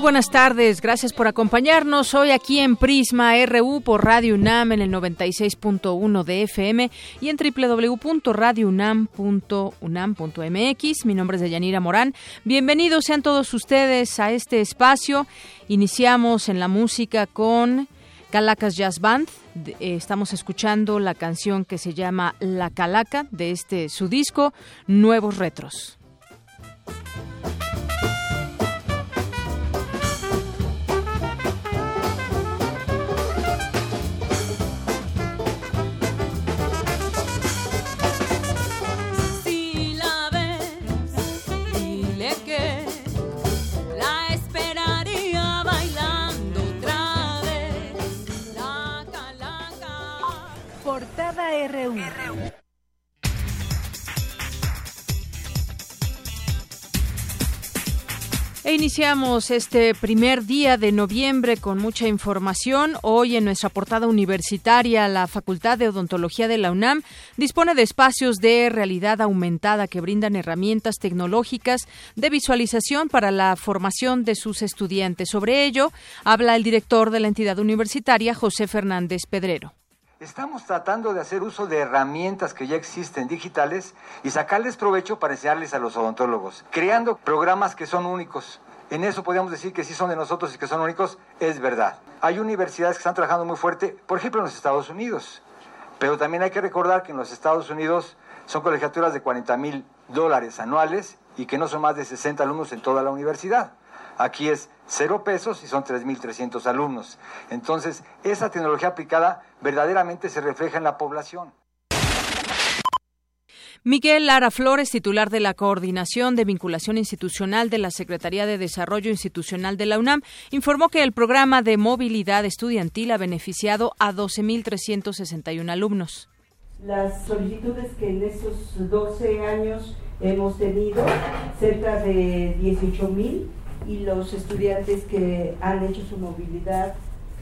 Buenas tardes. Gracias por acompañarnos hoy aquí en Prisma RU por Radio UNAM en el 96.1 de FM y en www.radiounam.unam.mx. Mi nombre es Deyanira Morán. Bienvenidos sean todos ustedes a este espacio. Iniciamos en la música con Calacas Jazz Band. Eh, Estamos escuchando la canción que se llama La Calaca de este su disco Nuevos Retros. RU. E iniciamos este primer día de noviembre con mucha información. Hoy en nuestra portada universitaria, la Facultad de Odontología de la UNAM dispone de espacios de realidad aumentada que brindan herramientas tecnológicas de visualización para la formación de sus estudiantes. Sobre ello, habla el director de la entidad universitaria, José Fernández Pedrero. Estamos tratando de hacer uso de herramientas que ya existen digitales y sacarles provecho para enseñarles a los odontólogos, creando programas que son únicos. En eso podríamos decir que sí son de nosotros y que son únicos, es verdad. Hay universidades que están trabajando muy fuerte, por ejemplo en los Estados Unidos, pero también hay que recordar que en los Estados Unidos son colegiaturas de 40 mil dólares anuales y que no son más de 60 alumnos en toda la universidad. Aquí es cero pesos y son 3.300 alumnos. Entonces, esa tecnología aplicada verdaderamente se refleja en la población. Miguel Lara Flores, titular de la Coordinación de Vinculación Institucional de la Secretaría de Desarrollo Institucional de la UNAM, informó que el programa de movilidad estudiantil ha beneficiado a 12.361 alumnos. Las solicitudes que en estos 12 años hemos tenido, cerca de 18 mil, y los estudiantes que han hecho su movilidad,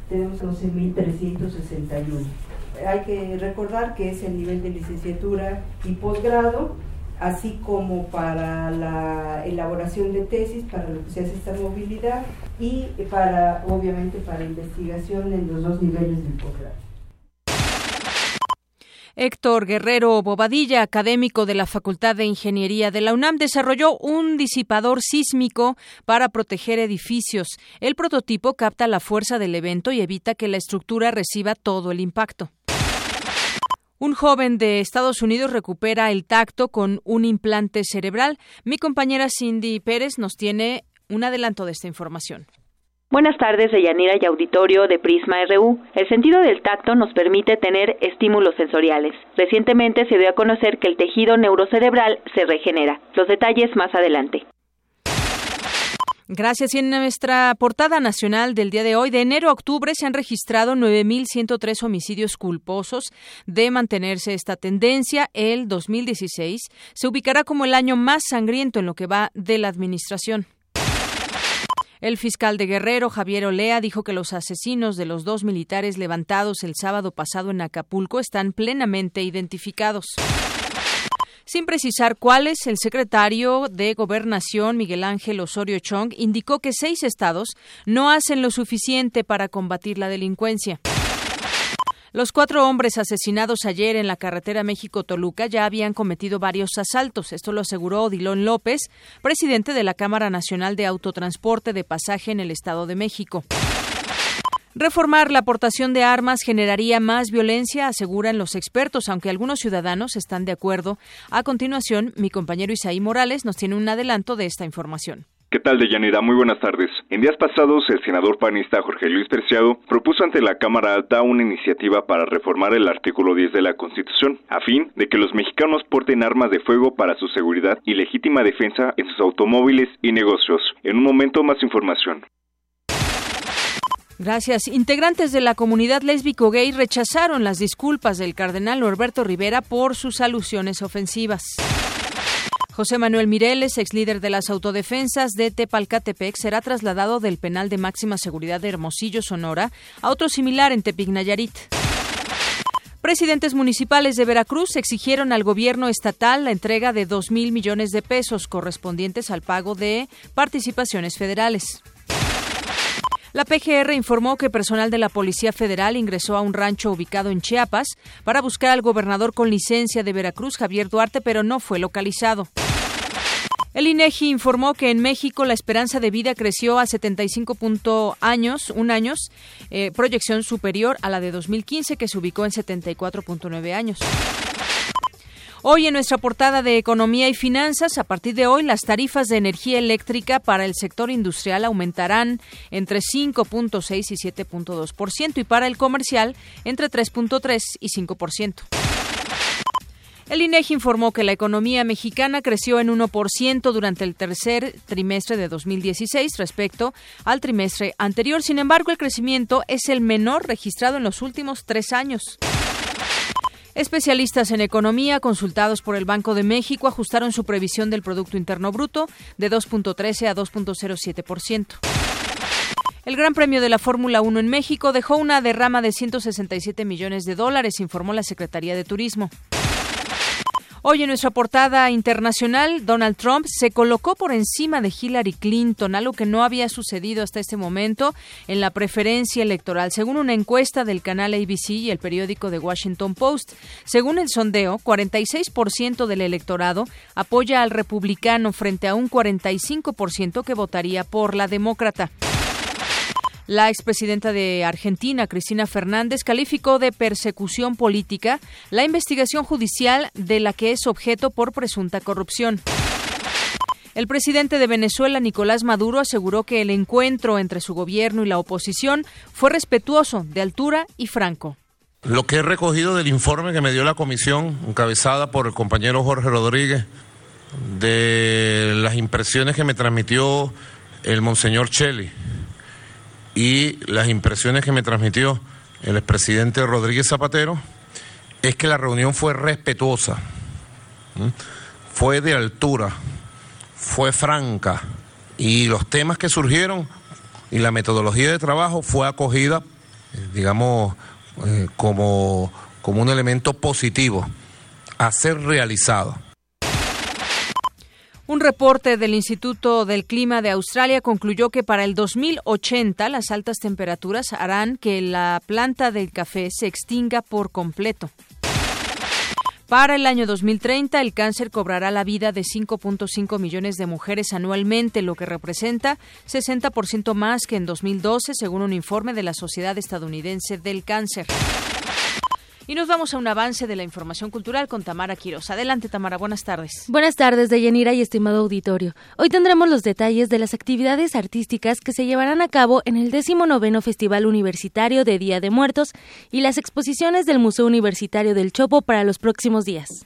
tenemos 12.361. Hay que recordar que es el nivel de licenciatura y posgrado, así como para la elaboración de tesis, para lo que se hace esta movilidad, y para, obviamente, para investigación en los dos niveles del posgrado. Héctor Guerrero Bobadilla, académico de la Facultad de Ingeniería de la UNAM, desarrolló un disipador sísmico para proteger edificios. El prototipo capta la fuerza del evento y evita que la estructura reciba todo el impacto. Un joven de Estados Unidos recupera el tacto con un implante cerebral. Mi compañera Cindy Pérez nos tiene un adelanto de esta información. Buenas tardes, Deyanira y auditorio de Prisma RU. El sentido del tacto nos permite tener estímulos sensoriales. Recientemente se dio a conocer que el tejido neurocerebral se regenera. Los detalles más adelante. Gracias. Y en nuestra portada nacional del día de hoy, de enero a octubre, se han registrado 9.103 homicidios culposos. De mantenerse esta tendencia, el 2016 se ubicará como el año más sangriento en lo que va de la administración. El fiscal de Guerrero, Javier Olea, dijo que los asesinos de los dos militares levantados el sábado pasado en Acapulco están plenamente identificados. Sin precisar cuáles, el secretario de Gobernación, Miguel Ángel Osorio Chong, indicó que seis estados no hacen lo suficiente para combatir la delincuencia. Los cuatro hombres asesinados ayer en la carretera México-Toluca ya habían cometido varios asaltos. Esto lo aseguró Odilón López, presidente de la Cámara Nacional de Autotransporte de Pasaje en el Estado de México. Reformar la aportación de armas generaría más violencia, aseguran los expertos, aunque algunos ciudadanos están de acuerdo. A continuación, mi compañero Isaí Morales nos tiene un adelanto de esta información. ¿Qué tal, Deyanira? Muy buenas tardes. En días pasados, el senador panista Jorge Luis Preciado propuso ante la Cámara Alta una iniciativa para reformar el artículo 10 de la Constitución, a fin de que los mexicanos porten armas de fuego para su seguridad y legítima defensa en sus automóviles y negocios. En un momento, más información. Gracias. Integrantes de la comunidad lésbico-gay rechazaron las disculpas del cardenal Norberto Rivera por sus alusiones ofensivas. José Manuel Mireles, ex líder de las autodefensas de Tepalcatepec, será trasladado del penal de máxima seguridad de Hermosillo, Sonora, a otro similar en Tepic, Nayarit. Presidentes municipales de Veracruz exigieron al gobierno estatal la entrega de dos mil millones de pesos correspondientes al pago de participaciones federales. La PGR informó que personal de la Policía Federal ingresó a un rancho ubicado en Chiapas para buscar al gobernador con licencia de Veracruz, Javier Duarte, pero no fue localizado. El INEGI informó que en México la esperanza de vida creció a 75 años, un años, eh, proyección superior a la de 2015 que se ubicó en 74.9 años. Hoy en nuestra portada de Economía y Finanzas, a partir de hoy las tarifas de energía eléctrica para el sector industrial aumentarán entre 5.6 y 7.2% y para el comercial entre 3.3 y 5%. El INEGI informó que la economía mexicana creció en 1% durante el tercer trimestre de 2016 respecto al trimestre anterior. Sin embargo, el crecimiento es el menor registrado en los últimos tres años. Especialistas en economía consultados por el Banco de México ajustaron su previsión del Producto Interno Bruto de 2.13 a 2.07%. El Gran Premio de la Fórmula 1 en México dejó una derrama de 167 millones de dólares, informó la Secretaría de Turismo. Hoy en nuestra portada internacional, Donald Trump se colocó por encima de Hillary Clinton, algo que no había sucedido hasta este momento en la preferencia electoral, según una encuesta del canal ABC y el periódico The Washington Post. Según el sondeo, 46% del electorado apoya al republicano frente a un 45% que votaría por la demócrata. La expresidenta de Argentina, Cristina Fernández, calificó de persecución política la investigación judicial de la que es objeto por presunta corrupción. El presidente de Venezuela, Nicolás Maduro, aseguró que el encuentro entre su gobierno y la oposición fue respetuoso, de altura y franco. Lo que he recogido del informe que me dio la comisión, encabezada por el compañero Jorge Rodríguez, de las impresiones que me transmitió el monseñor Cheli, y las impresiones que me transmitió el expresidente Rodríguez Zapatero es que la reunión fue respetuosa, fue de altura, fue franca y los temas que surgieron y la metodología de trabajo fue acogida, eh, digamos, eh, como, como un elemento positivo a ser realizado. Un reporte del Instituto del Clima de Australia concluyó que para el 2080 las altas temperaturas harán que la planta del café se extinga por completo. Para el año 2030, el cáncer cobrará la vida de 5.5 millones de mujeres anualmente, lo que representa 60% más que en 2012, según un informe de la Sociedad Estadounidense del Cáncer. Y nos vamos a un avance de la información cultural con Tamara Quiroz. Adelante, Tamara, buenas tardes. Buenas tardes, Deyanira y estimado auditorio. Hoy tendremos los detalles de las actividades artísticas que se llevarán a cabo en el 19 Festival Universitario de Día de Muertos y las exposiciones del Museo Universitario del Chopo para los próximos días.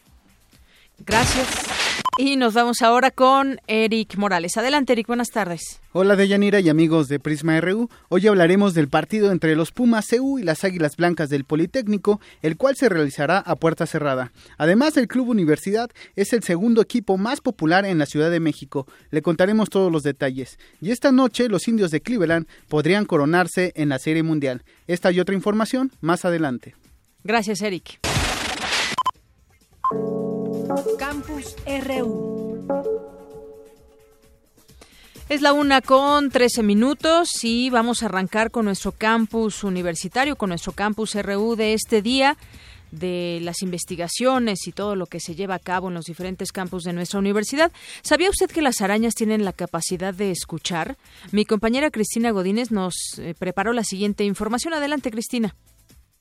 Gracias. Y nos vamos ahora con Eric Morales. Adelante, Eric, buenas tardes. Hola Deyanira y amigos de Prisma RU. Hoy hablaremos del partido entre los Pumas CU y las Águilas Blancas del Politécnico, el cual se realizará a puerta cerrada. Además, el Club Universidad es el segundo equipo más popular en la Ciudad de México. Le contaremos todos los detalles. Y esta noche los indios de Cleveland podrían coronarse en la Serie Mundial. Esta y otra información más adelante. Gracias, Eric. Campus RU. Es la una con 13 minutos y vamos a arrancar con nuestro campus universitario, con nuestro campus RU de este día de las investigaciones y todo lo que se lleva a cabo en los diferentes campus de nuestra universidad. ¿Sabía usted que las arañas tienen la capacidad de escuchar? Mi compañera Cristina Godínez nos eh, preparó la siguiente información. Adelante, Cristina.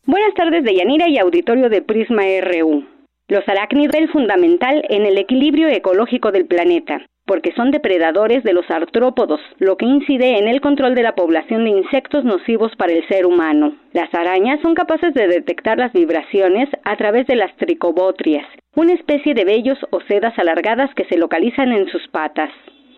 Buenas tardes de Yanira y auditorio de Prisma RU. Los arácnidos son fundamental en el equilibrio ecológico del planeta porque son depredadores de los artrópodos, lo que incide en el control de la población de insectos nocivos para el ser humano. Las arañas son capaces de detectar las vibraciones a través de las tricobotrias, una especie de vellos o sedas alargadas que se localizan en sus patas.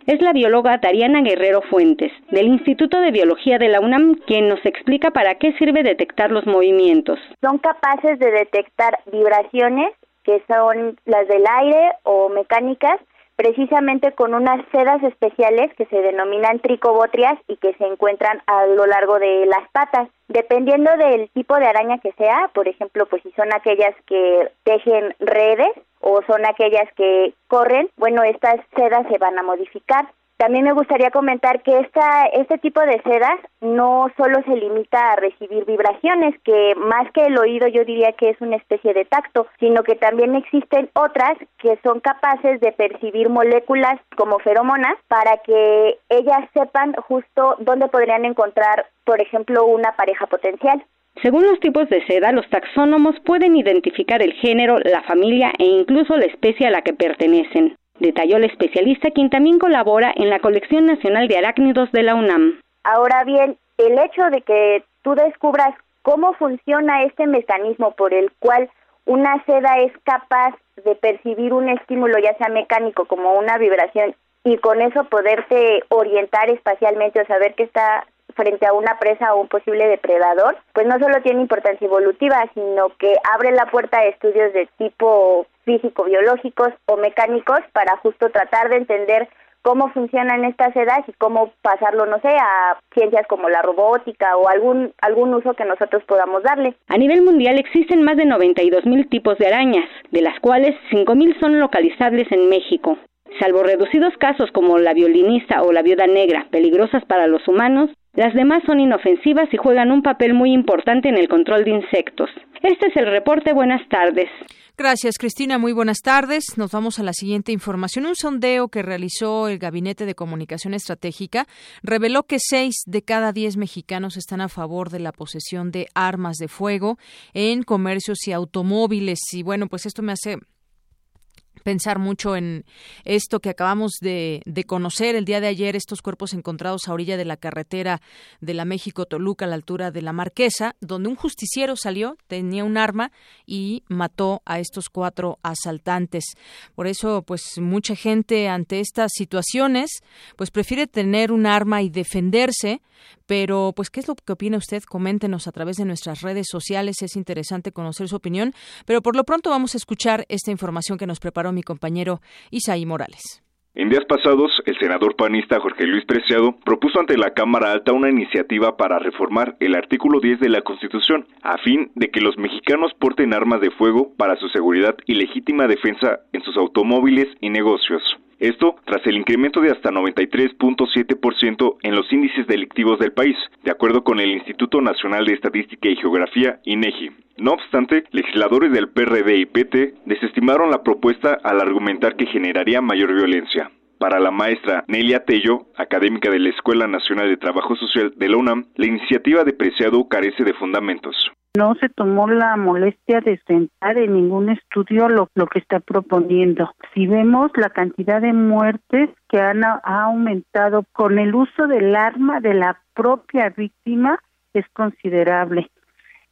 Es la bióloga Dariana Guerrero Fuentes, del Instituto de Biología de la UNAM, quien nos explica para qué sirve detectar los movimientos. Son capaces de detectar vibraciones, que son las del aire o mecánicas, precisamente con unas sedas especiales que se denominan tricobotrias y que se encuentran a lo largo de las patas. Dependiendo del tipo de araña que sea, por ejemplo, pues si son aquellas que tejen redes o son aquellas que corren, bueno, estas sedas se van a modificar. También me gustaría comentar que esta, este tipo de sedas no solo se limita a recibir vibraciones, que más que el oído yo diría que es una especie de tacto, sino que también existen otras que son capaces de percibir moléculas como feromonas para que ellas sepan justo dónde podrían encontrar, por ejemplo, una pareja potencial. Según los tipos de seda, los taxónomos pueden identificar el género, la familia e incluso la especie a la que pertenecen detalló el especialista quien también colabora en la Colección Nacional de Arácnidos de la UNAM. Ahora bien, el hecho de que tú descubras cómo funciona este mecanismo por el cual una seda es capaz de percibir un estímulo, ya sea mecánico como una vibración, y con eso poderte orientar espacialmente o saber que está frente a una presa o un posible depredador, pues no solo tiene importancia evolutiva, sino que abre la puerta a estudios de tipo físico-biológicos o mecánicos para justo tratar de entender cómo funcionan estas sedas y cómo pasarlo, no sé, a ciencias como la robótica o algún, algún uso que nosotros podamos darle. A nivel mundial existen más de 92 mil tipos de arañas, de las cuales 5 mil son localizables en México. Salvo reducidos casos como la violinista o la viuda negra, peligrosas para los humanos, las demás son inofensivas y juegan un papel muy importante en el control de insectos. Este es el reporte. Buenas tardes. Gracias, Cristina. Muy buenas tardes. Nos vamos a la siguiente información. Un sondeo que realizó el Gabinete de Comunicación Estratégica reveló que seis de cada diez mexicanos están a favor de la posesión de armas de fuego en comercios y automóviles. Y bueno, pues esto me hace pensar mucho en esto que acabamos de, conocer el día de ayer, estos cuerpos encontrados a orilla de la carretera de la México-Toluca a la altura de la Marquesa, donde un justiciero salió, tenía un arma y mató a estos cuatro asaltantes. Por eso, pues mucha gente ante estas situaciones, pues prefiere tener un arma y defenderse, pero pues qué es lo que opina usted? Coméntenos a través de nuestras redes sociales, es interesante conocer su opinión, pero por lo pronto vamos a escuchar esta información que nos preparó mi compañero Isaí Morales. En días pasados, el senador panista Jorge Luis Preciado propuso ante la Cámara Alta una iniciativa para reformar el artículo 10 de la Constitución, a fin de que los mexicanos porten armas de fuego para su seguridad y legítima defensa en sus automóviles y negocios. Esto tras el incremento de hasta 93.7% en los índices delictivos del país, de acuerdo con el Instituto Nacional de Estadística y Geografía, INEGI. No obstante, legisladores del PRD y PT desestimaron la propuesta al argumentar que generaría mayor violencia. Para la maestra Nelia Tello, académica de la Escuela Nacional de Trabajo Social de la UNAM, la iniciativa de Preciado carece de fundamentos. No se tomó la molestia de sentar en ningún estudio lo, que está proponiendo. Si vemos la cantidad de muertes que han ha aumentado con el uso del arma de la propia víctima, es considerable.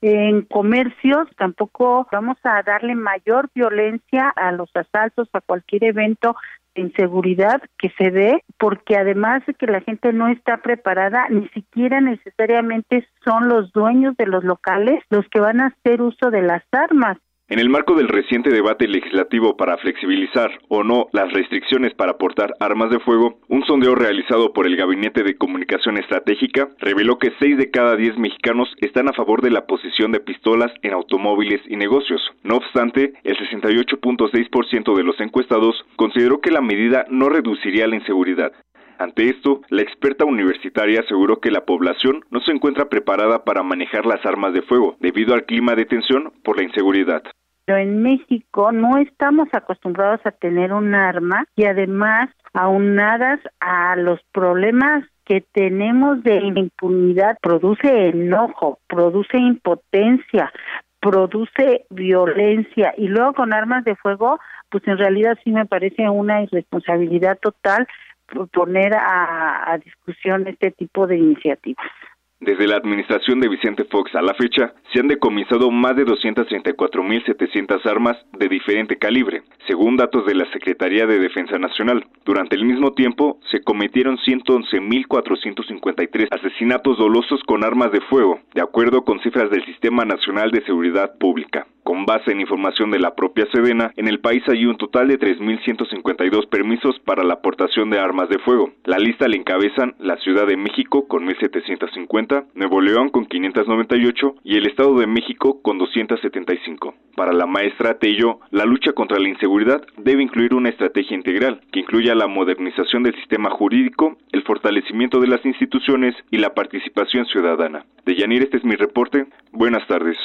En comercios tampoco vamos a darle mayor violencia a los asaltos, a cualquier evento inseguridad que se dé, porque además de que la gente no está preparada, ni siquiera necesariamente son los dueños de los locales los que van a hacer uso de las armas. En el marco del reciente debate legislativo para flexibilizar o no las restricciones para portar armas de fuego, un sondeo realizado por el Gabinete de Comunicación Estratégica reveló que 6 de cada 10 mexicanos están a favor de la posesión de pistolas en automóviles y negocios. No obstante, el 68.6% de los encuestados consideró que la medida no reduciría la inseguridad. Ante esto, la experta universitaria aseguró que la población no se encuentra preparada para manejar las armas de fuego debido al clima de tensión por la inseguridad. Pero en México no estamos acostumbrados a tener un arma y además aunadas a los problemas que tenemos de impunidad produce enojo, produce impotencia, produce violencia y luego con armas de fuego, pues en realidad sí me parece una irresponsabilidad total poner a, a discusión este tipo de iniciativas. Desde la administración de Vicente Fox a la fecha, se han decomisado más de 234.700 armas de diferente calibre, según datos de la Secretaría de Defensa Nacional. Durante el mismo tiempo, se cometieron 111.453 asesinatos dolosos con armas de fuego, de acuerdo con cifras del Sistema Nacional de Seguridad Pública. Con base en información de la propia Sedena, en el país hay un total de 3.152 permisos para la aportación de armas de fuego. La lista la encabezan la Ciudad de México con 1.750, Nuevo León con 598 y el Estado de México con 275. Para la maestra Tello, la lucha contra la inseguridad debe incluir una estrategia integral que incluya la modernización del sistema jurídico, el fortalecimiento de las instituciones y la participación ciudadana. De Yanir, este es mi reporte. Buenas tardes.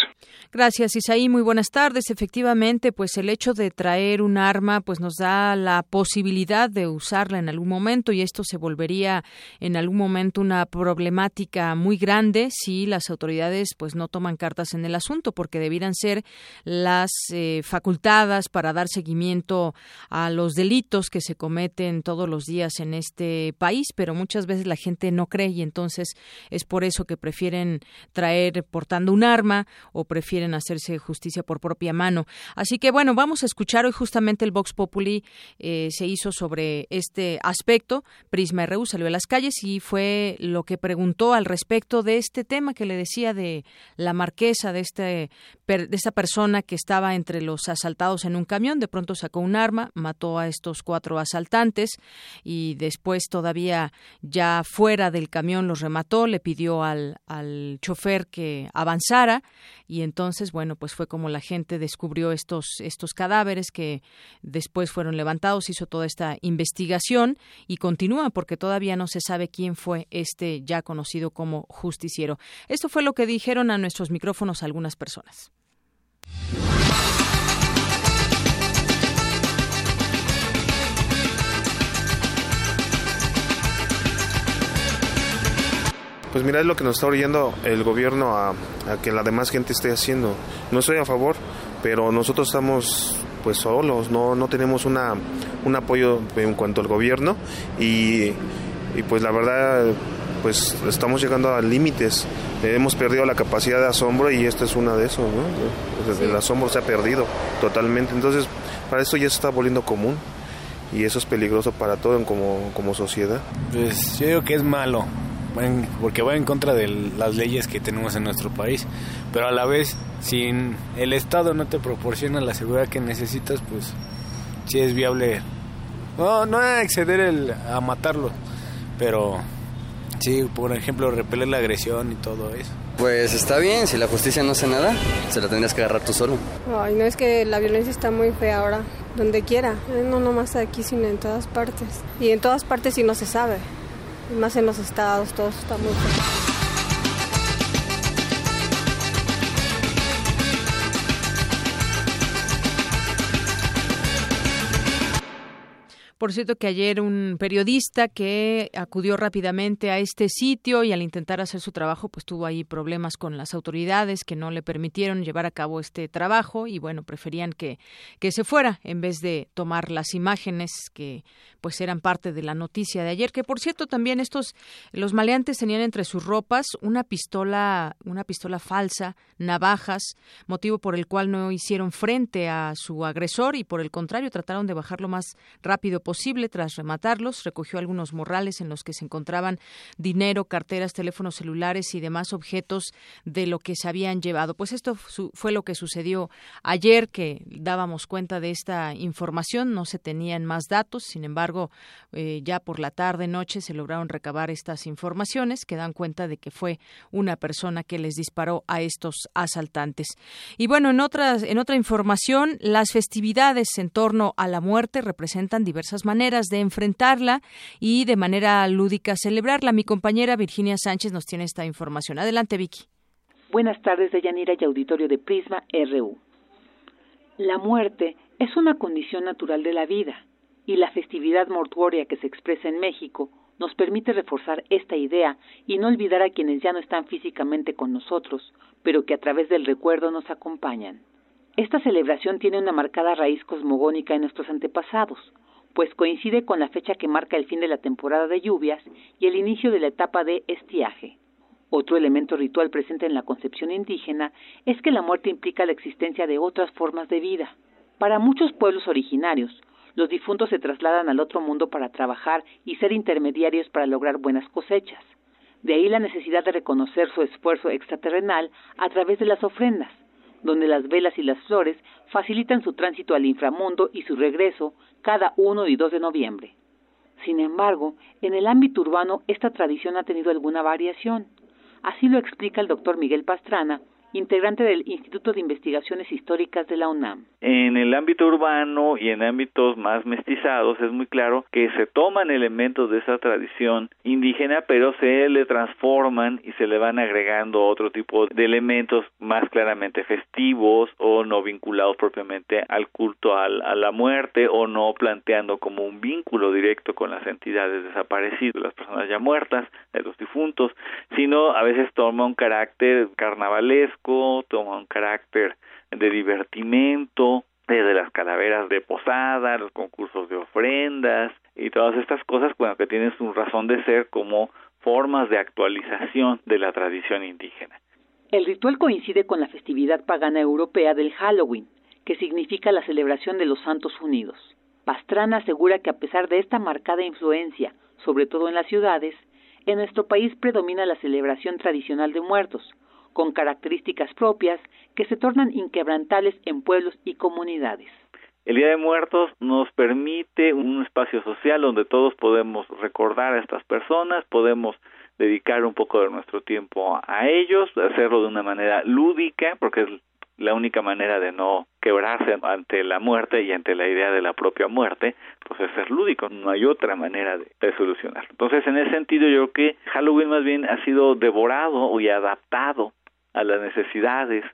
Gracias, Isaí. Muy buenas tardes. Efectivamente, pues el hecho de traer un arma pues nos da la posibilidad de usarla en algún momento y esto se volvería en algún momento una problemática muy grande si las autoridades pues no toman cartas en el asunto porque debieran ser las eh, facultadas para dar seguimiento a los delitos que se cometen todos los días en este país, pero muchas veces la gente no cree y entonces es por eso que prefieren traer portando un arma o prefieren hacerse justicia por propia mano. Así que bueno, vamos a escuchar hoy justamente el Vox Populi eh, se hizo sobre este aspecto. Prisma RU salió a las calles y fue lo que preguntó al respecto de este tema que le decía de la marquesa de este de esta persona que estaba entre los asaltados en un camión, de pronto sacó un arma, mató a estos cuatro asaltantes y después todavía ya fuera del camión los remató, le pidió al, al chofer que avanzara y entonces, bueno, pues fue como la gente descubrió estos, estos cadáveres que después fueron levantados, hizo toda esta investigación y continúa porque todavía no se sabe quién fue este ya conocido como justiciero. Esto fue lo que dijeron a nuestros micrófonos algunas personas. Pues mira, es lo que nos está orillando el gobierno a, que la demás gente esté haciendo. No estoy a favor, pero nosotros estamos pues solos, no, no tenemos una, un apoyo en cuanto al gobierno y, pues la verdad pues estamos llegando a límites. Hemos perdido la capacidad de asombro y esta es una de esos, ¿no? El asombro se ha perdido totalmente. Entonces, para esto ya se está volviendo común y eso es peligroso para todo como, como sociedad. Pues yo digo que es malo, porque va en contra de las leyes que tenemos en nuestro país. Pero a la vez, si el Estado no te proporciona la seguridad que necesitas, pues sí es viable. No, no exceder el, a matarlo, pero sí, por ejemplo, repeler la agresión y todo eso. Pues está bien, si la justicia no hace nada, se la tendrías que agarrar tú solo. Ay, no es que la violencia está muy fea ahora, donde quiera, eh, no nomás aquí, sino en todas partes. Y en todas partes sí no se sabe más en los estados, todo está Por cierto que ayer un periodista que acudió rápidamente a este sitio y al intentar hacer su trabajo pues tuvo ahí problemas con las autoridades que no le permitieron llevar a cabo este trabajo y bueno, preferían que, que se fuera en vez de tomar las imágenes que pues eran parte de la noticia de ayer, que por cierto también estos los maleantes tenían entre sus ropas una pistola, una pistola falsa, navajas, motivo por el cual no hicieron frente a su agresor y por el contrario trataron de bajar lo más rápido posible tras rematarlos. Recogió algunos morrales en los que se encontraban dinero, carteras, teléfonos celulares y demás objetos de lo que se habían llevado. Pues esto fue lo que sucedió ayer, que dábamos cuenta de esta información. No se tenían más datos, sin embargo, eh, ya por la tarde, noche, se lograron recabar estas informaciones que dan cuenta de que fue una persona que les disparó a estos asaltantes. Y bueno, en, otras, en otra información, las festividades en torno a la muerte representan diversas maneras de enfrentarla y de manera lúdica celebrarla. Mi compañera Virginia Sánchez nos tiene esta información. Adelante, Vicky. Buenas tardes, Deyanira y auditorio de Prisma RU. La muerte es una condición natural de la vida y la festividad mortuoria que se expresa en México nos permite reforzar esta idea y no olvidar a quienes ya no están físicamente con nosotros, pero que a través del recuerdo nos acompañan. Esta celebración tiene una marcada raíz cosmogónica en nuestros antepasados, pues coincide con la fecha que marca el fin de la temporada de lluvias y el inicio de la etapa de estiaje. Otro elemento ritual presente en la concepción indígena es que la muerte implica la existencia de otras formas de vida. Para muchos pueblos originarios, los difuntos se trasladan al otro mundo para trabajar y ser intermediarios para lograr buenas cosechas. De ahí la necesidad de reconocer su esfuerzo extraterrenal a través de las ofrendas, donde las velas y las flores facilitan su tránsito al inframundo y su regreso cada 1 y 2 de noviembre. Sin embargo, en el ámbito urbano esta tradición ha tenido alguna variación. Así lo explica el doctor Miguel Pastrana, integrante del Instituto de Investigaciones Históricas de la UNAM. En el ámbito urbano y en ámbitos más mestizados es muy claro que se toman elementos de esa tradición indígena, pero se le transforman y se le van agregando otro tipo de elementos más claramente festivos o no vinculados propiamente al culto a la muerte o no planteando como un vínculo directo con las entidades desaparecidas, las personas ya muertas, los difuntos, sino a veces toma un carácter carnavalesco toma un carácter de divertimento, desde las calaveras de posada, los concursos de ofrendas y todas estas cosas, bueno, que tienen su razón de ser como formas de actualización de la tradición indígena. El ritual coincide con la festividad pagana europea del Halloween, que significa la celebración de los Santos Unidos. Pastrana asegura que a pesar de esta marcada influencia, sobre todo en las ciudades, en nuestro país predomina la celebración tradicional de muertos, con características propias que se tornan inquebrantables en pueblos y comunidades. El Día de Muertos nos permite un espacio social donde todos podemos recordar a estas personas, podemos dedicar un poco de nuestro tiempo a ellos, hacerlo de una manera lúdica, porque es la única manera de no quebrarse ante la muerte y ante la idea de la propia muerte, pues es ser lúdico, no hay otra manera de, de solucionarlo. Entonces, en ese sentido, yo creo que Halloween más bien ha sido devorado y adaptado a las necesidades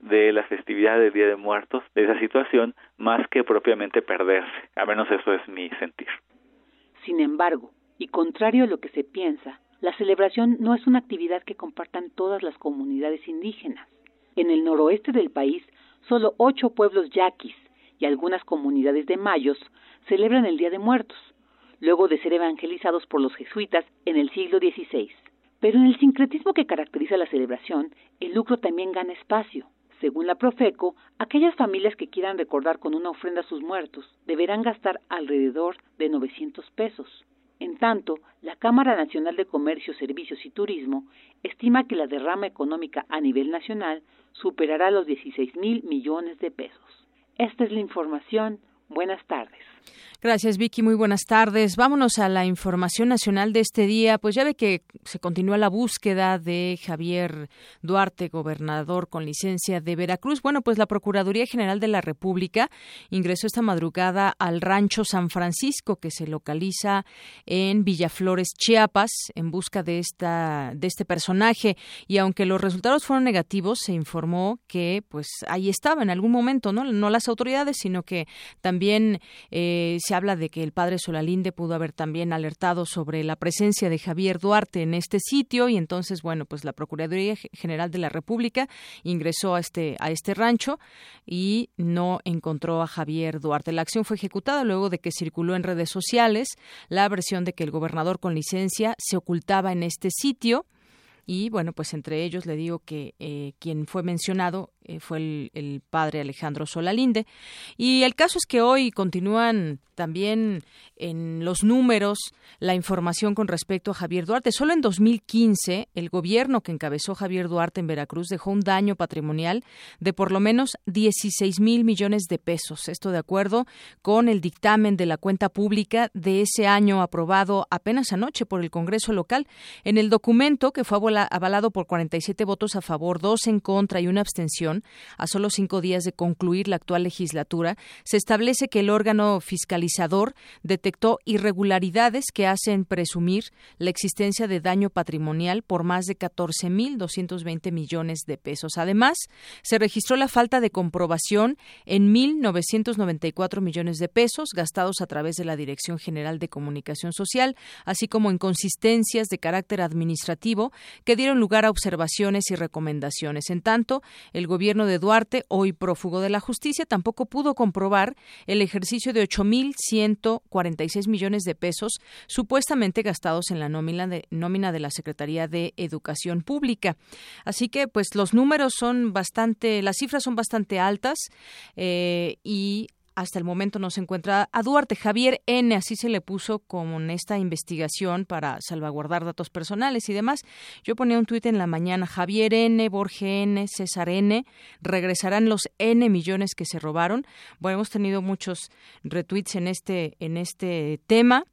de la festividad del Día de Muertos, de esa situación, más que propiamente perderse. A menos eso es mi sentir. Sin embargo, y contrario a lo que se piensa, la celebración no es una actividad que compartan todas las comunidades indígenas. En el noroeste del país, solo ocho pueblos yaquis y algunas comunidades de mayos celebran el Día de Muertos, luego de ser evangelizados por los jesuitas en el siglo XVI. Pero en el sincretismo que caracteriza la celebración, el lucro también gana espacio. Según la Profeco, aquellas familias que quieran recordar con una ofrenda a sus muertos deberán gastar alrededor de 900 pesos. En tanto, la Cámara Nacional de Comercio, Servicios y Turismo estima que la derrama económica a nivel nacional superará los 16 mil millones de pesos. Esta es la información. Buenas tardes. Gracias, Vicky. Muy buenas tardes. Vámonos a la información nacional de este día. Pues ya ve que se continúa la búsqueda de Javier Duarte, gobernador con licencia de Veracruz. Bueno, pues la Procuraduría General de la República ingresó esta madrugada al rancho San Francisco, que se localiza en Villaflores, Chiapas, en busca de esta de este personaje. Y aunque los resultados fueron negativos, se informó que pues ahí estaba en algún momento, no, no las autoridades, sino que también eh, se habla de que el padre Solalinde pudo haber también alertado sobre la presencia de Javier Duarte en este sitio y entonces, bueno, pues la Procuraduría General de la República ingresó a este, a este rancho y no encontró a Javier Duarte. La acción fue ejecutada luego de que circuló en redes sociales la versión de que el gobernador con licencia se ocultaba en este sitio y bueno, pues entre ellos le digo que eh, quien fue mencionado eh, fue el, padre Alejandro Solalinde. Y el caso es que hoy continúan también en los números la información con respecto a Javier Duarte. Solo en 2015 el gobierno que encabezó Javier Duarte en Veracruz dejó un daño patrimonial de por lo menos 16 mil millones de pesos. Esto de acuerdo con el dictamen de la cuenta pública de ese año aprobado apenas anoche por el Congreso local. En el documento que fue avalado por 47 votos a favor, dos en contra y una abstención, a solo cinco días de concluir la actual legislatura, se establece que el órgano fiscalizador detectó irregularidades que hacen presumir la existencia de daño patrimonial por más de 14.220 millones de pesos. Además, se registró la falta de comprobación en 1.994 millones de pesos gastados a través de la Dirección General de Comunicación Social, así como inconsistencias de carácter administrativo que dieron lugar a observaciones y recomendaciones. En tanto, el gobierno de Duarte, hoy prófugo de la justicia, tampoco pudo comprobar el ejercicio de 8.146 millones de pesos supuestamente gastados en la nómina de, nómina de la Secretaría de Educación Pública. Así que, pues, los números son bastante, las cifras son bastante altas eh, y hasta el momento no se encuentra a Duarte. Javier N, así se le puso con esta investigación para salvaguardar datos personales y demás. Yo ponía un tuit en la mañana, Javier N, Borge N, César N, regresarán los N millones que se robaron. Bueno, hemos tenido muchos retweets en este, en este tema.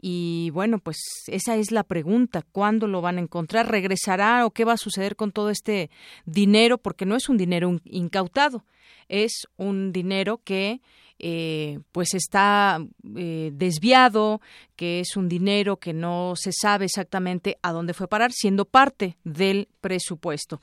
Y bueno, pues esa es la pregunta, ¿cuándo lo van a encontrar? ¿Regresará o qué va a suceder con todo este dinero? Porque no es un dinero incautado, es un dinero que eh, pues está eh, desviado, que es un dinero que no se sabe exactamente a dónde fue parar, siendo parte del presupuesto.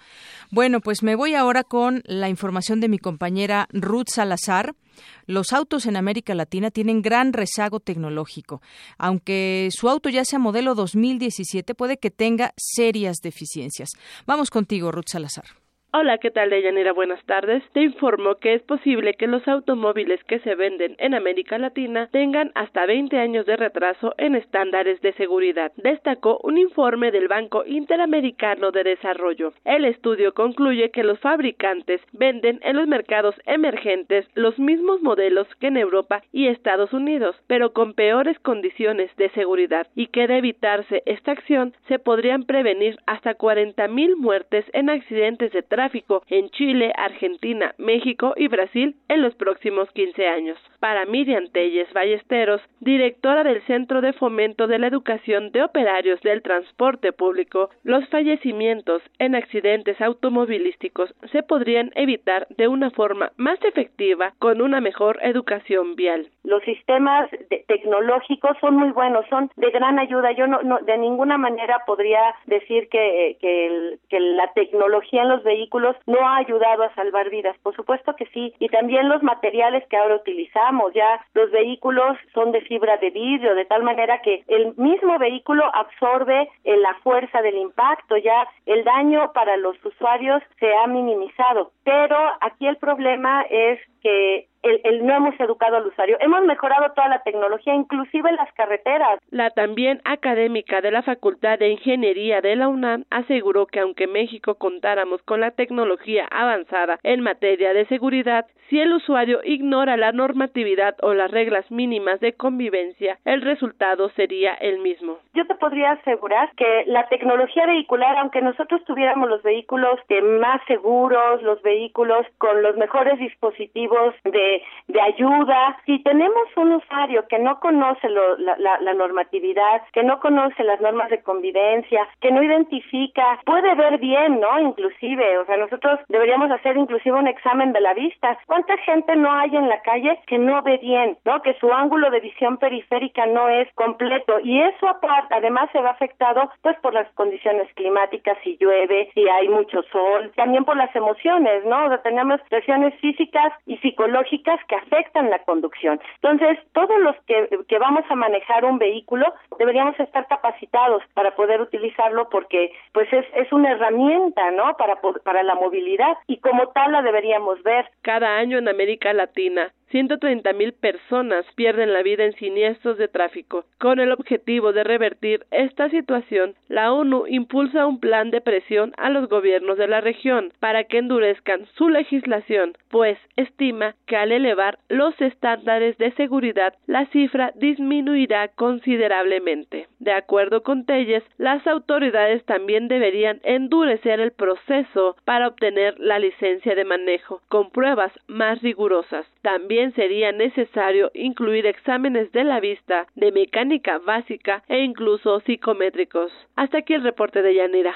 Bueno, pues me voy ahora con la información de mi compañera Ruth Salazar. Los autos en América Latina tienen gran rezago tecnológico. Aunque su auto ya sea modelo 2017, puede que tenga serias deficiencias. Vamos contigo, Ruth Salazar. Hola, ¿qué tal, Deyanira? Buenas tardes. Te informo que es posible que los automóviles que se venden en América Latina tengan hasta 20 años de retraso en estándares de seguridad, destacó un informe del Banco Interamericano de Desarrollo. El estudio concluye que los fabricantes venden en los mercados emergentes los mismos modelos que en Europa y Estados Unidos, pero con peores condiciones de seguridad, y que de evitarse esta acción se podrían prevenir hasta 40.000 muertes en accidentes de tráfico en Chile, Argentina, México y Brasil en los próximos 15 años. Para Miriam Telles Ballesteros, directora del Centro de Fomento de la Educación de Operarios del Transporte Público, los fallecimientos en accidentes automovilísticos se podrían evitar de una forma más efectiva con una mejor educación vial. Los sistemas tecnológicos son muy buenos, son de gran ayuda. Yo no, de ninguna manera podría decir que, que la tecnología en los vehículos no ha ayudado a salvar vidas. Por supuesto que sí. Y también los materiales que ahora utilizamos. Ya los vehículos son de fibra de vidrio, de tal manera que el mismo vehículo absorbe eh, la fuerza del impacto. Ya el daño para los usuarios se ha minimizado. Pero aquí el problema es que el, no hemos educado al usuario. Hemos mejorado toda la tecnología, inclusive las carreteras. La también académica de la Facultad de Ingeniería de la UNAM aseguró que aunque México contáramos con la tecnología avanzada en materia de seguridad, si el usuario ignora la normatividad o las reglas mínimas de convivencia, el resultado sería el mismo. Yo te podría asegurar que la tecnología vehicular, aunque nosotros tuviéramos los vehículos más seguros, los vehículos con los mejores dispositivos de de, ayuda. Si tenemos un usuario que no conoce la, normatividad, que no conoce las normas de convivencia, que no identifica, puede ver bien, ¿no? Inclusive, o sea, nosotros deberíamos hacer inclusive un examen de la vista. ¿Cuánta gente no hay en la calle que no ve bien, ¿no? Que su ángulo de visión periférica no es completo y eso aparte, además se ve afectado pues por las condiciones climáticas, si llueve, si hay mucho sol, también por las emociones, ¿no? O sea, tenemos presiones físicas y psicológicas que afectan la conducción. Entonces, todos los que, que vamos a manejar un vehículo deberíamos estar capacitados para poder utilizarlo porque pues es, es una herramienta, ¿no? Para, para la movilidad y como tal la deberíamos ver. Cada año en América Latina 130 mil personas pierden la vida en siniestros de tráfico. Con el objetivo de revertir esta situación, la ONU impulsa un plan de presión a los gobiernos de la región para que endurezcan su legislación, pues estima que al elevar los estándares de seguridad, la cifra disminuirá considerablemente. De acuerdo con Telles, las autoridades también deberían endurecer el proceso para obtener la licencia de manejo, con pruebas más rigurosas. También sería necesario incluir exámenes de la vista, de mecánica básica e incluso psicométricos. Hasta aquí el reporte de Yanira.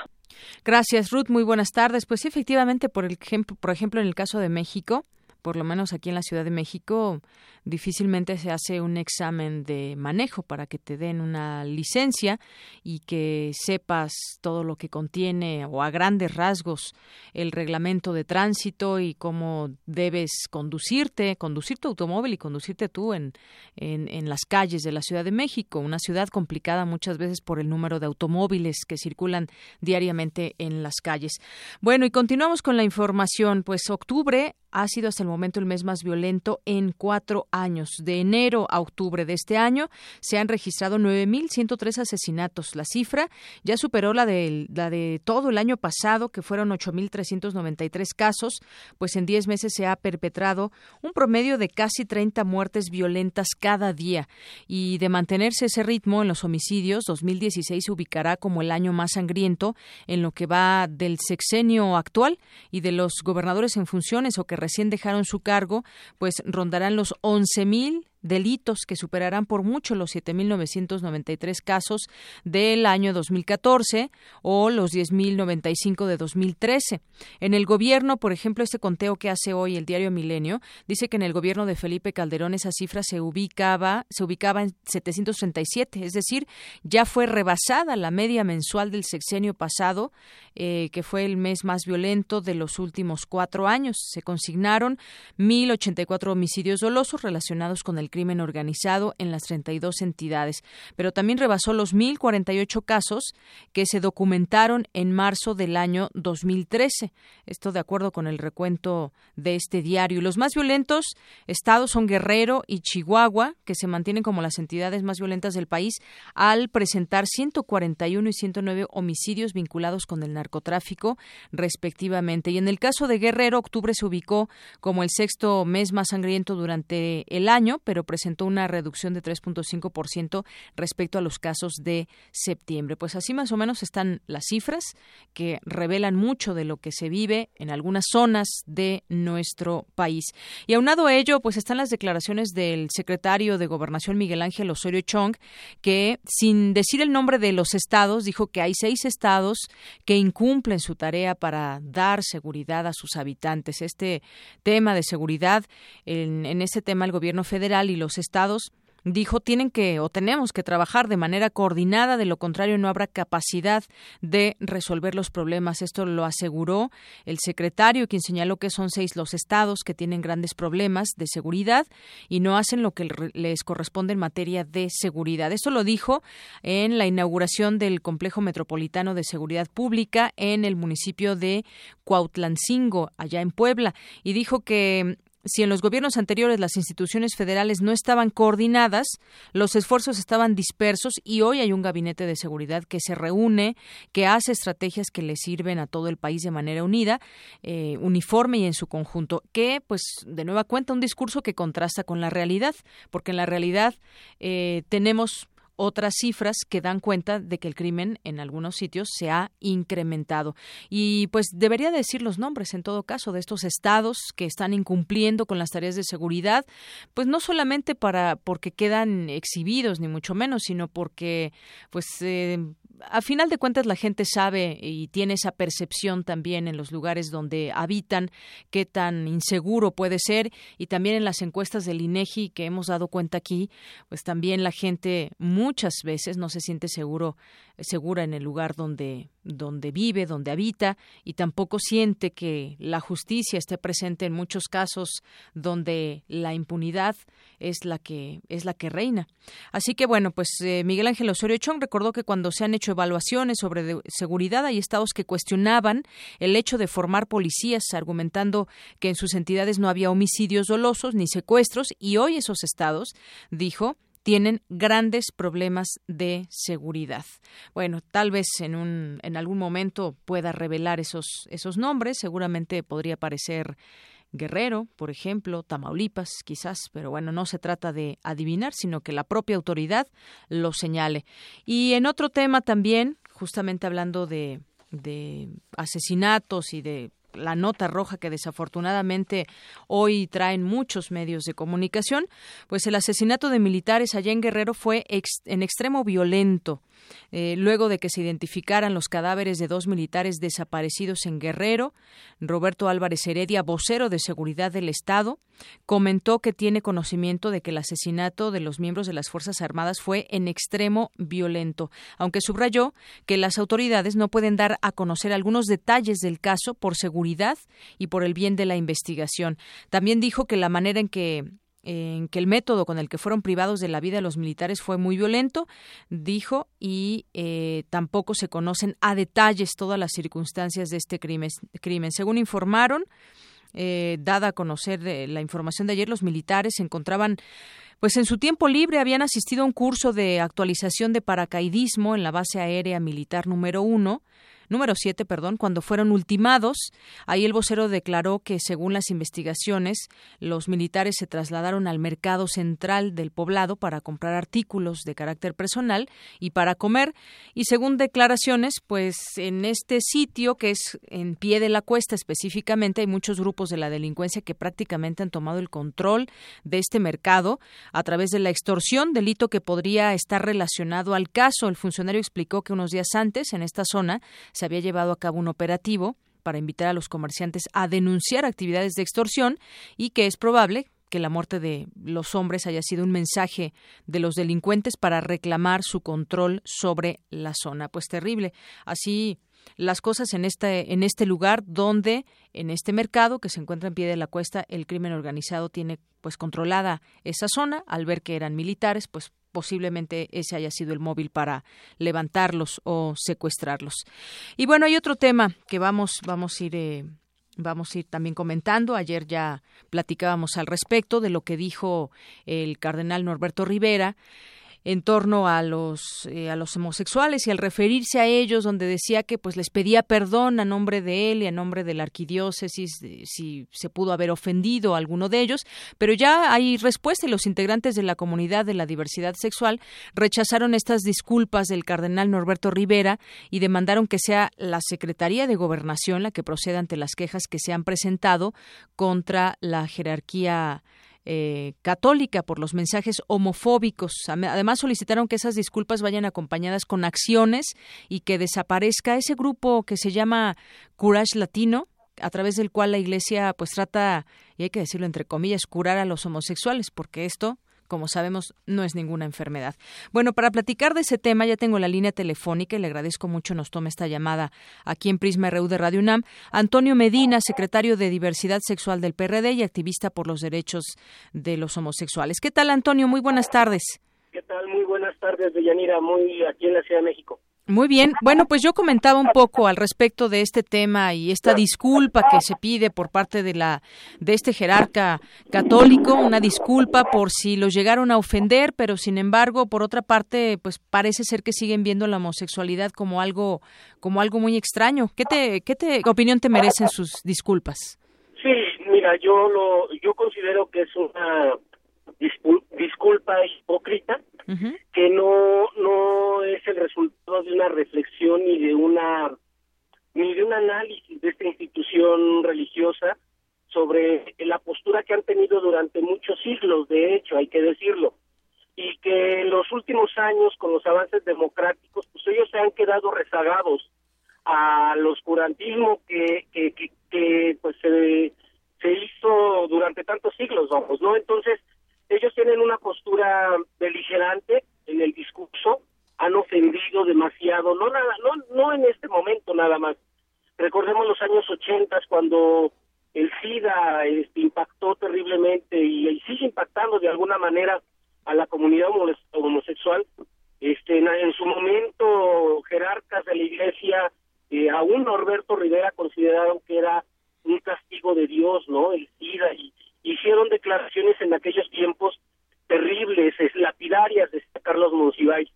Gracias, Ruth. Muy buenas tardes. Pues sí, efectivamente, por, ejemplo, por ejemplo, en el caso de México, por lo menos aquí en la Ciudad de México, difícilmente se hace un examen de manejo para que te den una licencia y que sepas todo lo que contiene o a grandes rasgos el reglamento de tránsito y cómo debes conducirte, conducir tu automóvil y conducirte tú en, en, en las calles de la Ciudad de México, una ciudad complicada muchas veces por el número de automóviles que circulan diariamente en las calles. Bueno, y continuamos con la información, pues octubre ha sido hasta momento el mes más violento en cuatro años. De enero a octubre de este año se han registrado 9.103 asesinatos. La cifra ya superó la de, la de todo el año pasado, que fueron 8.393 casos, pues en 10 meses se ha perpetrado un promedio de casi 30 muertes violentas cada día. Y de mantenerse ese ritmo en los homicidios, 2016 se ubicará como el año más sangriento en lo que va del sexenio actual y de los gobernadores en funciones o que recién dejaron su cargo, pues rondarán los 11.000 delitos que superarán por mucho los 7.993 casos del año 2014 o los 10.095 de 2013. En el gobierno, por ejemplo, este conteo que hace hoy el diario Milenio dice que en el gobierno de Felipe Calderón esa cifra se ubicaba se ubicaba en 737, es decir, ya fue rebasada la media mensual del sexenio pasado, eh, que fue el mes más violento de los últimos cuatro años. Se consignaron 1.084 homicidios dolosos relacionados con el crimen organizado en las 32 entidades, pero también rebasó los 1.048 casos que se documentaron en marzo del año 2013. Esto de acuerdo con el recuento de este diario. Los más violentos estados son Guerrero y Chihuahua, que se mantienen como las entidades más violentas del país al presentar 141 y 109 homicidios vinculados con el narcotráfico, respectivamente. Y en el caso de Guerrero, octubre se ubicó como el sexto mes más sangriento durante el año, pero presentó una reducción de 3.5% respecto a los casos de septiembre. Pues así más o menos están las cifras que revelan mucho de lo que se vive en algunas zonas de nuestro país. Y aunado a ello, pues están las declaraciones del secretario de Gobernación Miguel Ángel Osorio Chong, que sin decir el nombre de los estados, dijo que hay seis estados que incumplen su tarea para dar seguridad a sus habitantes. Este tema de seguridad, en, en este tema el gobierno federal y los estados dijo tienen que o tenemos que trabajar de manera coordinada, de lo contrario no habrá capacidad de resolver los problemas. Esto lo aseguró el secretario, quien señaló que son seis los estados que tienen grandes problemas de seguridad y no hacen lo que les corresponde en materia de seguridad. Esto lo dijo en la inauguración del complejo metropolitano de seguridad pública en el municipio de Cuautlancingo, allá en Puebla, y dijo que si en los gobiernos anteriores las instituciones federales no estaban coordinadas, los esfuerzos estaban dispersos y hoy hay un gabinete de seguridad que se reúne, que hace estrategias que le sirven a todo el país de manera unida, eh, uniforme y en su conjunto, que pues de nueva cuenta un discurso que contrasta con la realidad, porque en la realidad eh, tenemos otras cifras que dan cuenta de que el crimen en algunos sitios se ha incrementado. Y pues debería decir los nombres en todo caso de estos estados que están incumpliendo con las tareas de seguridad, pues no solamente para porque quedan exhibidos ni mucho menos, sino porque pues eh, a final de cuentas la gente sabe y tiene esa percepción también en los lugares donde habitan qué tan inseguro puede ser. Y también en las encuestas del INEGI que hemos dado cuenta aquí, pues también la gente muchas veces no se siente seguro segura en el lugar donde donde vive, donde habita y tampoco siente que la justicia esté presente en muchos casos donde la impunidad es la que es la que reina. Así que bueno, pues eh, Miguel Ángel Osorio Chong recordó que cuando se han hecho evaluaciones sobre seguridad hay estados que cuestionaban el hecho de formar policías argumentando que en sus entidades no había homicidios dolosos ni secuestros y hoy esos estados dijo tienen grandes problemas de seguridad. Bueno, tal vez en un en algún momento pueda revelar esos esos nombres, seguramente podría aparecer Guerrero, por ejemplo, Tamaulipas, quizás, pero bueno, no se trata de adivinar, sino que la propia autoridad lo señale. Y en otro tema también, justamente hablando de, de asesinatos y de la nota roja que desafortunadamente hoy traen muchos medios de comunicación, pues el asesinato de militares allá en Guerrero fue en extremo violento. Eh, luego de que se identificaran los cadáveres de dos militares desaparecidos en Guerrero, Roberto Álvarez Heredia, vocero de seguridad del Estado, comentó que tiene conocimiento de que el asesinato de los miembros de las Fuerzas Armadas fue en extremo violento, aunque subrayó que las autoridades no pueden dar a conocer algunos detalles del caso por seguridad y por el bien de la investigación. También dijo que la manera en que en que el método con el que fueron privados de la vida los militares fue muy violento, dijo, y eh, tampoco se conocen a detalles todas las circunstancias de este crimen. crimen. Según informaron, eh, dada a conocer eh, la información de ayer, los militares se encontraban pues en su tiempo libre habían asistido a un curso de actualización de paracaidismo en la base aérea militar número uno número 7, perdón, cuando fueron ultimados. Ahí el vocero declaró que, según las investigaciones, los militares se trasladaron al mercado central del poblado para comprar artículos de carácter personal y para comer. Y según declaraciones, pues en este sitio, que es en pie de la cuesta específicamente, hay muchos grupos de la delincuencia que prácticamente han tomado el control de este mercado a través de la extorsión, delito que podría estar relacionado al caso. El funcionario explicó que unos días antes, en esta zona, se había llevado a cabo un operativo para invitar a los comerciantes a denunciar actividades de extorsión y que es probable que la muerte de los hombres haya sido un mensaje de los delincuentes para reclamar su control sobre la zona. Pues terrible. Así las cosas en este, en este lugar donde, en este mercado que se encuentra en pie de la cuesta, el crimen organizado tiene pues controlada esa zona. Al ver que eran militares, pues posiblemente ese haya sido el móvil para levantarlos o secuestrarlos. Y bueno, hay otro tema que vamos, vamos a ir. Eh, vamos a ir también comentando. Ayer ya platicábamos al respecto de lo que dijo el cardenal Norberto Rivera en torno a los eh, a los homosexuales y al referirse a ellos donde decía que pues les pedía perdón a nombre de él y a nombre de la arquidiócesis si se pudo haber ofendido a alguno de ellos pero ya hay respuesta y los integrantes de la comunidad de la diversidad sexual rechazaron estas disculpas del cardenal Norberto Rivera y demandaron que sea la Secretaría de Gobernación la que proceda ante las quejas que se han presentado contra la jerarquía eh, católica por los mensajes homofóbicos. Además, solicitaron que esas disculpas vayan acompañadas con acciones y que desaparezca ese grupo que se llama Courage Latino, a través del cual la Iglesia pues trata, y hay que decirlo entre comillas, curar a los homosexuales, porque esto como sabemos, no es ninguna enfermedad. Bueno, para platicar de ese tema ya tengo la línea telefónica y le agradezco mucho nos tome esta llamada aquí en Prisma RU de Radio UNAM. Antonio Medina, secretario de Diversidad Sexual del PRD y activista por los derechos de los homosexuales. ¿Qué tal, Antonio? Muy buenas tardes. ¿Qué tal? Muy buenas tardes, Deyanira, muy aquí en la Ciudad de México. Muy bien. Bueno, pues yo comentaba un poco al respecto de este tema y esta disculpa que se pide por parte de la de este jerarca católico, una disculpa por si los llegaron a ofender, pero sin embargo, por otra parte, pues parece ser que siguen viendo la homosexualidad como algo como algo muy extraño. ¿Qué te qué te qué opinión te merecen sus disculpas? Sí, mira, yo lo yo considero que es una disculpa hipócrita que no no es el resultado de una reflexión ni de una ni de un análisis de esta institución religiosa sobre la postura que han tenido durante muchos siglos, de hecho, hay que decirlo, y que en los últimos años, con los avances democráticos, pues ellos se han quedado rezagados al oscurantismo que, que, que, que pues se, se hizo durante tantos siglos, vamos, ¿no? Entonces, ellos tienen una postura beligerante en el discurso, han ofendido demasiado, no nada, no, no en este momento nada más. Recordemos los años 80 cuando el SIDA este, impactó terriblemente y, sigue impactando de alguna manera a la comunidad homosexual. Este, en, su momento, jerarcas de la iglesia, eh, aún Norberto Rivera consideraron que era un castigo de Dios, ¿no? El SIDA y hicieron declaraciones en aquellos tiempos terribles, lapidarias, de Carlos Monsiváis.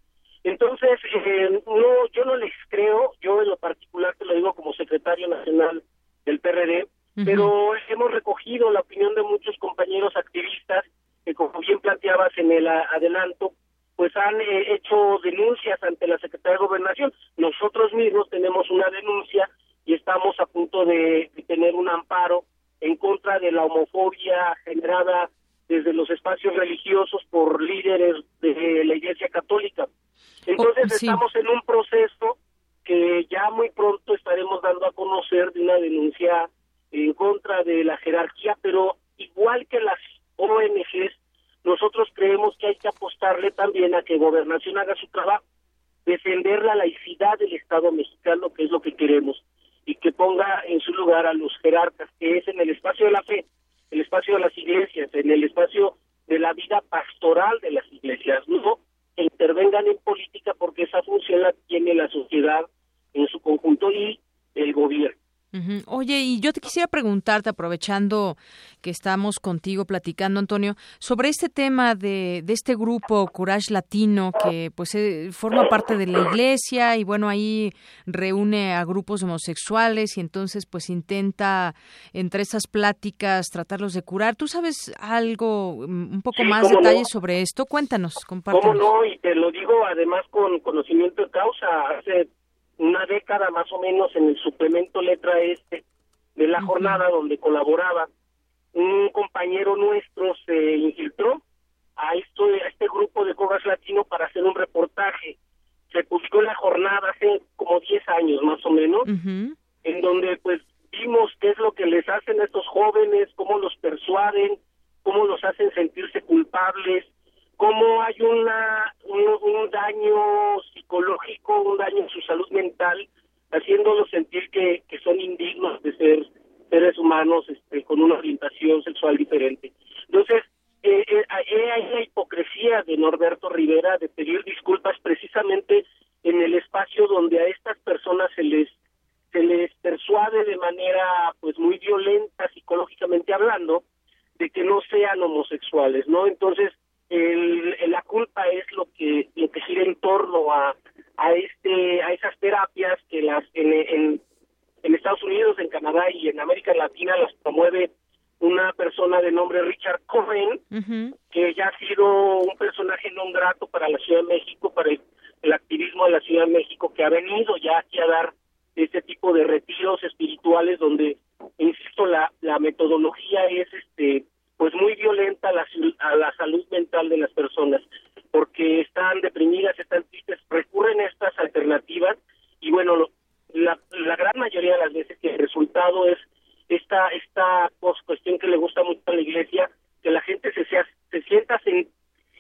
Entonces, eh, no, yo no les creo, yo en lo particular te lo digo como secretario nacional del PRD, pero hemos recogido la opinión de muchos compañeros activistas que, como bien planteabas en el adelanto, pues han eh, hecho denuncias ante la Secretaría de Gobernación. Nosotros mismos tenemos una denuncia y estamos a punto de, tener en contra de la homofobia generada desde los espacios religiosos por líderes de la Iglesia Católica. Oh, Entonces estamos en un proceso que ya muy pronto estaremos dando a conocer de una denuncia en contra de la jerarquía, pero igual que las ONGs, nosotros creemos que hay que apostarle también a que Gobernación haga su trabajo, defender la laicidad del Estado mexicano, que es lo que queremos y que ponga en su lugar a los jerarcas, que es en el espacio de la fe, el espacio de las iglesias, en el espacio de la vida pastoral de las iglesias, no que intervengan en política porque esa función la tiene la sociedad en su conjunto y el gobierno. Oye, y yo te quisiera preguntarte, aprovechando que estamos contigo platicando, Antonio, sobre este tema de, de este grupo Courage Latino que pues eh, forma parte de la iglesia y bueno, ahí reúne a grupos homosexuales y entonces pues intenta entre esas pláticas tratarlos de curar. ¿Tú sabes algo, mm, un poco más detalles sobre esto? Cuéntanos, compártenos. ¿Cómo no? Y te lo digo además con conocimiento de causa. Hace una década más o menos en el suplemento letra este de la jornada donde colaboraba. Un compañero nuestro se infiltró a esto a este grupo de cobras latino para hacer un reportaje. Se publicó en la jornada hace como 10 años más o menos en donde pues vimos qué es lo que les hacen a estos jóvenes cómo los persuaden cómo los hacen sentirse culpables cómo hay una un, daño psicológico, un daño en su salud mental, haciéndolos sentir que, son indignos de ser seres humanos este, con una orientación sexual diferente. Entonces, eh, eh, hay la hipocresía de Norberto Rivera de pedir disculpas precisamente en el espacio donde a estas personas se les se les persuade de manera pues muy violenta psicológicamente hablando de que no sean homosexuales, ¿no? Entonces, el, la culpa es lo que lo que gira en torno a a este a esas terapias que las en, en, en Estados Unidos en Canadá y en América Latina las promueve una persona de nombre Richard Cohen que ya ha sido un personaje non grato para la Ciudad de México para el, el activismo de la Ciudad de México que ha venido ya aquí a dar este tipo de retiros espirituales donde insisto la la metodología es este pues muy violenta a la, a la salud mental de las personas, porque están deprimidas, están tristes, recurren a estas alternativas y bueno, la, la gran mayoría de las veces que el resultado es esta esta pues, cuestión que le gusta mucho a la iglesia, que la gente se, sea, se sienta se,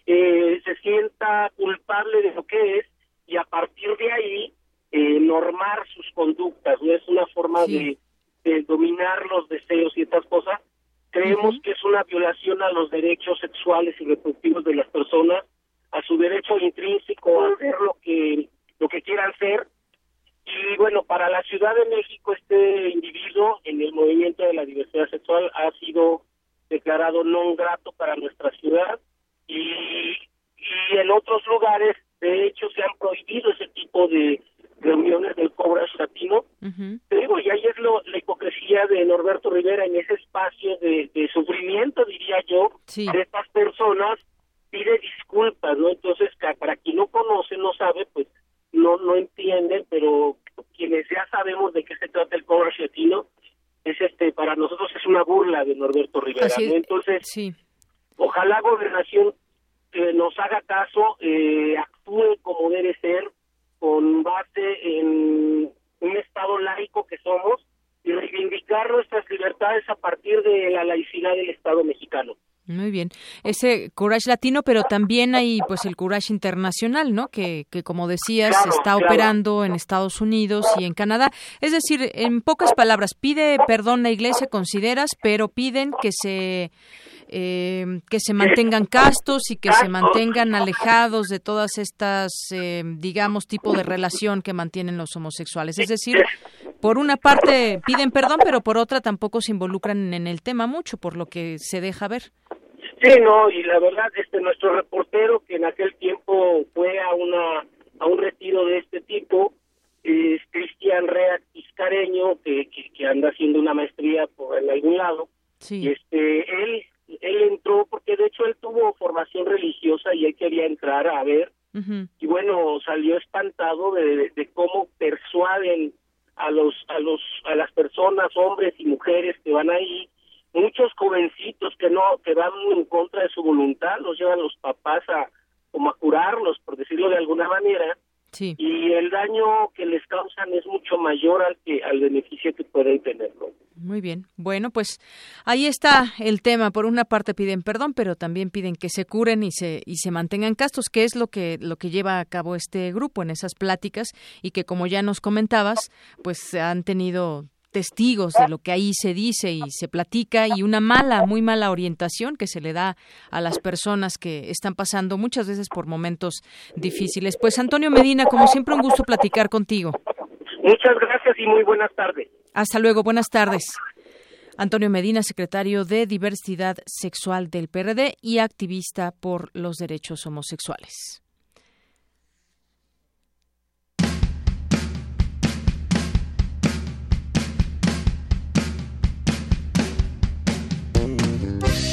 eh, se sienta culpable de lo que es y a partir de ahí eh, normar sus conductas, no es una forma de, de dominar los deseos y estas cosas, Creemos que es una violación a los derechos sexuales y reproductivos de las personas, a su derecho intrínseco a hacer lo que lo que quieran ser. Y bueno, para la Ciudad de México este individuo en el movimiento de la diversidad sexual ha sido declarado no grato para nuestra ciudad. Y, y en otros lugares de hecho se han prohibido ese tipo de reuniones del Cobra Latino. digo, y ahí es lo, la hipocresía de Norberto Rivera en ese espacio de, sufrimiento, diría yo, de estas personas, pide disculpas, ¿no? Entonces, para quien no conoce, no sabe, pues no no entiende, pero quienes ya sabemos de qué se trata el Cobra Latino, es este, para nosotros es una burla de Norberto Rivera, ¿no? Entonces, sí. ojalá Gobernación eh, nos haga caso, eh, actúe como debe ser, con base en un Estado laico que somos y reivindicar nuestras libertades a partir de la laicidad del Estado mexicano. Muy bien. Ese courage latino, pero también hay pues el courage internacional, ¿no? Que, que como decías, está operando en Estados Unidos y en Canadá. Es decir, en pocas palabras, pide perdón la iglesia, consideras, pero piden que se eh, que se mantengan castos y que se mantengan alejados de todas estas, eh, digamos, tipo de relación que mantienen los homosexuales. Es decir, por una parte piden perdón, pero por otra tampoco se involucran en el tema mucho, por lo que se deja ver. Sí, no, y la verdad, este nuestro reportero que en aquel tiempo fue a una a un retiro de este tipo es Cristian Rea Iscareño que, que, anda haciendo una maestría por en algún lado. Sí. este él él entró porque de hecho él tuvo formación religiosa y él quería entrar a ver. Y bueno salió espantado de, de, cómo persuaden a los a los a las personas hombres y mujeres que van ahí. Muchos jovencitos que no que van en contra de su voluntad los llevan los papás a como a curarlos por decirlo de alguna manera y el daño que les causan es mucho mayor al que al beneficio que pueden tener. Muy bien. Bueno, pues ahí está el tema. Por una parte piden perdón, pero también piden que se curen y se y se mantengan castos, que es lo que lo que lleva a cabo este grupo en esas pláticas y que como ya nos comentabas, pues han tenido testigos de lo que ahí se dice y se platica y una mala, muy mala orientación que se le da a las personas que están pasando muchas veces por momentos difíciles. Pues Antonio Medina, como siempre, un gusto platicar contigo. Muchas gracias y muy buenas tardes. Hasta luego, buenas tardes. Antonio Medina, secretario de Diversidad Sexual del PRD y activista por los derechos homosexuales. Bye.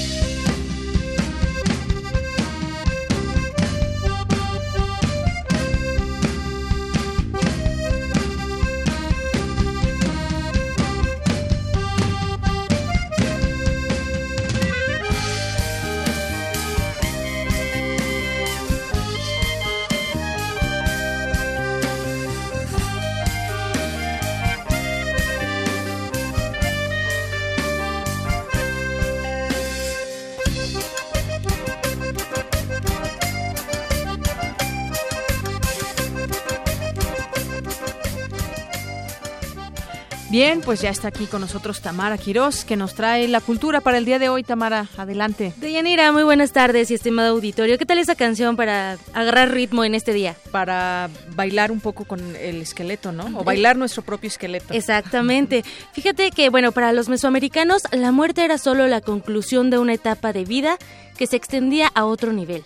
Bien, pues ya está aquí con nosotros Tamara Quirós, que nos trae la cultura para el día de hoy. Tamara, adelante. Deyanira, muy buenas tardes y estimado auditorio. ¿Qué tal esa canción para agarrar ritmo en este día? Para bailar un poco con el esqueleto, ¿no? O bailar nuestro propio esqueleto. Exactamente. Fíjate que, bueno, para los mesoamericanos, la muerte era solo la conclusión de una etapa de vida que se extendía a otro nivel.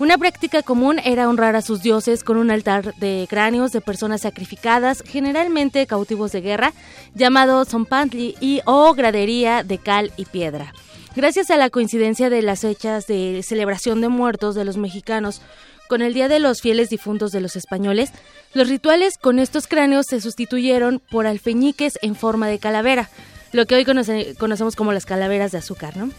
Una práctica común era honrar a sus dioses con un altar de cráneos de personas sacrificadas, generalmente cautivos de guerra, llamado Zompantli y o gradería de cal y piedra. Gracias a la coincidencia de las fechas de celebración de muertos de los mexicanos con el Día de los Fieles Difuntos de los Españoles, los rituales con estos cráneos se sustituyeron por alfeñiques en forma de calavera, lo que hoy conocemos como las calaveras de azúcar, ¿no?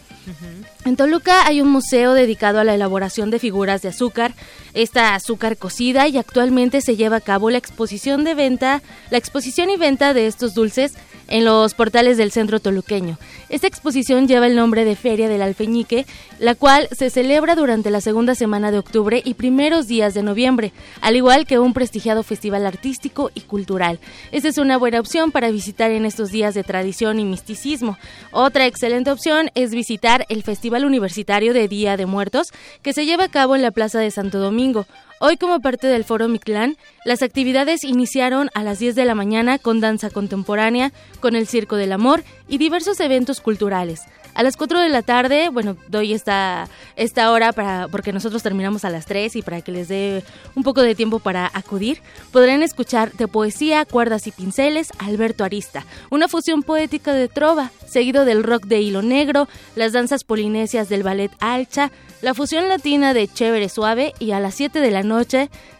En Toluca hay un museo dedicado a la elaboración de figuras de azúcar, esta azúcar cocida y actualmente se lleva a cabo la exposición de venta, la exposición y venta de estos dulces en los portales del centro toluqueño. Esta exposición lleva el nombre de Feria del Alfeñique, la cual se celebra durante la segunda semana de octubre y primeros días de noviembre, al igual que un prestigiado festival artístico y cultural. Esta es una buena opción para visitar en estos días de tradición y misticismo. Otra excelente opción es visitar el Festival Universitario de Día de Muertos, que se lleva a cabo en la Plaza de Santo Domingo. Hoy, como parte del Foro Mictlán, las actividades iniciaron a las 10 de la mañana con danza contemporánea, con el Circo del Amor y diversos eventos culturales. A las 4 de la tarde, bueno, doy esta, esta hora para, porque nosotros terminamos a las 3 y para que les dé un poco de tiempo para acudir, podrán escuchar de poesía, cuerdas y pinceles Alberto Arista, una fusión poética de trova, seguido del rock de hilo negro, las danzas polinesias del ballet alcha, la fusión latina de Chévere Suave y a las 7 de la noche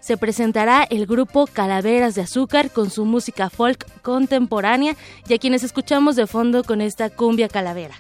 se presentará el grupo Calaveras de Azúcar con su música folk contemporánea y a quienes escuchamos de fondo con esta cumbia calavera.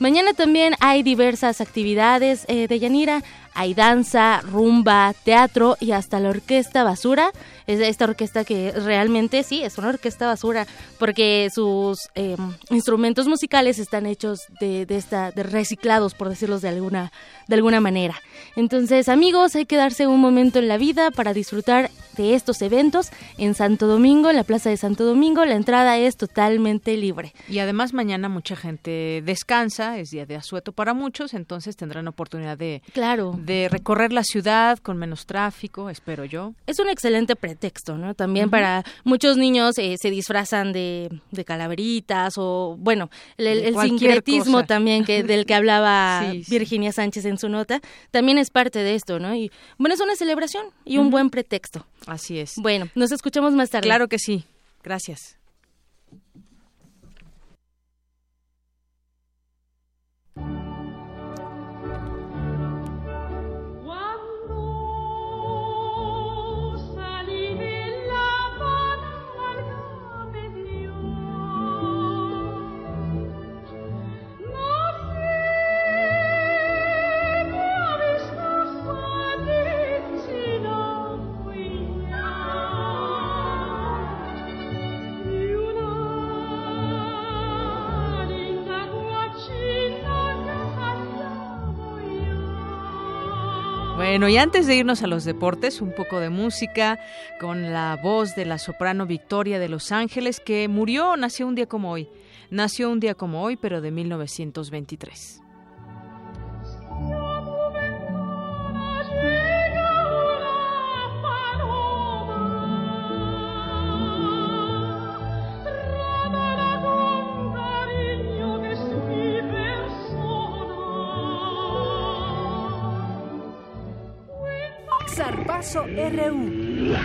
Mañana también hay diversas actividades eh, de Yanira. Hay danza, rumba, teatro y hasta la orquesta basura. Es esta orquesta que realmente sí, es una orquesta basura porque sus em, instrumentos musicales están hechos de, de, esta, de reciclados, por decirlos de alguna, de alguna manera. Entonces, amigos, hay que darse un momento en la vida para disfrutar de estos eventos en Santo Domingo, en la Plaza de Santo Domingo. La entrada es totalmente libre. Y además mañana mucha gente descansa, es día de asueto para muchos, entonces tendrán oportunidad de, claro. De recorrer la ciudad con menos tráfico, espero yo. Es un excelente pretexto, ¿no? También uh -huh. para muchos niños eh, se disfrazan de, de, calaveritas o, bueno, el, el sincretismo cosa. también que del que hablaba sí, Virginia Sánchez en su nota, también es parte de esto, ¿no? Y bueno, es una celebración y un uh -huh. buen pretexto. Así es. Bueno, nos escuchamos más tarde. Claro que sí. Gracias. Bueno, y antes de irnos a los deportes, un poco de música con la voz de la soprano Victoria de Los Ángeles, que murió, nació un día como hoy. Nació un día como hoy, pero de 1923. RU.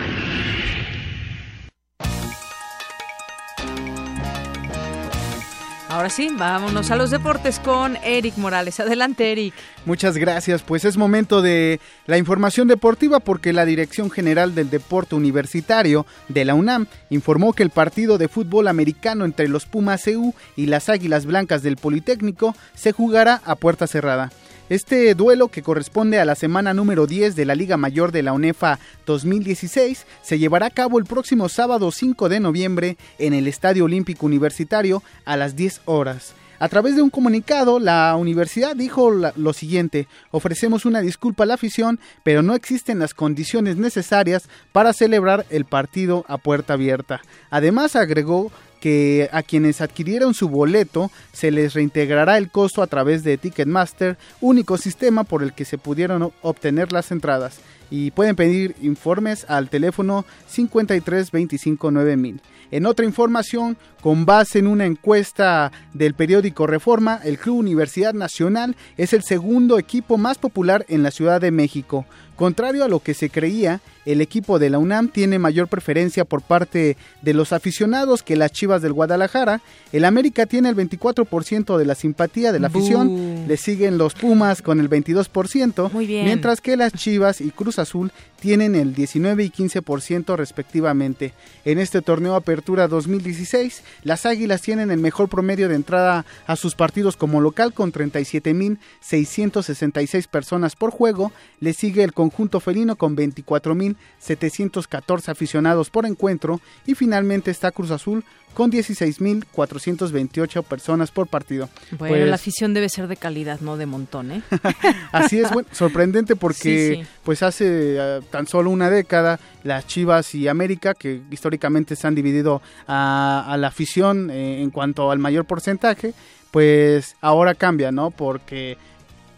Ahora sí, vámonos a los deportes con Eric Morales. Adelante, Eric. Muchas gracias. Pues es momento de la información deportiva porque la Dirección General del Deporte Universitario de la UNAM informó que el partido de fútbol americano entre los Pumas EU y las Águilas Blancas del Politécnico se jugará a puerta cerrada. Este duelo, que corresponde a la semana número 10 de la Liga Mayor de la UNEFA 2016, se llevará a cabo el próximo sábado 5 de noviembre en el Estadio Olímpico Universitario a las 10 horas. A través de un comunicado, la universidad dijo lo siguiente, ofrecemos una disculpa a la afición, pero no existen las condiciones necesarias para celebrar el partido a puerta abierta. Además, agregó que a quienes adquirieron su boleto se les reintegrará el costo a través de Ticketmaster, único sistema por el que se pudieron obtener las entradas. Y pueden pedir informes al teléfono 53 25 9000. En otra información, con base en una encuesta del periódico Reforma, el Club Universidad Nacional es el segundo equipo más popular en la Ciudad de México. Contrario a lo que se creía, el equipo de la UNAM tiene mayor preferencia por parte de los aficionados que las Chivas del Guadalajara. El América tiene el 24% de la simpatía de la afición, le siguen los Pumas con el 22%, mientras que las Chivas y Cruz Azul tienen el 19 y 15% respectivamente. En este torneo Apertura 2016, las Águilas tienen el mejor promedio de entrada a sus partidos como local con 37.666 personas por juego, le sigue el conjunto felino con 24.714 aficionados por encuentro y finalmente está Cruz Azul con 16.428 personas por partido. Bueno, la pues afición debe ser de calidad, no de montón, ¿eh? Así es, bueno, sorprendente porque pues hace eh, tan solo una década las Chivas y América, que históricamente se han dividido a, la afición eh, en cuanto al mayor porcentaje, pues ahora cambia, ¿no? Porque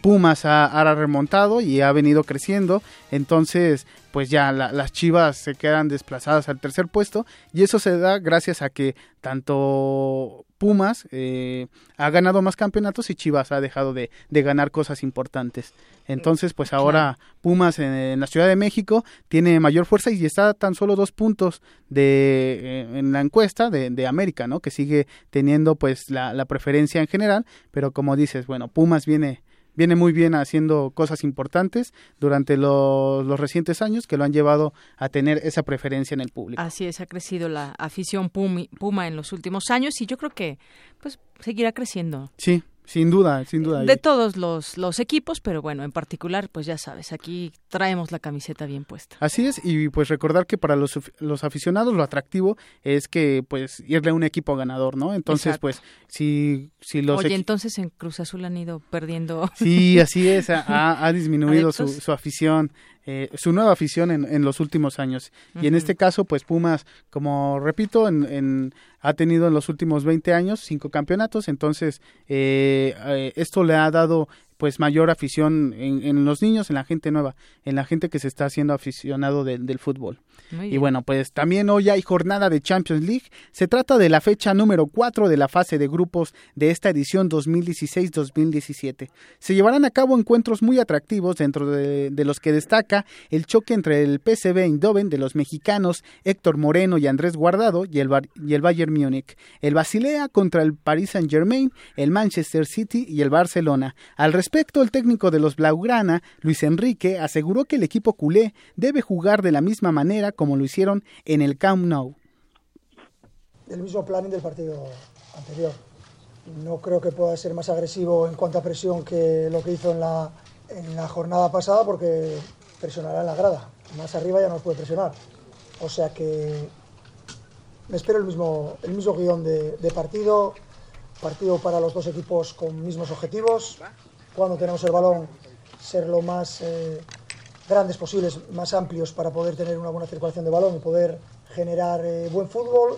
Pumas ha, remontado y ha venido creciendo, entonces pues ya las Chivas se quedan desplazadas al tercer puesto y eso se da gracias a que tanto Pumas eh, ha ganado más campeonatos y Chivas ha dejado de, ganar cosas importantes. Entonces, pues ahora Pumas en, la Ciudad de México tiene mayor fuerza y está tan solo dos puntos de eh, en la encuesta de, América, ¿no? Que sigue teniendo pues la, la preferencia en general, pero como dices, bueno, Pumas viene viene muy bien haciendo cosas importantes durante los, recientes años que lo han llevado a tener esa preferencia en el público. Así es, ha crecido la afición Puma en los últimos años y yo creo que pues seguirá creciendo. Sí, sin duda, sin duda. De todos los, los equipos, pero bueno, en particular, pues ya sabes, aquí traemos la camiseta bien puesta. Así es, y pues recordar que para los, los aficionados lo atractivo es que pues irle a un equipo ganador, ¿no? Entonces, pues, si, si los... Oye, entonces en Cruz Azul han ido perdiendo... Sí, así es, ha, ha disminuido su, su afición. Eh, su nueva afición en, en, los últimos años. Y en este caso, pues Pumas, como repito, en, en, ha tenido en los últimos 20 años cinco campeonatos, entonces eh, eh, esto le ha dado pues mayor afición en, en, los niños, en la gente nueva, en la gente que se está haciendo aficionado del fútbol. Y bueno, pues también hoy hay jornada de Champions League. Se trata de la fecha número 4 de la fase de grupos de esta edición 2016-2017. Se llevarán a cabo encuentros muy atractivos dentro de, los que destaca el choque entre el PSV Eindhoven de los mexicanos Héctor Moreno y Andrés Guardado y el, y el Bayern Múnich, el Basilea contra el Paris Saint-Germain, el Manchester City y el Barcelona. Al respecto, el técnico de los Blaugrana, Luis Enrique, aseguró que el equipo culé debe jugar de la misma manera como lo hicieron en el Camp Nou. El mismo planning del partido anterior. No creo que pueda ser más agresivo en cuanto a presión que lo que hizo en la, jornada pasada porque presionará en la grada. Más arriba ya no puede presionar. O sea que me espero el mismo, el mismo guion de, partido, partido para los dos equipos con mismos objetivos. Cuando tenemos el balón, ser lo más eh, grandes posibles, más amplios para poder tener una buena circulación de balón y poder generar eh, buen fútbol.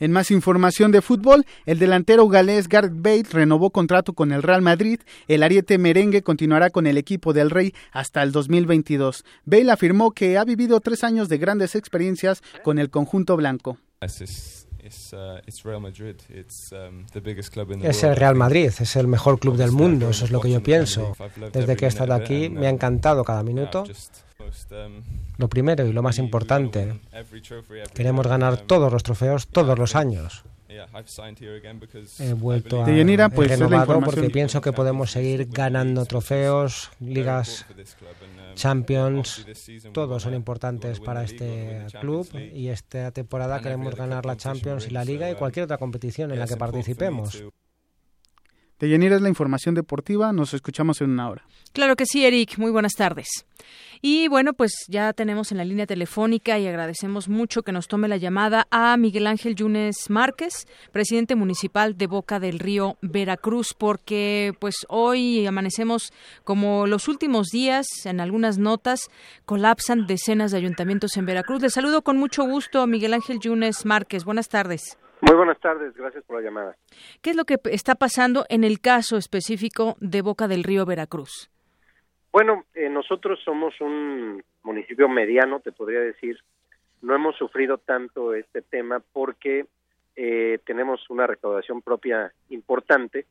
En más información de fútbol, el delantero galés Gareth Bale renovó contrato con el Real Madrid. El ariete merengue continuará con el equipo del Rey hasta el 2022. Bale afirmó que ha vivido tres años de grandes experiencias con el conjunto blanco. Es el Real Madrid, es el mejor club del mundo, eso es lo que yo pienso. Desde que he estado aquí me ha encantado cada minuto. Lo primero y lo más importante, queremos ganar todos los trofeos todos los años. He vuelto a pues, renovado porque pienso que podemos seguir ganando trofeos, ligas, champions, todos son importantes para este club y esta temporada queremos ganar la Champions y la liga y cualquier otra competición en la que participemos. De Yanira es la información deportiva. Nos escuchamos en una hora. Claro que sí, Eric. Muy buenas tardes. Y bueno, pues ya tenemos en la línea telefónica y agradecemos mucho que nos tome la llamada a Miguel Ángel Yunes Márquez, presidente municipal de Boca del Río, Veracruz, porque pues hoy amanecemos como los últimos días, en algunas notas, colapsan decenas de ayuntamientos en Veracruz. Le saludo con mucho gusto, Miguel Ángel Yunes Márquez. Buenas tardes. Muy buenas tardes, gracias por la llamada. ¿Qué es lo que está pasando en el caso específico de Boca del Río Veracruz? Bueno, eh, nosotros somos un municipio mediano, te podría decir. No hemos sufrido tanto este tema porque eh, tenemos una recaudación propia importante,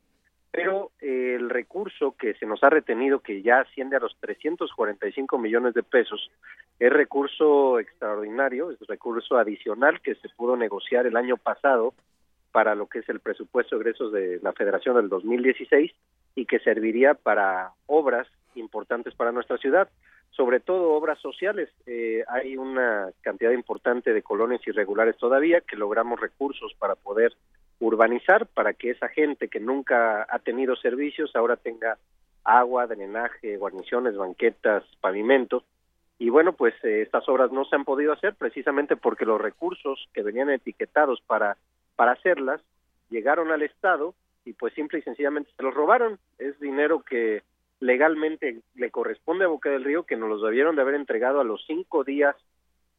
pero eh, el recurso que se nos ha retenido, que ya asciende a los 345 millones de pesos, es recurso extraordinario, es recurso adicional que se pudo negociar el año pasado para lo que es el presupuesto de egresos de la Federación del 2016 y que serviría para obras importantes para nuestra ciudad, sobre todo obras sociales. Eh, hay una cantidad importante de colonias irregulares todavía que logramos recursos para poder urbanizar, para que esa gente que nunca ha tenido servicios ahora tenga agua, drenaje, guarniciones, banquetas, pavimentos. Y bueno, pues eh, estas obras no se han podido hacer precisamente porque los recursos que venían etiquetados para, para hacerlas llegaron al Estado y pues simple y sencillamente se los robaron. Es dinero que legalmente le corresponde a Boca del Río, que nos los debieron de haber entregado a los cinco días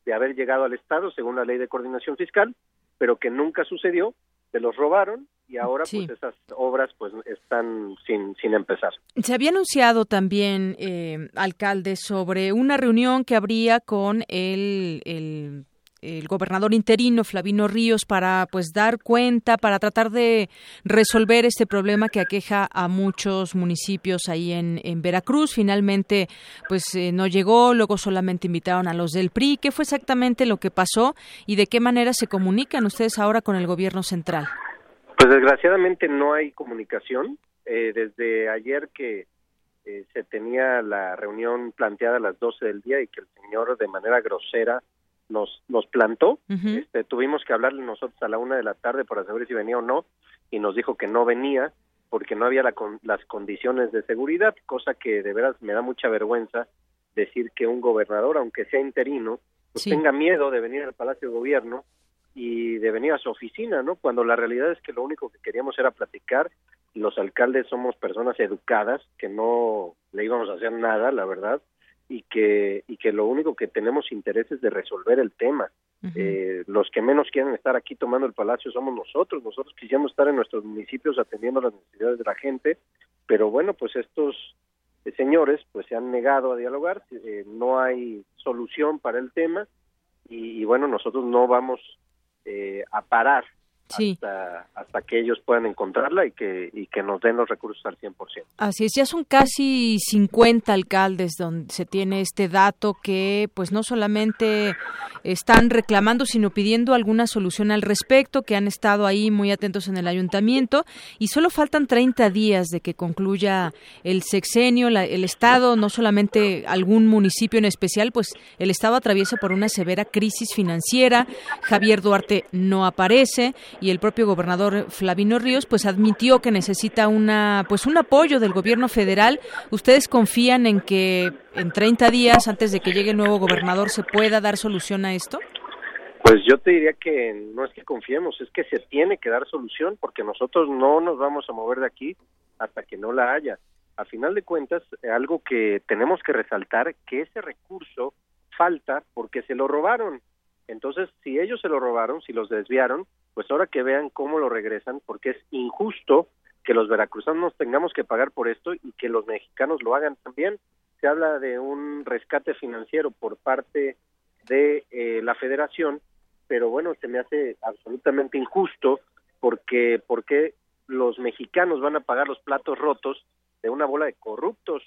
de haber llegado al Estado, según la ley de coordinación fiscal, pero que nunca sucedió, se los robaron y ahora pues esas obras pues están sin, sin empezar. Se había anunciado también, eh, alcalde, sobre una reunión que habría con el, el el gobernador interino Flavino Ríos para pues dar cuenta para tratar de resolver este problema que aqueja a muchos municipios ahí en, en Veracruz. Finalmente pues eh, no llegó luego solamente invitaron a los del PRI qué fue exactamente lo que pasó y de qué manera se comunican ustedes ahora con el gobierno central pues desgraciadamente no hay comunicación. Eh, desde ayer que eh, se tenía la reunión planteada a las 12 del día y que el señor de manera grosera nos, nos plantó. este, tuvimos que hablarle nosotros a la una de la tarde para saber si venía o no y nos dijo que no venía porque no había la las condiciones de seguridad, cosa que de veras me da mucha vergüenza decir que un gobernador, aunque sea interino, pues tenga miedo de venir al Palacio de Gobierno y de venir a su oficina, ¿no? Cuando la realidad es que lo único que queríamos era platicar. Los alcaldes somos personas educadas que no le íbamos a hacer nada, la verdad y que y que lo único que tenemos interés es de resolver el tema. eh, los que menos quieren estar aquí tomando el palacio somos nosotros. Nosotros quisiéramos estar en nuestros municipios atendiendo las necesidades de la gente, pero bueno, pues estos eh, señores pues se han negado a dialogar. Eh, no hay solución para el tema y, y bueno, nosotros no vamos eh, a parar hasta, hasta que ellos puedan encontrarla y que, y que nos den los recursos al 100%. Así es, ya son casi 50 alcaldes donde se tiene este dato que pues no solamente están reclamando, sino pidiendo alguna solución al respecto, que han estado ahí muy atentos en el ayuntamiento y solo faltan 30 días de que concluya el sexenio, el Estado, no solamente algún municipio en especial, pues el Estado atraviesa por una severa crisis financiera, Javier Duarte no aparece y el propio gobernador Flavino Ríos pues admitió que necesita una pues un apoyo del gobierno federal. ¿Ustedes confían en que en 30 días antes de que llegue el nuevo gobernador se pueda dar solución a esto? Pues yo te diría que no es que confiemos, es que se tiene que dar solución porque nosotros no nos vamos a mover de aquí hasta que no la haya. a final de cuentas, algo que tenemos que resaltar, que ese recurso falta porque se lo robaron. Entonces, si ellos se lo robaron, si los desviaron, pues ahora que vean cómo lo regresan, porque es injusto que los veracruzanos tengamos que pagar por esto y que los mexicanos lo hagan también. Se habla de un rescate financiero por parte de eh, la federación, pero bueno, se me hace absolutamente injusto porque, porque los mexicanos van a pagar los platos rotos de una bola de corruptos.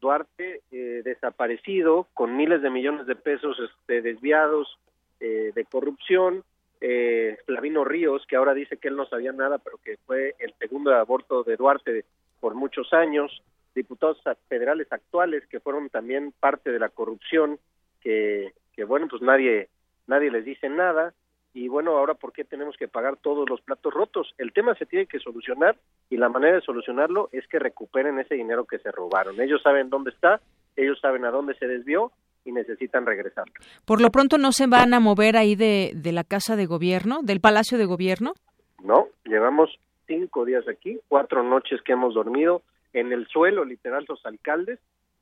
Duarte eh, desaparecido con miles de millones de pesos este, desviados eh, de corrupción, eh, Flavino Ríos, que ahora dice que él no sabía nada, pero que fue el segundo aborto de Duarte por muchos años, diputados federales actuales que fueron también parte de la corrupción, que, que bueno, pues nadie, nadie les dice nada, y bueno, ahora ¿por qué tenemos que pagar todos los platos rotos? El tema se tiene que solucionar y la manera de solucionarlo es que recuperen ese dinero que se robaron. Ellos saben dónde está, ellos saben a dónde se desvió y necesitan regresar. Por lo pronto no se van a mover ahí de, de la casa de gobierno, del palacio de gobierno. No, llevamos cinco días aquí, cuatro noches que hemos dormido en el suelo, literal, los alcaldes,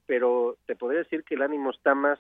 pero te podría decir que el ánimo está más,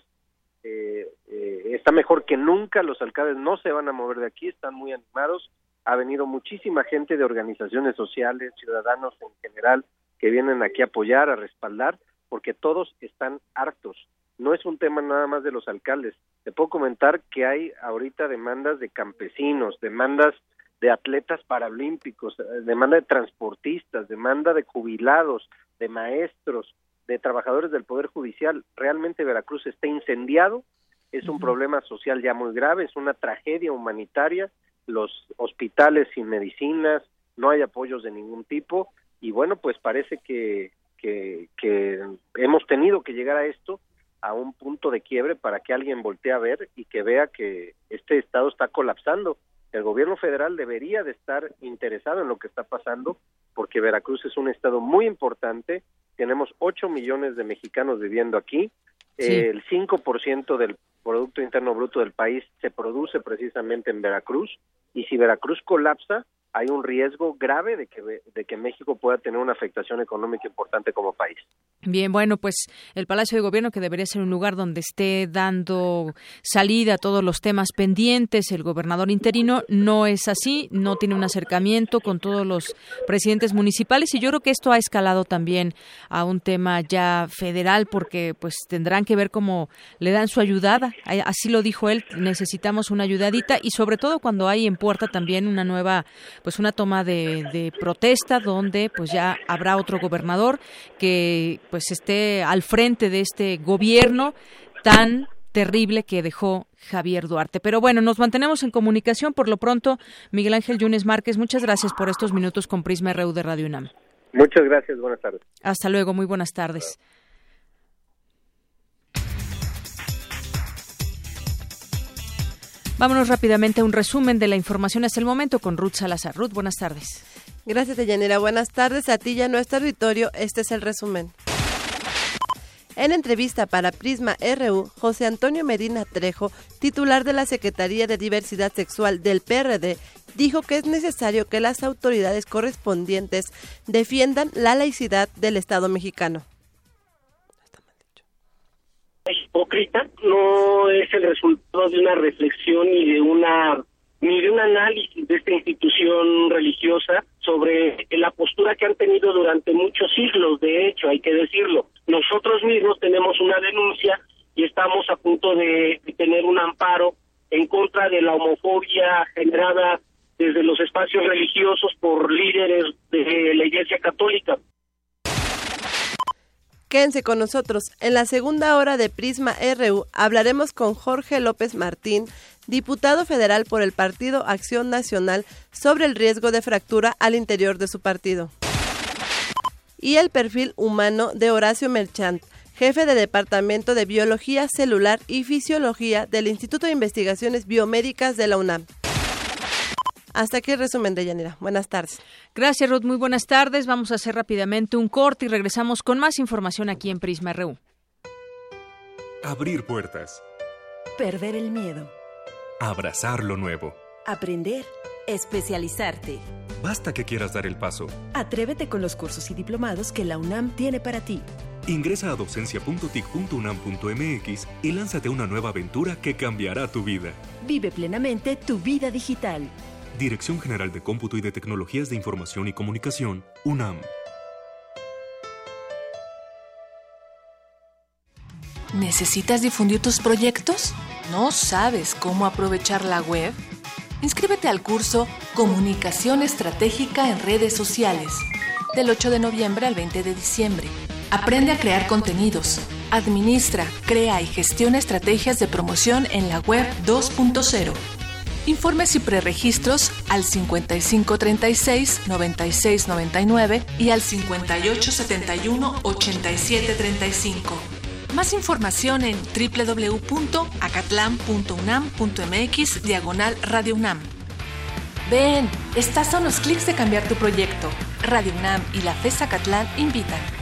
eh, eh, está mejor que nunca, los alcaldes no se van a mover de aquí, están muy animados, ha venido muchísima gente de organizaciones sociales, ciudadanos en general, que vienen aquí a apoyar, a respaldar, porque todos están hartos no es un tema nada más de los alcaldes. Te puedo comentar que hay ahorita demandas de campesinos, demandas de atletas paralímpicos, eh, demanda de transportistas, demanda de jubilados, de maestros, de trabajadores del Poder Judicial. Realmente Veracruz está incendiado, es un problema social ya muy grave, es una tragedia humanitaria, los hospitales sin medicinas, no hay apoyos de ningún tipo y bueno, pues parece que, que, que hemos tenido que llegar a esto a un punto de quiebre para que alguien voltee a ver y que vea que este estado está colapsando. El gobierno federal debería de estar interesado en lo que está pasando porque Veracruz es un estado muy importante, tenemos 8 millones de mexicanos viviendo aquí, el 5% del Producto Interno Bruto del país se produce precisamente en Veracruz. Y si Veracruz colapsa, hay un riesgo grave de que, de que México pueda tener una afectación económica importante como país. Bien, bueno, pues el Palacio de Gobierno, que debería ser un lugar donde esté dando salida a todos los temas pendientes, el gobernador interino, no es así, no tiene un acercamiento con todos los presidentes municipales y yo creo que esto ha escalado también a un tema ya federal porque pues tendrán que ver cómo le dan su ayudada, así lo dijo él, necesitamos una ayudadita y sobre todo cuando hay en puerta también una nueva pues una toma de, protesta donde pues ya habrá otro gobernador que pues esté al frente de este gobierno tan terrible que dejó Javier Duarte. Pero bueno, nos mantenemos en comunicación. Por lo pronto, Miguel Ángel Yunes Márquez, muchas gracias por estos minutos con Prisma RU de Radio UNAM. Muchas gracias, buenas tardes. Hasta luego, muy buenas tardes. Vámonos rápidamente a un resumen de la información hasta el momento con Ruth Salazar. Ruth, buenas tardes. Gracias, Deyanira. Buenas tardes a ti y a nuestro auditorio. Este es el resumen. En entrevista para Prisma RU, José Antonio Medina Trejo, titular de la Secretaría de Diversidad Sexual del PRD, dijo que es necesario que las autoridades correspondientes defiendan la laicidad del Estado mexicano hipócrita, no es el resultado de una reflexión ni de una ni de un análisis de esta institución religiosa sobre la postura que han tenido durante muchos siglos, de hecho, hay que decirlo. Nosotros mismos tenemos una denuncia y estamos a punto de, de tener un amparo en contra de la homofobia generada desde los espacios religiosos por líderes de la Iglesia Católica. Quédense con nosotros. En la segunda hora de Prisma RU hablaremos con Jorge López Martín, diputado federal por el Partido Acción Nacional, sobre el riesgo de fractura al interior de su partido. Y el perfil humano de Horacio Merchant, jefe de Departamento de Biología Celular y Fisiología del Instituto de Investigaciones Biomédicas de la UNAM. Hasta aquí el resumen de Yanira. Buenas tardes. Gracias, Ruth. Muy buenas tardes. Vamos a hacer rápidamente un corte y regresamos con más información aquí en Prisma RU. Abrir puertas. Perder el miedo. Abrazar lo nuevo. Aprender. Especializarte. Basta que quieras dar el paso. Atrévete con los cursos y diplomados que la UNAM tiene para ti. Ingresa a docencia.tic.unam.mx y lánzate a una nueva aventura que cambiará tu vida. Vive plenamente tu vida digital. Dirección General de Cómputo y de Tecnologías de Información y Comunicación, UNAM. ¿Necesitas difundir tus proyectos? ¿No sabes cómo aprovechar la web? Inscríbete al curso Comunicación Estratégica en Redes Sociales, del 8 de noviembre al 20 de diciembre. Aprende a crear contenidos, administra, crea y gestiona estrategias de promoción en la web 2.0. Informes y preregistros al 5536-9699 y al 5871-8735. Más información en www.acatlan.unam.mx diagonal Radio UNAM. Ven, estás a unos clics de cambiar tu proyecto. Radio UNAM y la FES Acatlán invitan.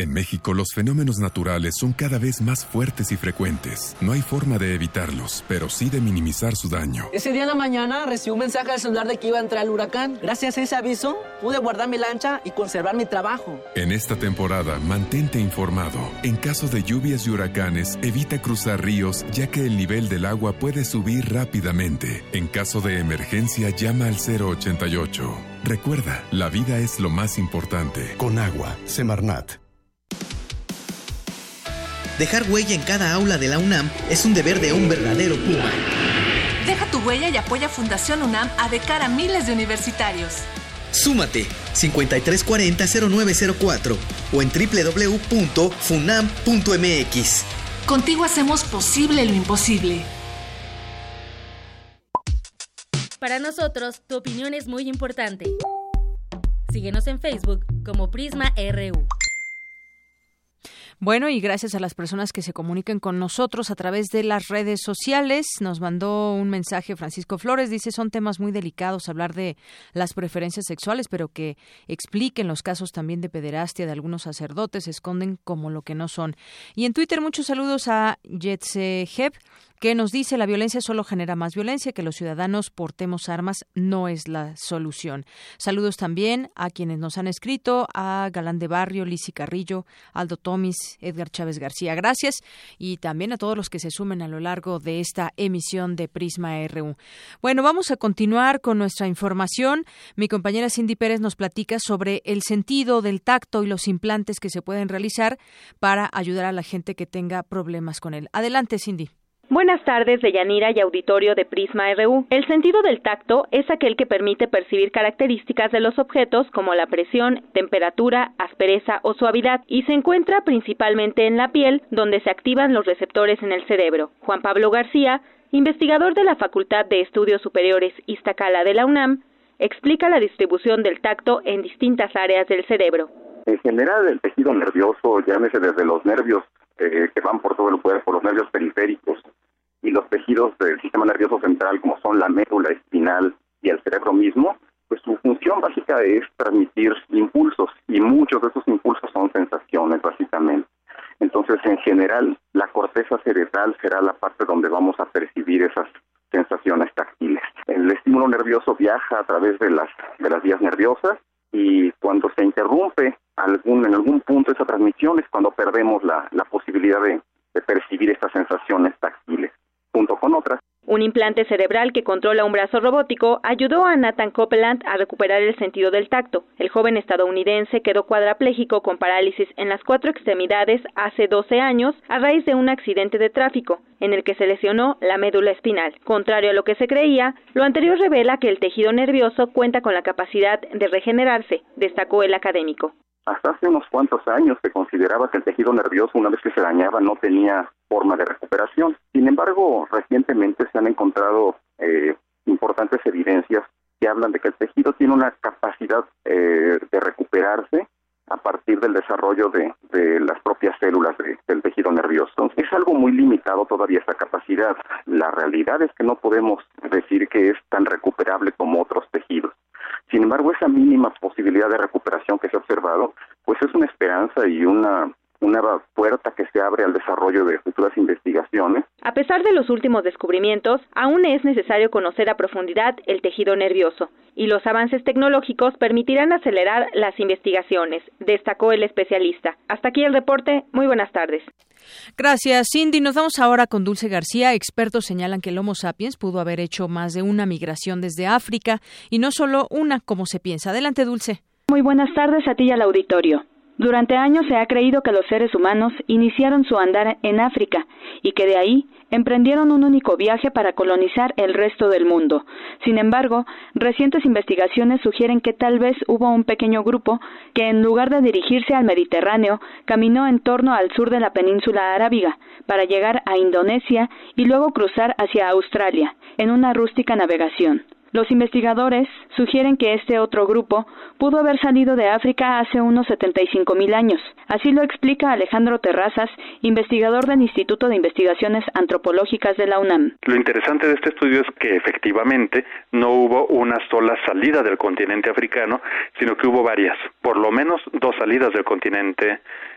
En México los fenómenos naturales son cada vez más fuertes y frecuentes. No hay forma de evitarlos, pero sí de minimizar su daño. Ese día en la mañana recibí un mensaje al celular de que iba a entrar el huracán. Gracias a ese aviso pude guardar mi lancha y conservar mi trabajo. En esta temporada, mantente informado. En caso de lluvias y huracanes, evita cruzar ríos ya que el nivel del agua puede subir rápidamente. En caso de emergencia, llama al 088. Recuerda, la vida es lo más importante. Con agua, Semarnat. Dejar huella en cada aula de la UNAM es un deber de un verdadero Puma. Deja tu huella y apoya Fundación UNAM a becar a miles de universitarios. Súmate 5340-0904 o en www.funam.mx. Contigo hacemos posible lo imposible. Para nosotros, tu opinión es muy importante. Síguenos en Facebook como Prisma RU. Bueno, y gracias a las personas que se comunican con nosotros a través de las redes sociales. Nos mandó un mensaje Francisco Flores, dice, son temas muy delicados hablar de las preferencias sexuales, pero que expliquen los casos también de pederastia de algunos sacerdotes, se esconden como lo que no son. Y en Twitter muchos saludos a Jetse Heb, que nos dice la violencia solo genera más violencia, que los ciudadanos portemos armas no es la solución. Saludos también a quienes nos han escrito, a Galán de Barrio, Lisi Carrillo, Aldo Tomis, Edgar Chávez García. Gracias y también a todos los que se sumen a lo largo de esta emisión de Prisma RU. Bueno, vamos a continuar con nuestra información. Mi compañera Cindy Pérez nos platica sobre el sentido del tacto y los implantes que se pueden realizar para ayudar a la gente que tenga problemas con él. Adelante, Cindy. Buenas tardes, Deyanira y auditorio de Prisma RU. El sentido del tacto es aquel que permite percibir características de los objetos como la presión, temperatura, aspereza o suavidad y se encuentra principalmente en la piel, donde se activan los receptores en el cerebro. Juan Pablo García, investigador de la Facultad de Estudios Superiores Iztacala de la UNAM, explica la distribución del tacto en distintas áreas del cerebro. En general, el tejido nervioso, llámese desde los nervios eh, que van por todo el cuerpo, los nervios periféricos y los tejidos del sistema nervioso central, como son la médula espinal y el cerebro mismo, pues su función básica es transmitir impulsos y muchos de esos impulsos son sensaciones, básicamente. Entonces, en general, la corteza cerebral será la parte donde vamos a percibir esas sensaciones táctiles. El estímulo nervioso viaja a través de las de las vías nerviosas y cuando se interrumpe algún en algún punto esa transmisión es cuando perdemos la, posibilidad de, de percibir estas sensaciones táctiles junto con otras. Un implante cerebral que controla un brazo robótico ayudó a Nathan Copeland a recuperar el sentido del tacto. El joven estadounidense quedó cuadrapléjico con parálisis en las cuatro extremidades hace 12 años a raíz de un accidente de tráfico en el que se lesionó la médula espinal. Contrario a lo que se creía, lo anterior revela que el tejido nervioso cuenta con la capacidad de regenerarse, destacó el académico. Hasta hace unos cuantos años se consideraba que el tejido nervioso, una vez que se dañaba, no tenía forma de recuperación. Sin embargo, recientemente se han encontrado eh, importantes evidencias que hablan de que el tejido tiene una capacidad eh, de recuperarse a partir del desarrollo de, las propias células del tejido nervioso. es algo muy limitado todavía esta capacidad. La realidad es que no podemos decir que es tan recuperable como otros tejidos. Sin embargo, esa mínima posibilidad de recuperación que se ha observado, pues es una esperanza y una una puerta que se abre al desarrollo de futuras investigaciones. A pesar de los últimos descubrimientos, aún es necesario conocer a profundidad el tejido nervioso y los avances tecnológicos permitirán acelerar las investigaciones, destacó el especialista. Hasta aquí el reporte. Muy buenas tardes. Gracias, Cindy. Nos vamos ahora con Dulce García. Expertos señalan que el Homo sapiens pudo haber hecho más de una migración desde África y no solo una como se piensa. Adelante, Dulce. Muy buenas tardes a ti y al auditorio. Durante años se ha creído que los seres humanos iniciaron su andar en África y que de ahí emprendieron un único viaje para colonizar el resto del mundo. Sin embargo, recientes investigaciones sugieren que tal vez hubo un pequeño grupo que en lugar de dirigirse al Mediterráneo, caminó en torno al sur de la península arábiga para llegar a Indonesia y luego cruzar hacia Australia en una rústica navegación. Los investigadores sugieren que este otro grupo pudo haber salido de África hace unos 75 mil años. Así lo explica Alejandro Terrazas, investigador del Instituto de Investigaciones Antropológicas de la UNAM. Lo interesante de este estudio es que efectivamente no hubo una sola salida del continente africano, sino que hubo varias, por lo menos dos salidas del continente africano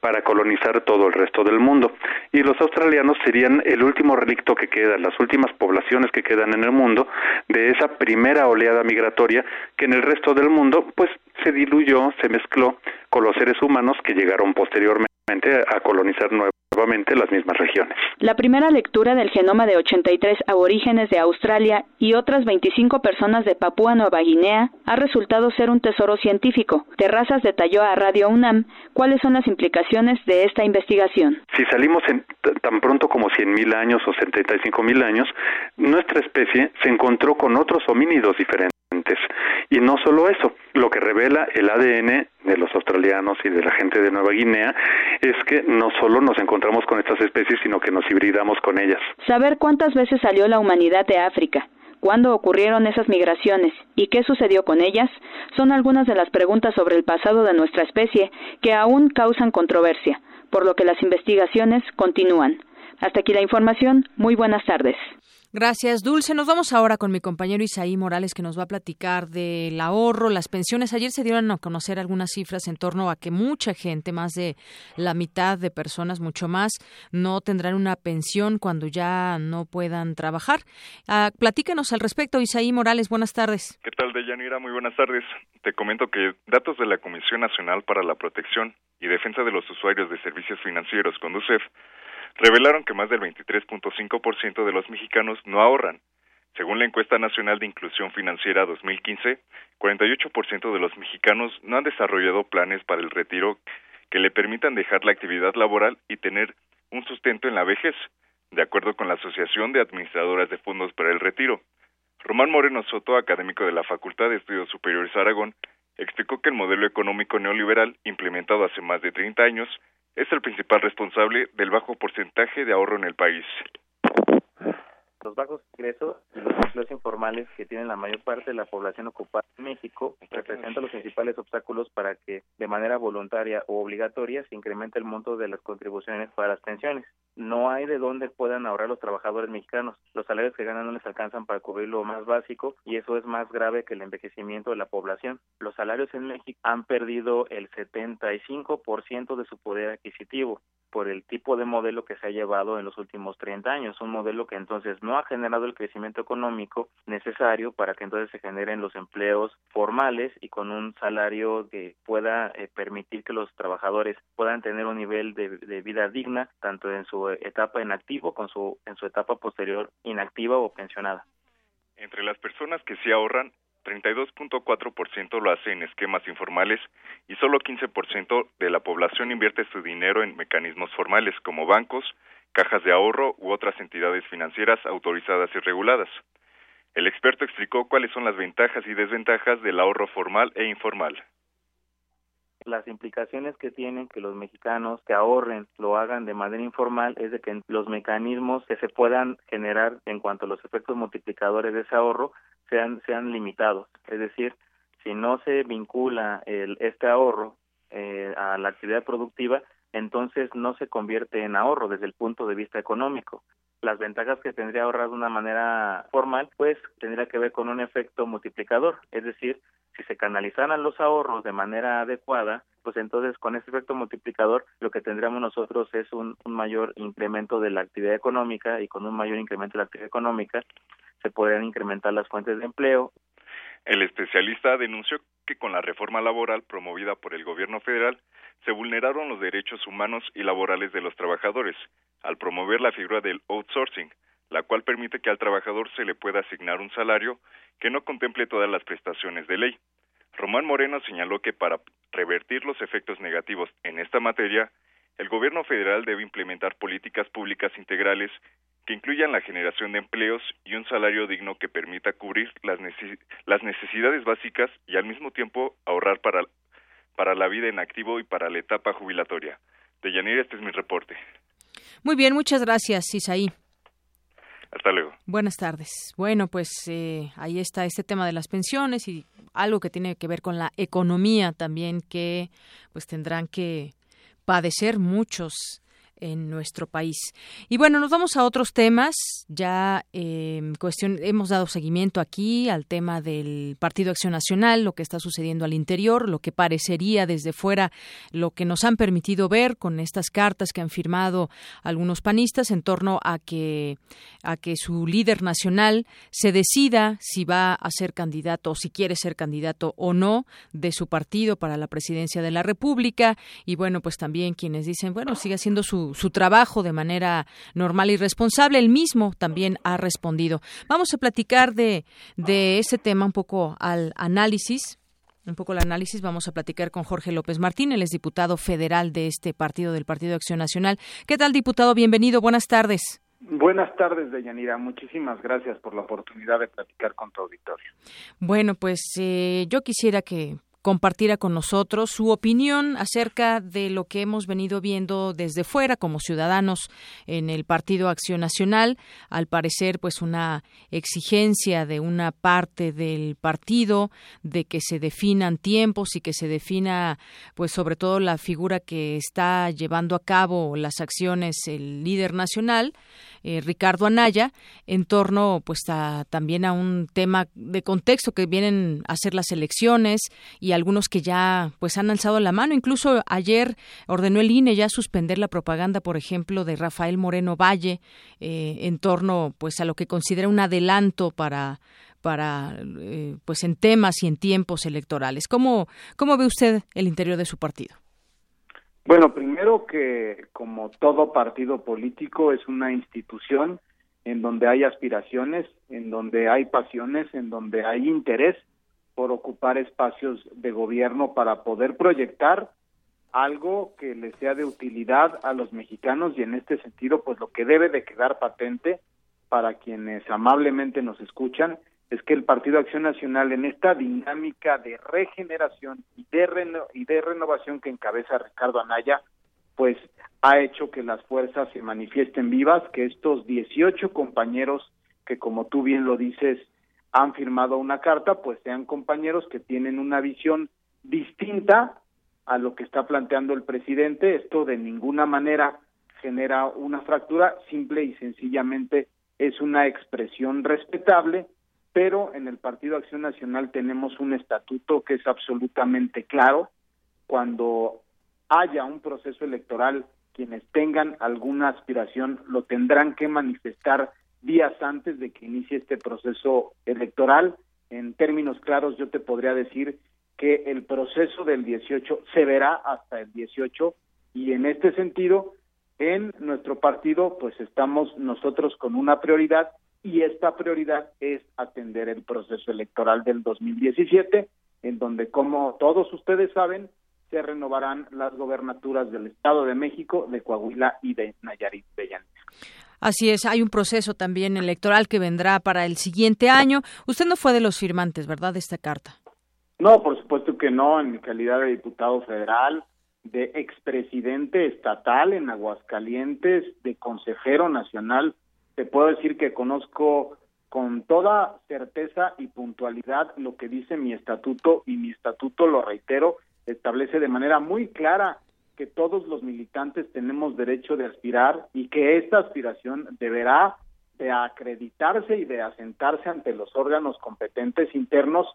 para colonizar todo el resto del mundo. Y los australianos serían el último relicto que queda, las últimas poblaciones que quedan en el mundo de esa primera oleada migratoria que en el resto del mundo pues se diluyó, se mezcló con los seres humanos que llegaron posteriormente a colonizar nuevamente las mismas regiones. La primera lectura del genoma de 83 aborígenes de Australia y otras 25 personas de Papúa Nueva Guinea ha resultado ser un tesoro científico. Terrazas detalló a Radio UNAM cuáles son las implicaciones de esta investigación. Si salimos en, tan pronto como 100.000 años o 75.000 años, nuestra especie se encontró con otros homínidos diferentes. Y no solo eso, lo que revela el ADN de los australianos y de la gente de Nueva Guinea es que no solo nos encontramos con estas especies, sino que nos hibridamos con ellas. Saber cuántas veces salió la humanidad de África, cuándo ocurrieron esas migraciones y qué sucedió con ellas son algunas de las preguntas sobre el pasado de nuestra especie que aún causan controversia, por lo que las investigaciones continúan. Hasta aquí la información. Muy buenas tardes. Gracias, Dulce. Nos vamos ahora con mi compañero Isaí Morales, que nos va a platicar del ahorro, las pensiones. Ayer se dieron a conocer algunas cifras en torno a que mucha gente, más de la mitad de personas, mucho más, no tendrán una pensión cuando ya no puedan trabajar. Uh, platícanos al respecto, Isaí Morales. Buenas tardes. ¿Qué tal, Deyanira? Muy buenas tardes. Te comento que datos de la Comisión Nacional para la Protección y Defensa de los Usuarios de Servicios Financieros, CONDUCEF, revelaron que más del 23.5% de los mexicanos no ahorran. Según la encuesta nacional de inclusión financiera 2015, 48% de los mexicanos no han desarrollado planes para el retiro que le permitan dejar la actividad laboral y tener un sustento en la vejez, de acuerdo con la Asociación de Administradoras de Fondos para el Retiro. Román Moreno Soto, académico de la Facultad de Estudios Superiores Aragón, explicó que el modelo económico neoliberal implementado hace más de 30 años es el principal responsable del bajo porcentaje de ahorro en el país. Los bajos ingresos y los empleos informales que tienen la mayor parte de la población ocupada México representan los principales obstáculos para que de manera voluntaria o obligatoria se incremente el monto de las contribuciones para las pensiones. No hay de dónde puedan ahorrar los trabajadores mexicanos. Los salarios que ganan no les alcanzan para cubrir lo más básico y eso es más grave que el envejecimiento de la población. Los salarios en México han perdido el 75% de su poder adquisitivo por el tipo de modelo que se ha llevado en los últimos 30 años, un modelo que entonces no ha generado el crecimiento económico necesario para que entonces se generen los empleos formales y con un salario que pueda eh, permitir que los trabajadores puedan tener un nivel de, de, vida digna tanto en su etapa en activo como su, en su etapa posterior inactiva o pensionada. Entre las personas que sí ahorran, 32.4% lo hace en esquemas informales y solo 15% de la población invierte su dinero en mecanismos formales como bancos, cajas de ahorro u otras entidades financieras autorizadas y reguladas. El experto explicó cuáles son las ventajas y desventajas del ahorro formal e informal las implicaciones que tienen que los mexicanos que ahorren lo hagan de manera informal es de que los mecanismos que se puedan generar en cuanto a los efectos multiplicadores de ese ahorro sean sean limitados. Es decir, si no se vincula el, este ahorro eh, a la actividad productiva, entonces no se convierte en ahorro desde el punto de vista económico. Las ventajas que tendría ahorrar de una manera formal, pues tendría que ver con un efecto multiplicador, es decir, si se canalizaran los ahorros de manera adecuada, pues entonces con ese efecto multiplicador lo que tendríamos nosotros es un, un, mayor incremento de la actividad económica y con un mayor incremento de la actividad económica se podrían incrementar las fuentes de empleo. El especialista denunció que con la reforma laboral promovida por el gobierno federal se vulneraron los derechos humanos y laborales de los trabajadores al promover la figura del outsourcing, la cual permite que al trabajador se le pueda asignar un salario que no contemple todas las prestaciones de ley. Román Moreno señaló que para revertir los efectos negativos en esta materia, el gobierno federal debe implementar políticas públicas integrales que incluyan la generación de empleos y un salario digno que permita cubrir las, las necesidades básicas y al mismo tiempo ahorrar para, para la vida en activo y para la etapa jubilatoria. De Yanira, este es mi reporte. Muy bien, muchas gracias, Isaí. Hasta luego. Buenas tardes. Bueno, pues eh, ahí está este tema de las pensiones y algo que tiene que ver con la economía también que pues tendrán que padecer muchos en nuestro país. Y bueno, nos vamos a otros temas. Ya eh, cuestión, hemos dado seguimiento aquí al tema del Partido Acción Nacional, lo que está sucediendo al interior, lo que parecería desde fuera, lo que nos han permitido ver con estas cartas que han firmado algunos panistas en torno a que a que su líder nacional se decida si va a ser candidato o si quiere ser candidato o no de su partido para la presidencia de la República y bueno, pues también quienes dicen, bueno, sigue haciendo su su, trabajo de manera normal y responsable. Él mismo también ha respondido. Vamos a platicar de, de ese tema un poco al análisis un poco el análisis, vamos a platicar con Jorge López Martín, él es diputado federal de este partido, del Partido de Acción Nacional. ¿Qué tal, diputado? Bienvenido, buenas tardes. Buenas tardes, Deyanira. Muchísimas gracias por la oportunidad de platicar con tu auditorio. Bueno, pues eh, yo quisiera que compartiera con nosotros su opinión acerca de lo que hemos venido viendo desde fuera como ciudadanos en el Partido Acción Nacional. Al parecer, pues una exigencia de una parte del partido de que se definan tiempos y que se defina, pues sobre todo la figura que está llevando a cabo las acciones el líder nacional, eh, Ricardo Anaya, en torno, pues también a un tema de contexto que vienen a ser las elecciones y algunos que ya pues han alzado la mano. Incluso ayer ordenó el INE ya suspender la propaganda, por ejemplo, de Rafael Moreno Valle eh, en torno pues a lo que considera un adelanto para para eh, pues en temas y en tiempos electorales. ¿Cómo, ¿Cómo ve usted el interior de su partido? Bueno, primero que como todo partido político es una institución en donde hay aspiraciones, en donde hay pasiones, en donde hay interés por ocupar espacios de gobierno para poder proyectar algo que le sea de utilidad a los mexicanos y en este sentido pues lo que debe de quedar patente para quienes amablemente nos escuchan es que el Partido Acción Nacional en esta dinámica de regeneración y de, y de renovación que encabeza Ricardo Anaya pues ha hecho que las fuerzas se manifiesten vivas, que estos 18 compañeros que como tú bien lo dices han firmado una carta, pues sean compañeros que tienen una visión distinta a lo que está planteando el presidente. Esto de ninguna manera genera una fractura, simple y sencillamente es una expresión respetable, pero en el Partido Acción Nacional tenemos un estatuto que es absolutamente claro. Cuando haya un proceso electoral, quienes tengan alguna aspiración lo tendrán que manifestar días antes de que inicie este proceso electoral. En términos claros, yo te podría decir que el proceso del 18 se verá hasta el 18 y en este sentido, en nuestro partido, pues estamos nosotros con una prioridad y esta prioridad es atender el proceso electoral del 2017, en donde, como todos ustedes saben, se renovarán las gobernaturas del Estado de México, de Coahuila y de Nayarit Así es, hay un proceso también electoral que vendrá para el siguiente año. Usted no fue de los firmantes, ¿verdad?, de esta carta. No, por supuesto que no, en mi calidad de diputado federal, de expresidente estatal en Aguascalientes, de consejero nacional, te puedo decir que conozco con toda certeza y puntualidad lo que dice mi estatuto y mi estatuto, lo reitero, establece de manera muy clara que todos los militantes tenemos derecho de aspirar y que esta aspiración deberá de acreditarse y de asentarse ante los órganos competentes internos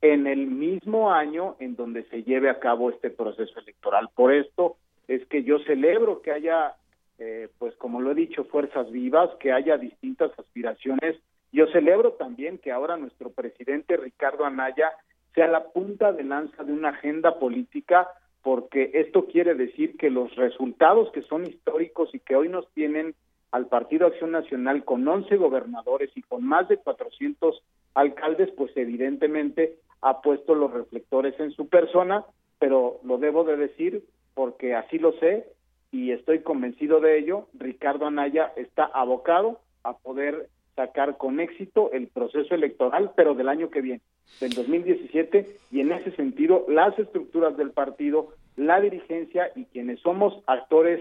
en el mismo año en donde se lleve a cabo este proceso electoral. Por esto es que yo celebro que haya, eh, pues como lo he dicho, fuerzas vivas, que haya distintas aspiraciones yo celebro también que ahora nuestro presidente Ricardo Anaya sea la punta de lanza de una agenda política, porque esto quiere decir que los resultados que son históricos y que hoy nos tienen al Partido Acción Nacional con 11 gobernadores y con más de 400 alcaldes, pues evidentemente ha puesto los reflectores en su persona, pero lo debo de decir porque así lo sé y estoy convencido de ello, Ricardo Anaya está abocado a poder sacar con éxito el proceso electoral, pero del año que viene, del 2017, y en ese sentido las estructuras del partido, la dirigencia y quienes somos actores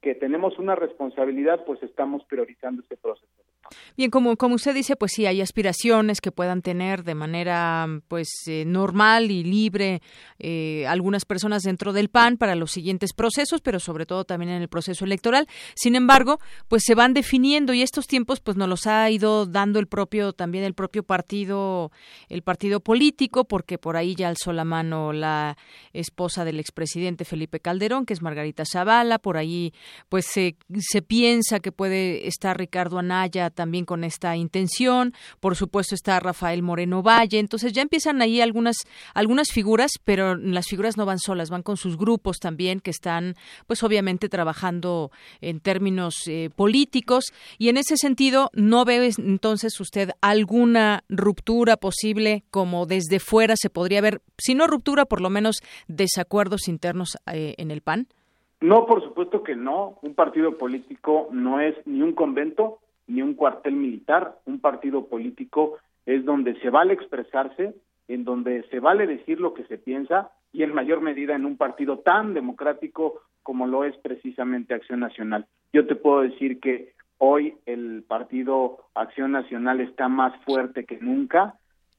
que tenemos una responsabilidad, pues estamos priorizando este proceso. Bien, como, como usted dice, pues sí, hay aspiraciones que puedan tener de manera pues eh, normal y libre eh, algunas personas dentro del PAN para los siguientes procesos, pero sobre todo también en el proceso electoral. Sin embargo, pues se van definiendo y estos tiempos pues nos los ha ido dando el propio también el propio partido el partido político, porque por ahí ya alzó la mano la esposa del expresidente Felipe Calderón, que es Margarita Zavala, por ahí pues se, se piensa que puede estar Ricardo Anaya también con esta intención. Por supuesto está Rafael Moreno Valle. Entonces ya empiezan ahí algunas algunas figuras, pero las figuras no van solas, van con sus grupos también que están, pues obviamente trabajando en términos eh, políticos. Y en ese sentido, ¿no ve entonces usted alguna ruptura posible como desde fuera se podría ver, si no ruptura, por lo menos desacuerdos internos eh, en el PAN? No, por supuesto que no. Un partido político no es ni un convento, ni un cuartel militar, un partido político es donde se vale expresarse, en donde se vale decir lo que se piensa y en mayor medida en un partido tan democrático como lo es precisamente Acción Nacional. Yo te puedo decir que hoy el partido Acción Nacional está más fuerte que nunca,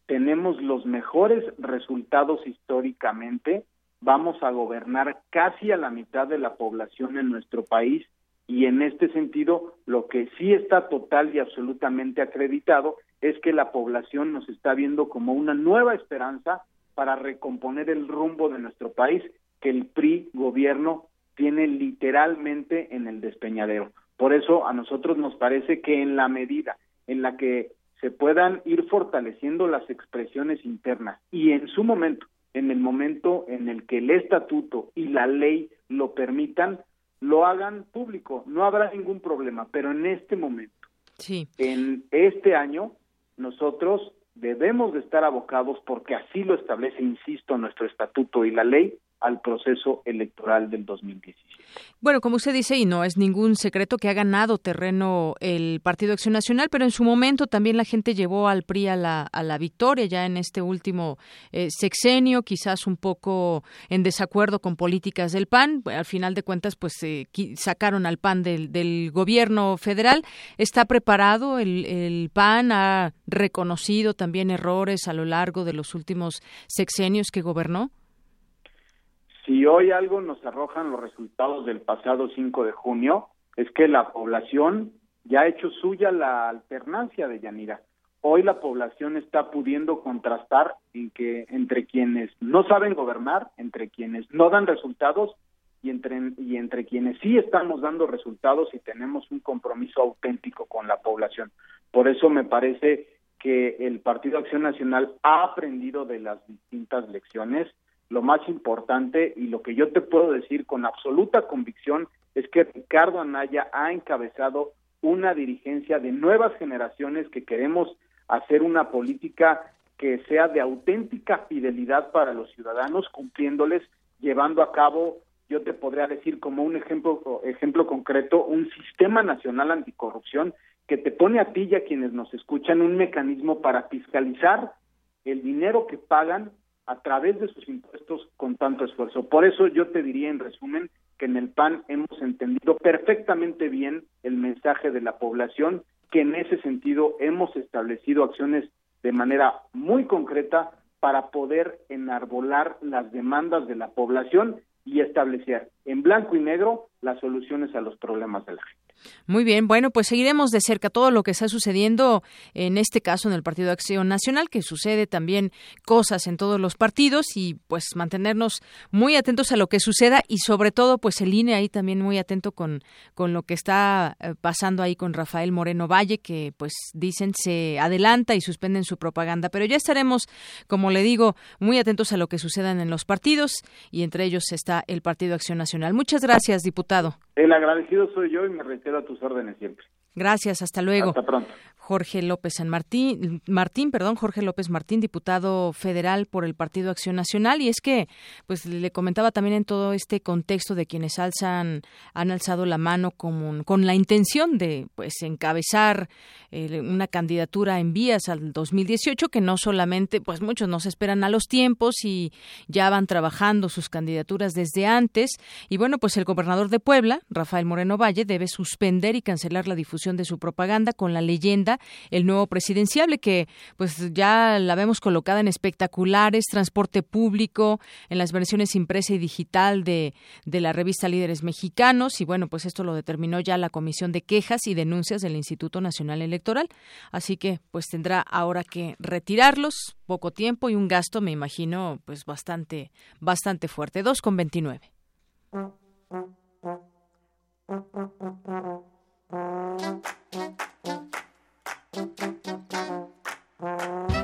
tenemos los mejores resultados históricamente, vamos a gobernar casi a la mitad de la población en nuestro país y en este sentido lo que sí está total y absolutamente acreditado es que la población nos está viendo como una nueva esperanza para recomponer el rumbo de nuestro país que el PRI gobierno tiene literalmente en el despeñadero. Por eso a nosotros nos parece que en la medida en la que se puedan ir fortaleciendo las expresiones internas y en su momento, en el momento en el que el estatuto y la ley lo permitan, lo hagan público, no habrá ningún problema, pero en este momento, sí. en este año, nosotros debemos de estar abocados, porque así lo establece, insisto, nuestro estatuto y la ley, al proceso electoral del 2017. Bueno, como usted dice, y no es ningún secreto que ha ganado terreno el Partido Acción Nacional, pero en su momento también la gente llevó al PRI a la, a la victoria ya en este último eh, sexenio, quizás un poco en desacuerdo con políticas del PAN. Al final de cuentas, pues eh, sacaron al PAN del, del, gobierno federal. ¿Está preparado el, el PAN? ¿Ha reconocido también errores a lo largo de los últimos sexenios que gobernó? Si hoy algo nos arrojan los resultados del pasado 5 de junio, es que la población ya ha hecho suya la alternancia de Yanira. Hoy la población está pudiendo contrastar en que entre quienes no saben gobernar, entre quienes no dan resultados y entre, y entre quienes sí estamos dando resultados y tenemos un compromiso auténtico con la población. Por eso me parece que el Partido Acción Nacional ha aprendido de las distintas lecciones lo más importante y lo que yo te puedo decir con absoluta convicción es que Ricardo Anaya ha encabezado una dirigencia de nuevas generaciones que queremos hacer una política que sea de auténtica fidelidad para los ciudadanos, cumpliéndoles, llevando a cabo, yo te podría decir como un ejemplo, ejemplo concreto, un sistema nacional anticorrupción que te pone a ti y a quienes nos escuchan un mecanismo para fiscalizar el dinero que pagan a través de sus impuestos con tanto esfuerzo. Por eso yo te diría en resumen que en el PAN hemos entendido perfectamente bien el mensaje de la población que en ese sentido hemos establecido acciones de manera muy concreta para poder enarbolar las demandas de la población y establecer en blanco y negro las soluciones a los problemas de la gente. Muy bien, bueno, pues seguiremos de cerca todo lo que está sucediendo en este caso en el Partido Acción Nacional, que sucede también cosas en todos los partidos y pues mantenernos muy atentos a lo que suceda y sobre todo pues el INE ahí también muy atento con, con lo que está eh, pasando ahí con Rafael Moreno Valle, que pues dicen se adelanta y suspenden su propaganda, pero ya estaremos, como le digo, muy atentos a lo que suceda en los partidos y entre ellos está el Partido Acción Nacional. Muchas gracias, diputado. El agradecido soy yo y me reitero a tus órdenes siempre. Gracias, hasta luego. Hasta pronto. Jorge López San Martín, Martín, perdón, Jorge López Martín, diputado federal por el Partido Acción Nacional, y es que, pues, le comentaba también en todo este contexto de quienes alzan, han alzado la mano con, con la intención de, pues, encabezar eh, una candidatura en vías al 2018, que no solamente, pues, muchos no se esperan a los tiempos y ya van trabajando sus candidaturas desde antes, y bueno, pues el gobernador de Puebla, Rafael Moreno Valle, debe suspender y cancelar la difusión de su propaganda con la leyenda el nuevo presidenciable, que pues ya la vemos colocada en espectaculares, transporte público, en las versiones impresa y digital de, de la revista Líderes Mexicanos, y bueno, pues esto lo determinó ya la Comisión de Quejas y Denuncias del Instituto Nacional Electoral. Así que pues tendrá ahora que retirarlos, poco tiempo y un gasto, me imagino, pues bastante, bastante fuerte. Dos con Thank you.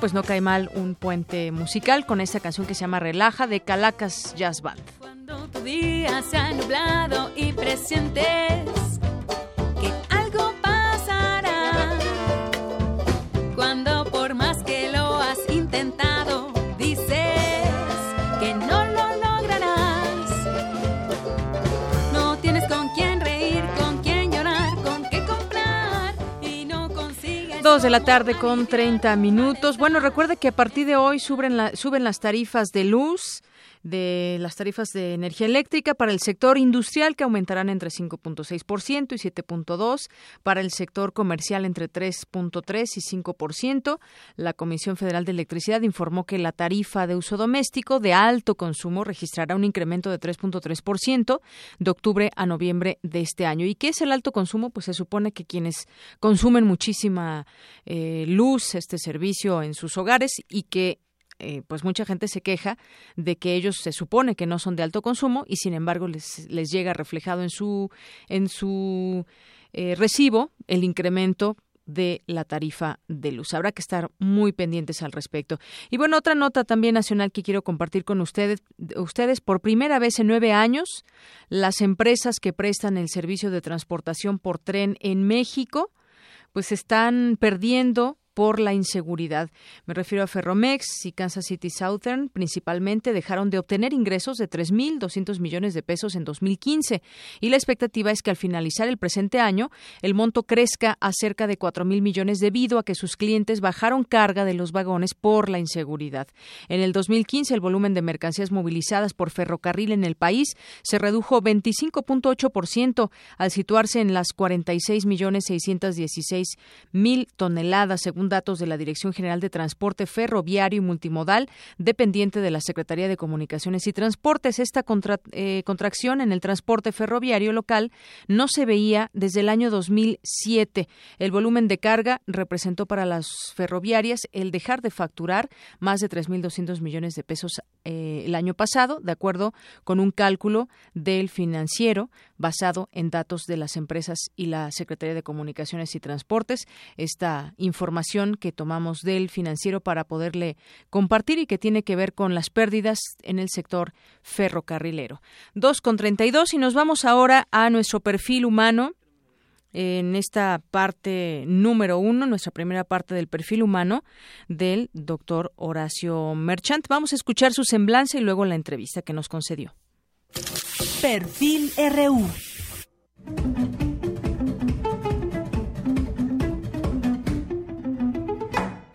Pues no cae mal un puente musical con esta canción que se llama Relaja de Calacas Jazz Band. Cuando tu día se ha nublado y de la tarde con 30 minutos. Bueno, recuerde que a partir de hoy suben, la- suben las tarifas de luz de las tarifas de energía eléctrica para el sector industrial que aumentarán entre 5.6% y 7.2%, para el sector comercial entre 3.3 y 5%. La Comisión Federal de Electricidad informó que la tarifa de uso doméstico de alto consumo registrará un incremento de 3.3% de octubre a noviembre de este año. ¿Y qué es el alto consumo? Pues se supone que quienes consumen muchísima eh, luz, este servicio en sus hogares y que eh, pues mucha gente se queja de que ellos se supone que no son de alto consumo y sin embargo les, les llega reflejado en su en su eh, recibo el incremento de la tarifa de luz. Habrá que estar muy pendientes al respecto. Y bueno, otra nota también nacional que quiero compartir con ustedes. Ustedes, por primera vez en nueve años, las empresas que prestan el servicio de transportación por tren en México, pues están perdiendo por la inseguridad. Me refiero a Ferromex y Kansas City Southern, principalmente dejaron de obtener ingresos de 3.200 millones de pesos en 2015 y la expectativa es que al finalizar el presente año el monto crezca a cerca de 4.000 millones debido a que sus clientes bajaron carga de los vagones por la inseguridad. En el 2015 el volumen de mercancías movilizadas por ferrocarril en el país se redujo 25.8% al situarse en las 46 millones 616 mil toneladas según según datos de la Dirección General de Transporte Ferroviario y Multimodal, dependiente de la Secretaría de Comunicaciones y Transportes. Esta eh, contracción en el transporte ferroviario local no se veía desde el año 2007. El volumen de carga representó para las ferroviarias el dejar de facturar más de 3.200 millones de pesos eh, el año pasado, de acuerdo con un cálculo del financiero basado en datos de las empresas y la Secretaría de Comunicaciones y Transportes. Esta información que tomamos del financiero para poderle compartir y que tiene que ver con las pérdidas en el sector ferrocarrilero. 2 con 32 y nos vamos ahora a nuestro perfil humano en esta parte número uno, nuestra primera parte del perfil humano del doctor Horacio Merchant. Vamos a escuchar su semblanza y luego la entrevista que nos concedió. Perfil RU.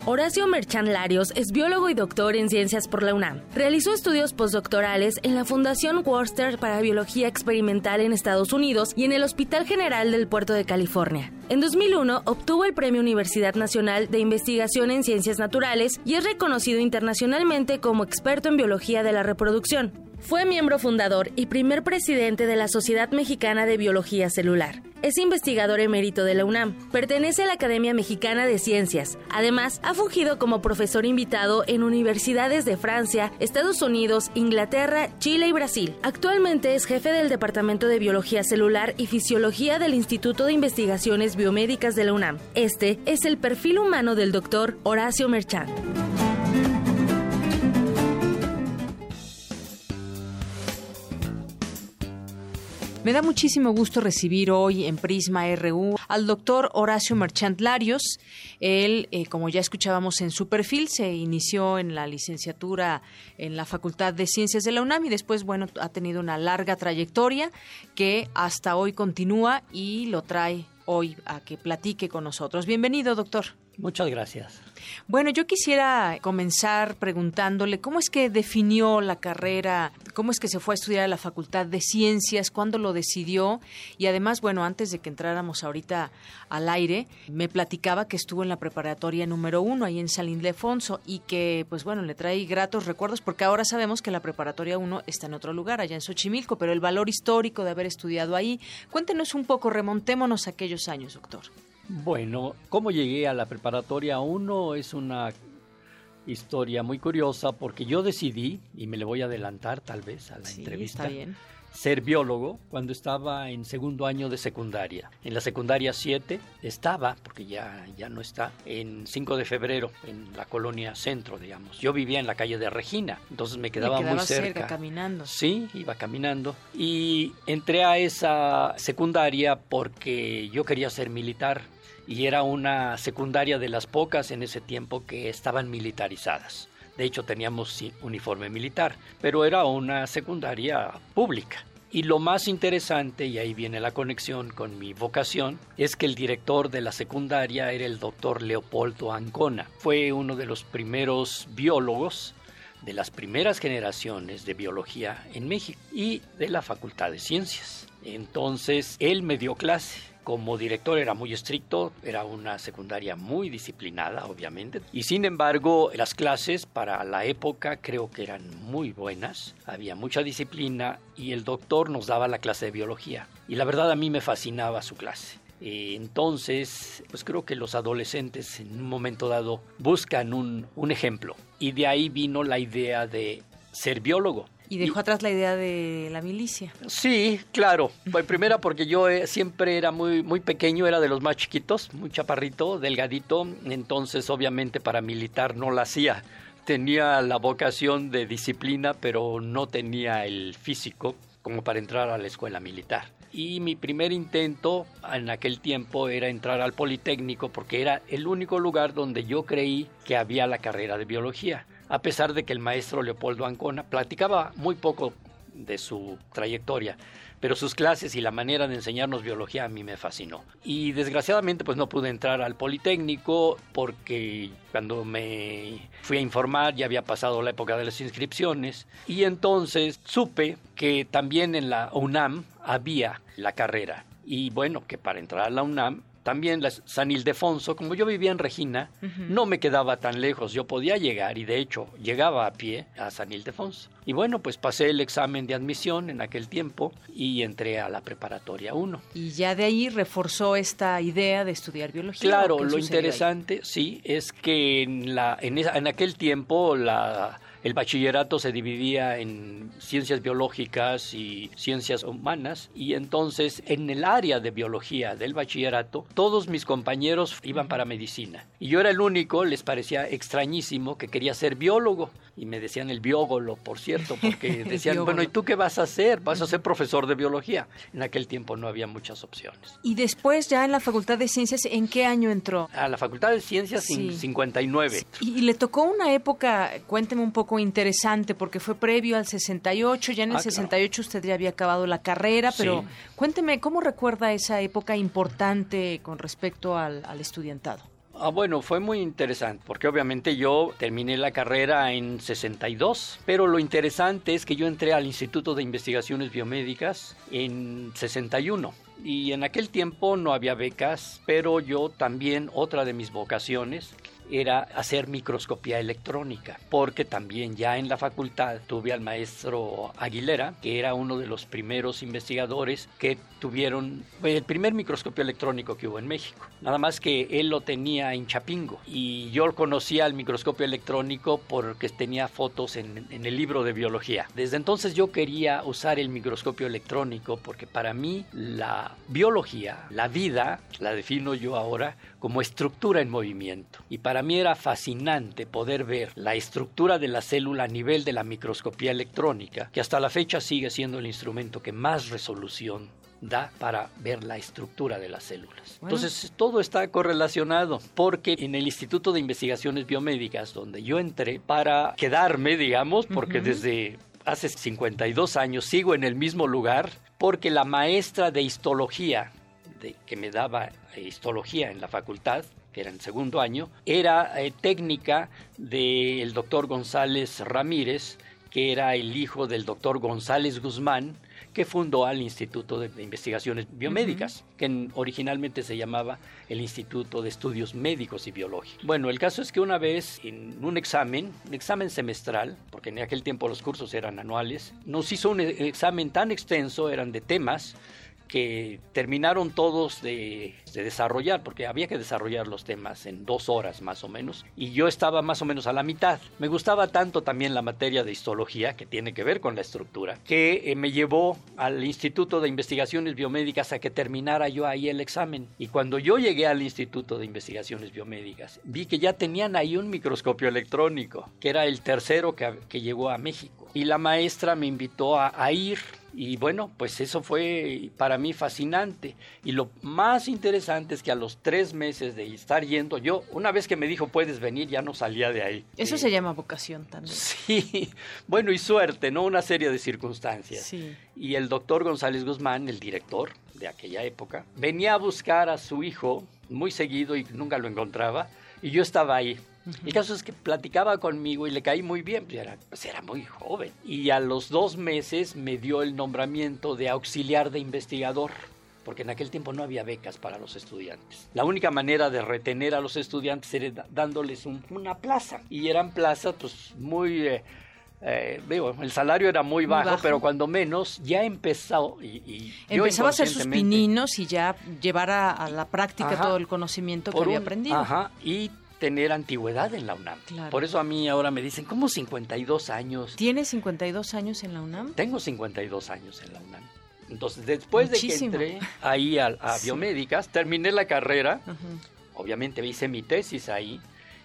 Horacio Merchan Larios es biólogo y doctor en ciencias por la UNAM. Realizó estudios postdoctorales en la Fundación Worcester para Biología Experimental en Estados Unidos y en el Hospital General del Puerto de California. En 2001 obtuvo el Premio Universidad Nacional de Investigación en Ciencias Naturales y es reconocido internacionalmente como experto en biología de la reproducción. Fue miembro fundador y primer presidente de la Sociedad Mexicana de Biología Celular. Es investigador emérito de la UNAM. Pertenece a la Academia Mexicana de Ciencias. Además, ha fungido como profesor invitado en universidades de Francia, Estados Unidos, Inglaterra, Chile y Brasil. Actualmente es jefe del Departamento de Biología Celular y Fisiología del Instituto de Investigaciones Biomédicas de la UNAM. Este es el perfil humano del doctor Horacio Merchant. Me da muchísimo gusto recibir hoy en Prisma RU al doctor Horacio Merchant Larios. Él, eh, como ya escuchábamos en su perfil, se inició en la licenciatura en la Facultad de Ciencias de la UNAM y después, bueno, ha tenido una larga trayectoria que hasta hoy continúa y lo trae hoy a que platique con nosotros. Bienvenido, doctor. Muchas gracias. Bueno, yo quisiera comenzar preguntándole cómo es que definió la carrera, cómo es que se fue a estudiar a la Facultad de Ciencias, cuándo lo decidió y además, bueno, antes de que entráramos ahorita al aire, me platicaba que estuvo en la preparatoria número uno ahí en Salín Lefonso y que, pues bueno, le trae gratos recuerdos porque ahora sabemos que la preparatoria uno está en otro lugar, allá en Xochimilco, pero el valor histórico de haber estudiado ahí, cuéntenos un poco, remontémonos a aquellos años, doctor. Bueno, cómo llegué a la preparatoria 1 es una historia muy curiosa porque yo decidí, y me le voy a adelantar tal vez a la entrevista, ser biólogo cuando estaba en segundo año de secundaria. En la secundaria 7 estaba, porque ya, ya no está, en 5 de febrero, en la colonia centro, digamos. Yo vivía en la calle de Regina, entonces me quedaba muy cerca. cerca. caminando. Sí, iba caminando. Y entré a esa secundaria porque yo quería ser militar y era una secundaria de las pocas en ese tiempo que estaban militarizadas. De hecho, teníamos uniforme militar, pero era una secundaria pública. Y lo más interesante, y ahí viene la conexión con mi vocación, es que el director de la secundaria era el doctor Leopoldo Ancona. Fue uno de los primeros biólogos de las primeras generaciones de biología en México y de la Facultad de Ciencias. Entonces, él me dio clase como director era muy estricto, era una secundaria muy disciplinada, obviamente, y sin embargo las clases para la época creo que eran muy buenas, había mucha disciplina y el doctor nos daba la clase de biología. Y la verdad a mí me fascinaba su clase. Entonces, pues creo que los adolescentes en un momento dado buscan un, un ejemplo. Y de ahí vino la idea de ser biólogo. Y dejó atrás la idea de la milicia. Sí, claro. Pues primera porque yo eh, siempre era muy, muy pequeño, era de los más chiquitos, muy chaparrito, delgadito, entonces obviamente para militar no la hacía. Tenía la vocación de disciplina, pero no tenía el físico como para entrar a la escuela militar. Y mi primer intento en aquel tiempo era entrar al Politécnico porque era el único lugar donde yo creí que había la carrera de biología a pesar de que el maestro Leopoldo Ancona platicaba muy poco de su trayectoria, pero sus clases y la manera de enseñarnos biología a mí me fascinó. Y desgraciadamente pues no pude entrar al Politécnico porque cuando me fui a informar ya había pasado la época de las inscripciones y entonces supe que también en la UNAM había la carrera y bueno, que para entrar a la UNAM también la San Ildefonso, como yo vivía en Regina, no me quedaba tan lejos, yo podía llegar y de hecho llegaba a pie a San Ildefonso. Y bueno, pues pasé el examen de admisión en aquel tiempo y entré a la preparatoria 1. Y ya de ahí reforzó esta idea de estudiar biología. Claro, lo interesante, sí, es que en, la, en, en aquel tiempo la el bachillerato se dividía en ciencias biológicas y ciencias humanas y entonces en el área de biología del bachillerato todos mis compañeros iban para medicina y yo era el único, les parecía extrañísimo que quería ser biólogo y me decían el biógolo, por cierto, porque decían, bueno, ¿y tú qué vas a hacer? Vas a ser profesor de biología. En aquel tiempo no había muchas opciones. Y después ya en la Facultad de Ciencias, ¿en qué año entró? A la Facultad de Ciencias en 59. Y, le tocó una época, cuénteme un poco interesante, porque fue previo al 68, ya en el 68 ah, usted ya había acabado la carrera, pero cuénteme, ¿cómo recuerda esa época importante con respecto al, al estudiantado? Ah, bueno, fue muy interesante, porque obviamente yo terminé la carrera en 62, pero lo interesante es que yo entré al Instituto de Investigaciones Biomédicas en 61. Y en aquel tiempo no había becas, pero yo también, otra de mis vocaciones, era hacer microscopía electrónica, porque también ya en la facultad tuve al maestro Aguilera, que era uno de los primeros investigadores que tuvieron el primer microscopio electrónico que hubo en México. Nada más que él lo tenía en Chapingo y yo conocía el microscopio electrónico porque tenía fotos en, en el libro de biología. Desde entonces yo quería usar el microscopio electrónico porque para mí la biología, la vida, la defino yo ahora como estructura en movimiento. Y para mí era fascinante poder ver la estructura de la célula a nivel de la microscopía electrónica, que hasta la fecha sigue siendo el instrumento que más resolución da para ver la estructura de las células. Entonces, todo está correlacionado porque en el Instituto de Investigaciones Biomédicas, donde yo entré para quedarme, digamos, porque desde hace 52 años sigo en el mismo lugar, porque la maestra de histología que me daba eh, histología en la facultad, que era en segundo año, era eh, técnica del doctor González Ramírez, que era el hijo del doctor González Guzmán, que fundó al Instituto de Investigaciones Biomédicas, que originalmente se llamaba el Instituto de Estudios Médicos y Biológicos. Bueno, el caso es que una vez en un examen, un examen semestral, porque en aquel tiempo los cursos eran anuales, nos hizo un e-, examen tan extenso, eran de temas, que terminaron todos de, desarrollar, porque había que desarrollar los temas en dos horas más o menos, y yo estaba más o menos a la mitad. Me gustaba tanto también la materia de histología, que tiene que ver con la estructura, que eh, me llevó al Instituto de Investigaciones Biomédicas a que terminara yo ahí el examen. Y cuando yo llegué al Instituto de Investigaciones Biomédicas, vi que ya tenían ahí un microscopio electrónico, que era el tercero que, que llegó a México. Y la maestra me invitó a ir y bueno, pues eso fue para mí fascinante. Y lo más interesante es que a los tres meses de estar yendo, yo, una vez que me dijo puedes venir, ya no salía de ahí. Eso se llama vocación también. Sí, bueno, y suerte, ¿no? Una serie de circunstancias. Sí. Y el doctor González Guzmán, el director de aquella época, venía a buscar a su hijo muy seguido y nunca lo encontraba. Y yo estaba ahí el caso es que platicaba conmigo y le caí muy bien, pues era, pues era muy joven. Y a los dos meses me dio el nombramiento de auxiliar de investigador porque en aquel tiempo no había becas para los estudiantes. La única manera de retener a los estudiantes era dándoles una plaza. Y eran plazas pues muy... Eh, eh, el salario era muy bajo, pero cuando menos ya empezó y, empezaba a hacer sus pininos y ya llevar a, la práctica todo el conocimiento que había aprendido. Ajá, y tener antigüedad en la UNAM. Por eso a mí ahora me dicen, ¿cómo 52 años? ¿Tienes 52 años en la UNAM? Tengo 52 años en la UNAM. Entonces, después de que entré ahí a, biomédicas, terminé la carrera, obviamente hice mi tesis ahí,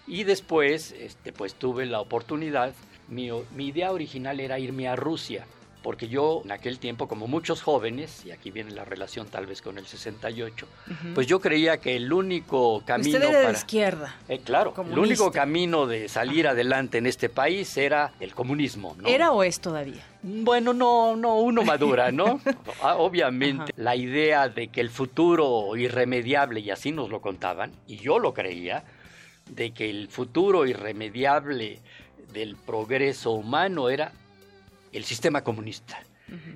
y después, este, pues tuve la oportunidad, mi, mi idea original era irme a Rusia porque yo en aquel tiempo, como muchos jóvenes, y aquí viene la relación tal vez con el 68, pues yo creía que el único camino Usted era de izquierda. Eh, claro, el único camino de salir adelante en este país era el comunismo. ¿no? ¿Era o es todavía? Bueno, no, no, uno madura, ¿no? Ah, obviamente, la idea de que el futuro irremediable, y así nos lo contaban, y yo lo creía, de que el futuro irremediable del progreso humano era el sistema comunista.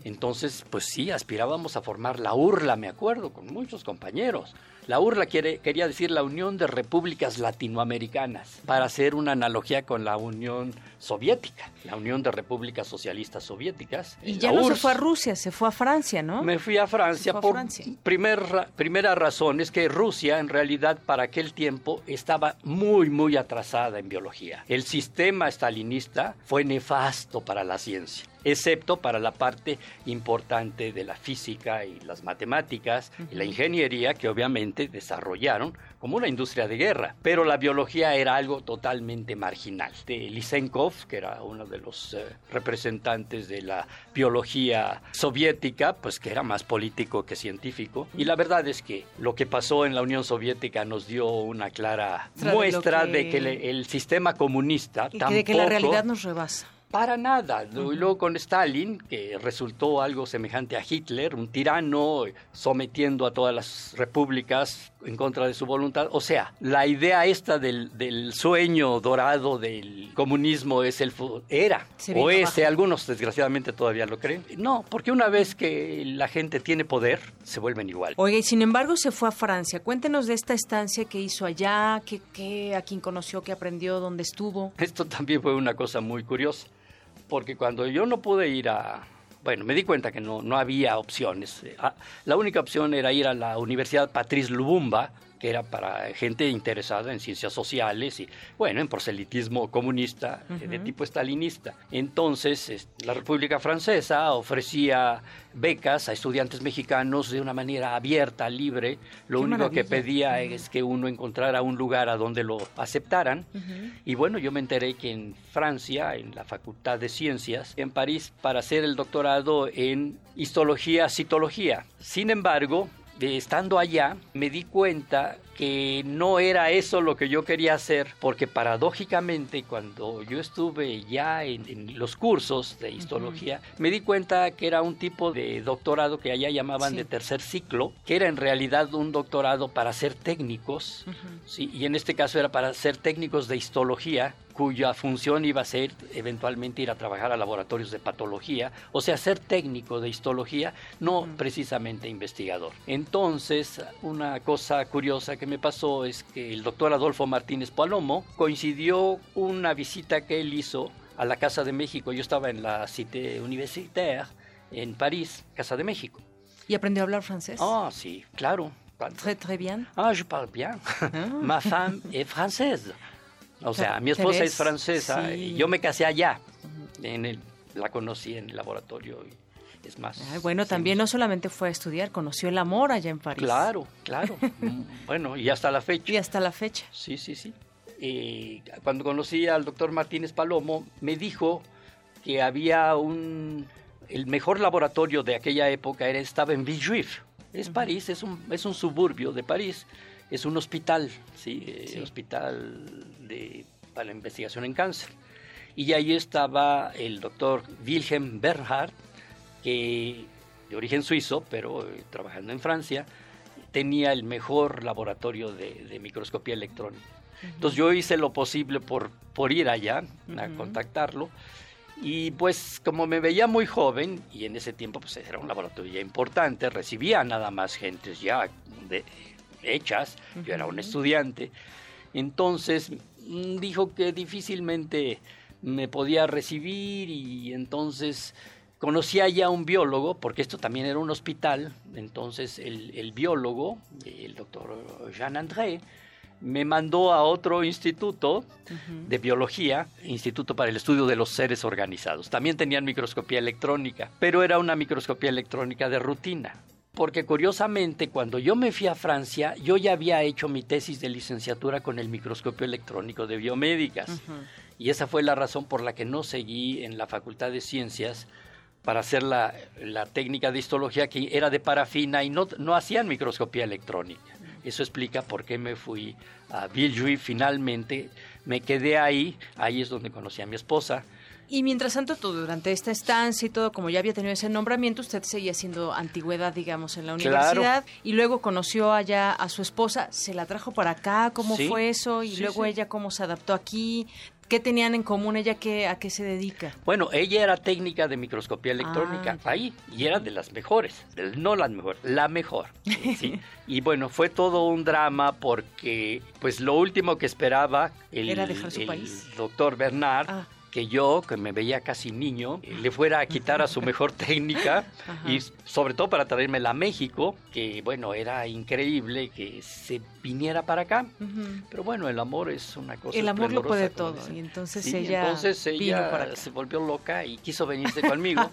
Entonces, pues sí, aspirábamos a formar la URLA, me acuerdo, con muchos compañeros, La URLA quiere, quería decir la Unión de Repúblicas Latinoamericanas, para hacer una analogía con la Unión Soviética, la Unión de Repúblicas Socialistas Soviéticas. Y la ya no se fue a Rusia, se fue a Francia, ¿no? Me fui a Francia fue a por Francia. primer ra- primera razón es que Rusia en realidad para aquel tiempo estaba muy muy atrasada en biología. El sistema stalinista fue nefasto para la ciencia, excepto para la parte importante de la física y las matemáticas y la ingeniería que obviamente desarrollaron como una industria de guerra, pero la biología era algo totalmente marginal. De Lysenkov, que era uno de los eh, representantes de la biología soviética, pues que era más político que científico, y la verdad es que lo que pasó en la Unión Soviética nos dio una clara Muestra de que- de que le- el sistema comunista Y que, de que la tampoco- realidad nos rebasa. Para nada. Y luego con Stalin, que resultó algo semejante a Hitler, un tirano sometiendo a todas las repúblicas en contra de su voluntad. O sea, la idea esta del, del sueño dorado del comunismo es el era o es, algunos desgraciadamente todavía lo creen. No, porque una vez que la gente tiene poder, se vuelven igual. Oiga, y sin embargo se fue a Francia. Cuéntenos de esta estancia que hizo allá, qué, a quién conoció, qué aprendió, dónde estuvo. Esto también fue una cosa muy curiosa, porque cuando yo no pude ir a... Bueno, me di cuenta que no, no había opciones. La única opción era ir a la Universidad Patrice Lumumba, que era para gente interesada en ciencias sociales y, bueno, en proselitismo comunista eh, de tipo estalinista. Entonces, es- la República Francesa ofrecía becas a estudiantes mexicanos de una manera abierta, libre. Lo Qué único que pedía es que uno encontrara un lugar a donde lo aceptaran. Y bueno, yo me enteré que en Francia, en la Facultad de Ciencias, en París, para hacer el doctorado en histología, citología. Sin embargo, de estando allá, me di cuenta que no era eso lo que yo quería hacer, porque paradójicamente cuando yo estuve ya en, en los cursos de histología, me di cuenta que era un tipo de doctorado que allá llamaban Sí. de tercer ciclo, que era en realidad un doctorado para ser técnicos, Sí, y en este caso era para ser técnicos de histología, cuya función iba a ser eventualmente ir a trabajar a laboratorios de patología, o sea, ser técnico de histología, no precisamente investigador. Entonces, una cosa curiosa que me pasó es que el doctor Adolfo Martínez Palomo coincidió una visita que él hizo a la Casa de México. Yo estaba en la Cité Universitaire en París, Casa de México. ¿Y aprendió a hablar francés? Ah, sí, claro. Très, très bien. Ah, je parle bien. Ma femme est française. O sea, mi esposa es francesa sí. y yo me casé allá. En el, la conocí en el laboratorio y es más. Ay, bueno, también no solamente fue a estudiar, conoció el amor allá en París. Claro, claro. Bueno, y hasta la fecha. Y hasta la fecha. Sí, sí, sí. Eh, cuando conocí al doctor Martínez Palomo, me dijo que había un... El mejor laboratorio de aquella época era, estaba en Villejuif. Es París, es un, es un suburbio de París. Es un hospital, ¿sí? eh, hospital de, para la investigación en cáncer. Y ahí estaba el doctor Wilhelm Bernhard, que de origen suizo, pero eh, trabajando en Francia, tenía el mejor laboratorio de, de microscopía electrónica. Entonces yo hice lo posible por, por ir allá a contactarlo. Y pues como me veía muy joven, y en ese tiempo pues era un laboratorio ya importante, recibía nada más gentes ya de- hechas, yo era un estudiante, entonces mm, dijo que difícilmente me podía recibir y entonces conocía ya un biólogo, porque esto también era un hospital, entonces el, el biólogo, el doctor Jean André, me mandó a otro instituto de biología, Instituto para el Estudio de los Seres Organizados. También tenían microscopía electrónica, pero era una microscopía electrónica de rutina. Porque curiosamente, cuando yo me fui a Francia, yo ya había hecho mi tesis de licenciatura con el microscopio electrónico de biomédicas. Y esa fue la razón por la que no seguí en la Facultad de Ciencias para hacer la, la técnica de histología que era de parafina y no, no hacían microscopía electrónica. Eso explica por qué me fui a Villejuif finalmente. Me quedé ahí, ahí es donde conocí a mi esposa Y mientras tanto, todo, durante esta estancia y todo, como ya había tenido ese nombramiento, usted seguía haciendo antigüedad, digamos, en la universidad. Y luego conoció allá a su esposa, se la trajo para acá, ¿cómo fue eso? Y luego ella, ¿cómo se adaptó aquí? ¿Qué tenían en común ella? Qué, ¿A qué se dedica? Bueno, ella era técnica de microscopía electrónica Ah, ahí y era de las mejores, no las mejores, la mejor. ¿sí? y bueno, fue todo un drama porque pues lo último que esperaba el, Era dejar su el país. doctor Bernard Ah. Que yo, que me veía casi niño, eh, le fuera a quitar a su mejor técnica Ajá. y sobre todo para traérmela a México, que bueno, era increíble que se viniera para acá. Ujú. Pero bueno, el amor es una cosa El amor lo puede todo. Y entonces Sí, ella, entonces vino ella para acá. se volvió loca y quiso venirse conmigo.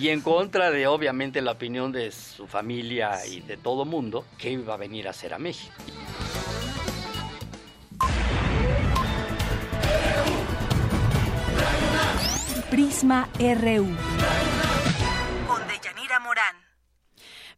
y en contra de, obviamente, la opinión de su familia y de todo mundo, que iba a venir a hacer a México. Prisma RU. Con Deyanira Morán.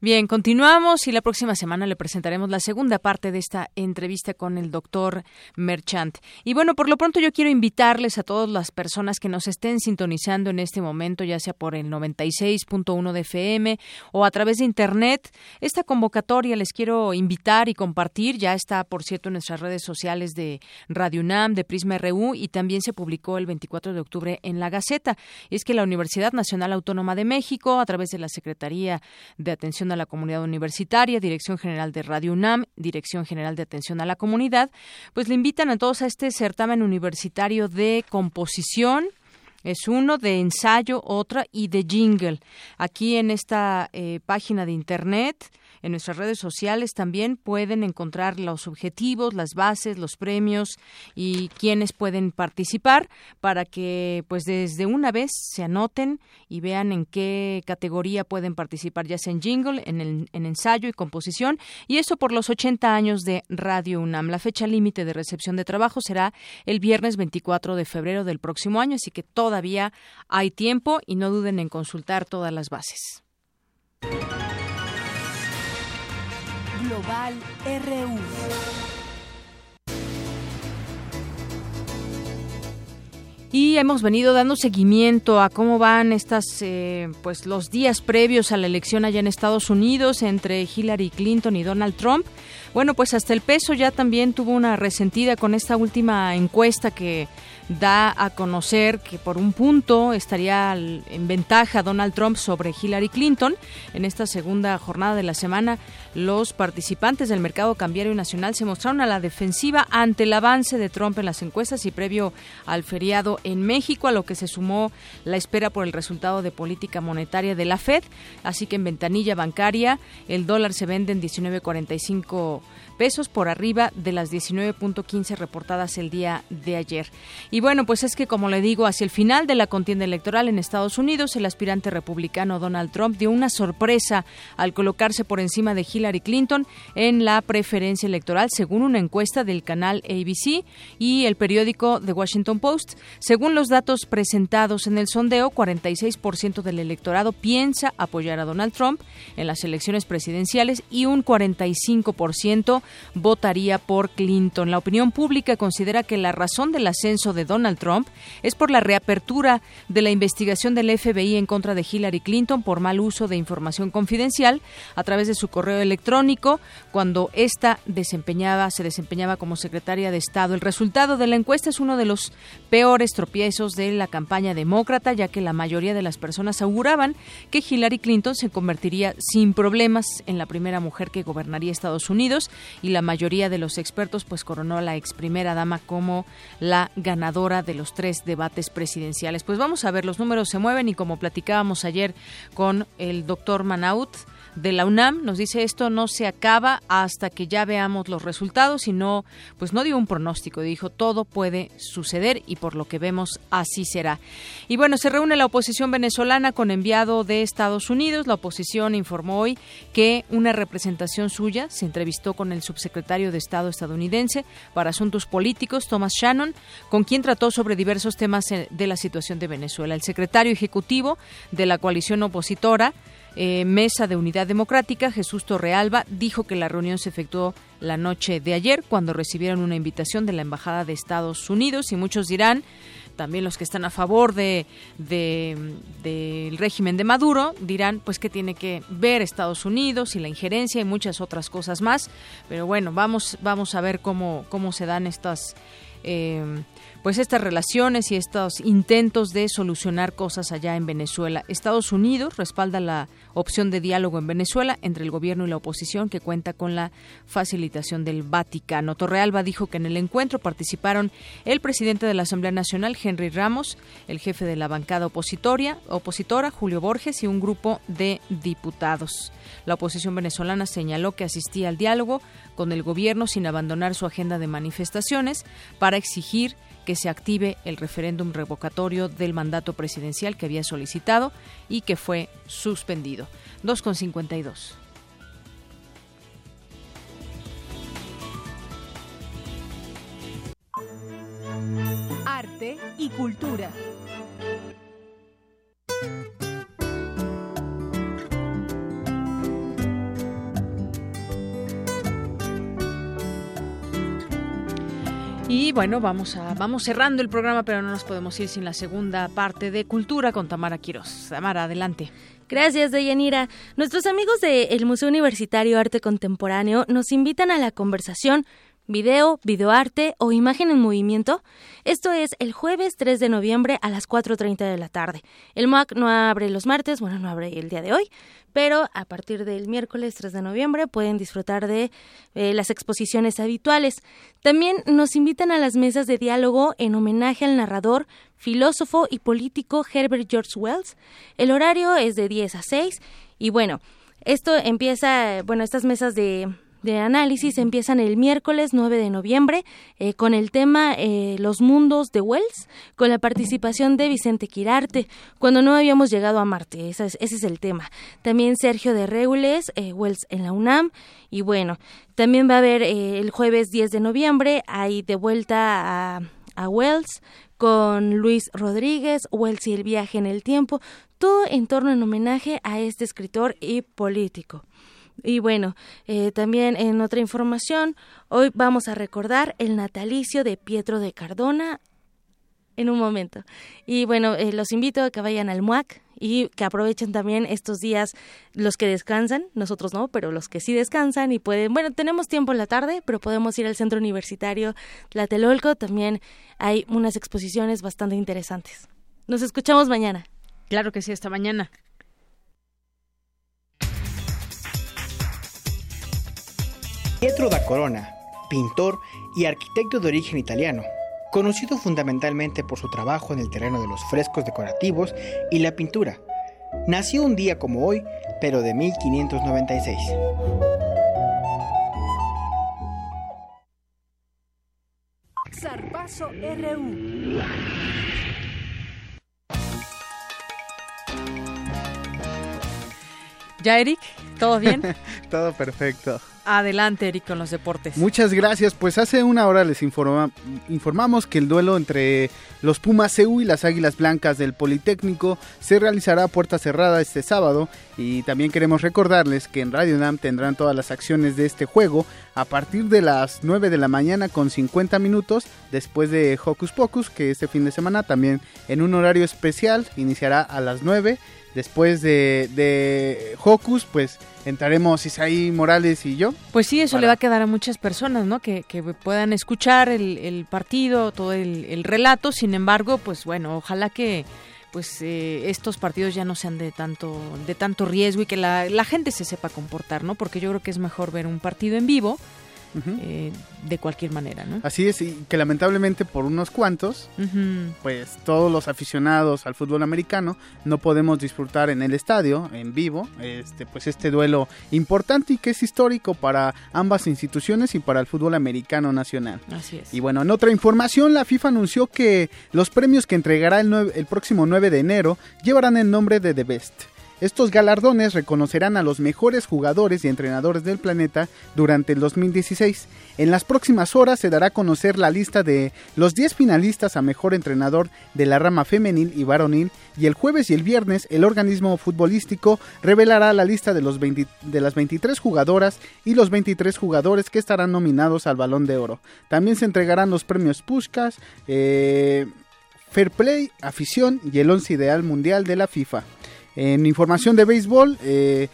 Bien, continuamos y la próxima semana le presentaremos la segunda parte de esta entrevista con el doctor Merchant. Y bueno, por lo pronto yo quiero invitarles a todas las personas que nos estén sintonizando en este momento, ya sea por el 96.1 de FM o a través de Internet. Esta convocatoria les quiero invitar y compartir. Ya está, por cierto, en nuestras redes sociales de Radio UNAM, de Prisma RU y también se publicó el 24 de octubre en la Gaceta. Y es que la Universidad Nacional Autónoma de México, a través de la Secretaría de Atención a la Comunidad Universitaria, Dirección General de Radio UNAM, Dirección General de Atención a la Comunidad, pues le invitan a todos a este certamen universitario de composición, es uno de ensayo, otra y de jingle. Aquí en esta eh, página de internet, en nuestras redes sociales también pueden encontrar los objetivos, las bases, los premios y quienes pueden participar para que pues desde una vez se anoten y vean en qué categoría pueden participar, ya sea en jingle, en, el, en ensayo y composición y eso por los 80 años de Radio UNAM. La fecha límite de recepción de trabajo será el viernes 24 de febrero del próximo año, así que todavía hay tiempo y no duden en consultar todas las bases. Global RU. Y hemos venido dando seguimiento a cómo van estas, eh, pues los días previos a la elección allá en Estados Unidos entre Hillary Clinton y Donald Trump. Bueno, pues hasta el peso ya también tuvo una resentida con esta última encuesta que da a conocer que por un punto estaría en ventaja Donald Trump sobre Hillary Clinton. En esta segunda jornada de la semana, los participantes del mercado cambiario nacional se mostraron a la defensiva ante el avance de Trump en las encuestas y previo al feriado en México, a lo que se sumó la espera por el resultado de política monetaria de la Fed. Así que en ventanilla bancaria, el dólar se vende en 19.45 pesos por arriba de las 19.15 reportadas el día de ayer. Y bueno, pues es que como le digo, hacia el final de la contienda electoral en Estados Unidos, el aspirante republicano Donald Trump dio una sorpresa al colocarse por encima de Hillary Clinton en la preferencia electoral, según una encuesta del canal ABC y el periódico The Washington Post. Según los datos presentados en el sondeo, 46% del electorado piensa apoyar a Donald Trump en las elecciones presidenciales y un 45% votaría por Clinton. La opinión pública considera que la razón del ascenso de Donald Trump es por la reapertura de la investigación del FBI en contra de Hillary Clinton por mal uso de información confidencial a través de su correo electrónico cuando ésta desempeñaba, se desempeñaba como secretaria de Estado. El resultado de la encuesta es uno de los peores tropiezos de la campaña demócrata, ya que la mayoría de las personas auguraban que Hillary Clinton se convertiría sin problemas en la primera mujer que gobernaría Estados Unidos y la mayoría de los expertos pues coronó a la ex primera dama como la ganadora de los tres debates presidenciales. Pues vamos a ver, los números se mueven y como platicábamos ayer con el doctor Manaut, de la UNAM nos dice esto no se acaba hasta que ya veamos los resultados y no pues no dio un pronóstico dijo todo puede suceder y por lo que vemos así será y bueno se reúne la oposición venezolana con enviado de Estados Unidos. La oposición informó hoy que una representación suya se entrevistó con el subsecretario de Estado estadounidense para asuntos políticos Thomas Shannon con quien trató sobre diversos temas de la situación de Venezuela. El secretario ejecutivo de la coalición opositora eh, Mesa de Unidad Democrática, Jesús Torrealba, dijo que la reunión se efectuó la noche de ayer cuando recibieron una invitación de la Embajada de Estados Unidos y muchos dirán, también los que están a favor de, del régimen de Maduro dirán pues que tiene que ver Estados Unidos y la injerencia y muchas otras cosas más. Pero bueno vamos vamos a ver cómo cómo se dan estas eh, pues estas relaciones y estos intentos de solucionar cosas allá en Venezuela. Estados Unidos respalda la opción de diálogo en Venezuela entre el gobierno y la oposición que cuenta con la facilitación del Vaticano. Torrealba dijo que en el encuentro participaron el presidente de la Asamblea Nacional, Henry Ramos, el jefe de la bancada opositoria, opositora, Julio Borges, y un grupo de diputados. La oposición venezolana señaló que asistía al diálogo con el gobierno sin abandonar su agenda de manifestaciones para exigir que se active el referéndum revocatorio del mandato presidencial que había solicitado y que fue suspendido. 2,52. Arte y cultura. Y bueno, vamos a vamos cerrando el programa, pero no nos podemos ir sin la segunda parte de Cultura con Tamara Quiroz. Tamara, adelante. Gracias, Deyanira. Nuestros amigos del Museo Universitario Arte Contemporáneo nos invitan a la conversación video, videoarte o imagen en movimiento. Esto es el jueves 3 de noviembre a las 4.30 de la tarde. El MOAC no abre los martes, bueno, no abre el día de hoy, pero a partir del miércoles 3 de noviembre pueden disfrutar de eh, las exposiciones habituales. También nos invitan a las mesas de diálogo en homenaje al narrador, filósofo y político Herbert George Wells. El horario es de 10 a 6 y bueno, esto empieza, bueno, estas mesas de de análisis empiezan el miércoles 9 de noviembre eh, con el tema eh, Los mundos de Wells, con la participación de Vicente Quirarte, cuando no habíamos llegado a Marte, ese es, el tema. También Sergio de Regules, eh, Wells en la UNAM, y bueno, también va a haber el jueves 10 de noviembre, ahí de vuelta a, a Wells, con Luis Rodríguez, Wells y el viaje en el tiempo, todo en torno en homenaje a este escritor y político. Y bueno, eh, también en otra información, hoy vamos a recordar el natalicio de Pietro de Cardona en un momento. Y bueno, eh, los invito a que vayan al MUAC y que aprovechen también estos días los que descansan, nosotros no, pero los que sí descansan y pueden, bueno, tenemos tiempo en la tarde, pero podemos ir al Centro Universitario Tlatelolco, también hay unas exposiciones bastante interesantes. Nos escuchamos mañana. Claro que sí, hasta mañana. Pietro da Corona, pintor y arquitecto de origen italiano, conocido fundamentalmente por su trabajo en el terreno de los frescos decorativos y la pintura. Nació un día como hoy, pero de 1596. Zarpazo RU. ¿Ya, Eric? ¿Todo bien? Todo perfecto. Adelante, Eric, con los deportes. Muchas gracias. Pues hace una hora les informamos que el duelo entre los Pumas CEU y las Águilas Blancas del Politécnico se realizará a puerta cerrada este sábado. Y también queremos recordarles que en Radio NAM tendrán todas las acciones de este juego a partir de las 9 de la mañana con 50 minutos después de Hocus Pocus, que este fin de semana también en un horario especial iniciará a las 9 después de, de Hocus, pues entraremos Isaí Morales y yo. Pues sí, eso le va a quedar a muchas personas, ¿no? Que, que puedan escuchar el, el partido, todo el, el, relato. Sin embargo, pues bueno, ojalá que pues eh, estos partidos ya no sean de tanto de tanto riesgo y que la, la gente se sepa comportar, ¿no? Porque yo creo que es mejor ver un partido en vivo eh, de cualquier manera, ¿no? Así es, y que lamentablemente por unos cuantos, pues todos los aficionados al fútbol americano no podemos disfrutar en el estadio, en vivo, este, pues este duelo importante y que es histórico para ambas instituciones y para el fútbol americano nacional. Así es. Y bueno, en otra información, la FIFA anunció que los premios que entregará el, el próximo 9 de enero llevarán el nombre de The Best Estos galardones reconocerán a los mejores jugadores y entrenadores del planeta durante el 2016. En las próximas horas se dará a conocer la lista de los 10 finalistas a mejor entrenador de la rama femenil y varonil y el jueves y el viernes el organismo futbolístico revelará la lista de, los las 23 jugadoras y los 23 jugadores que estarán nominados al Balón de Oro. También se entregarán los premios Pushkas, eh, Fair Play, Afición y el once ideal mundial de la FIFA. En información de béisbol, eh,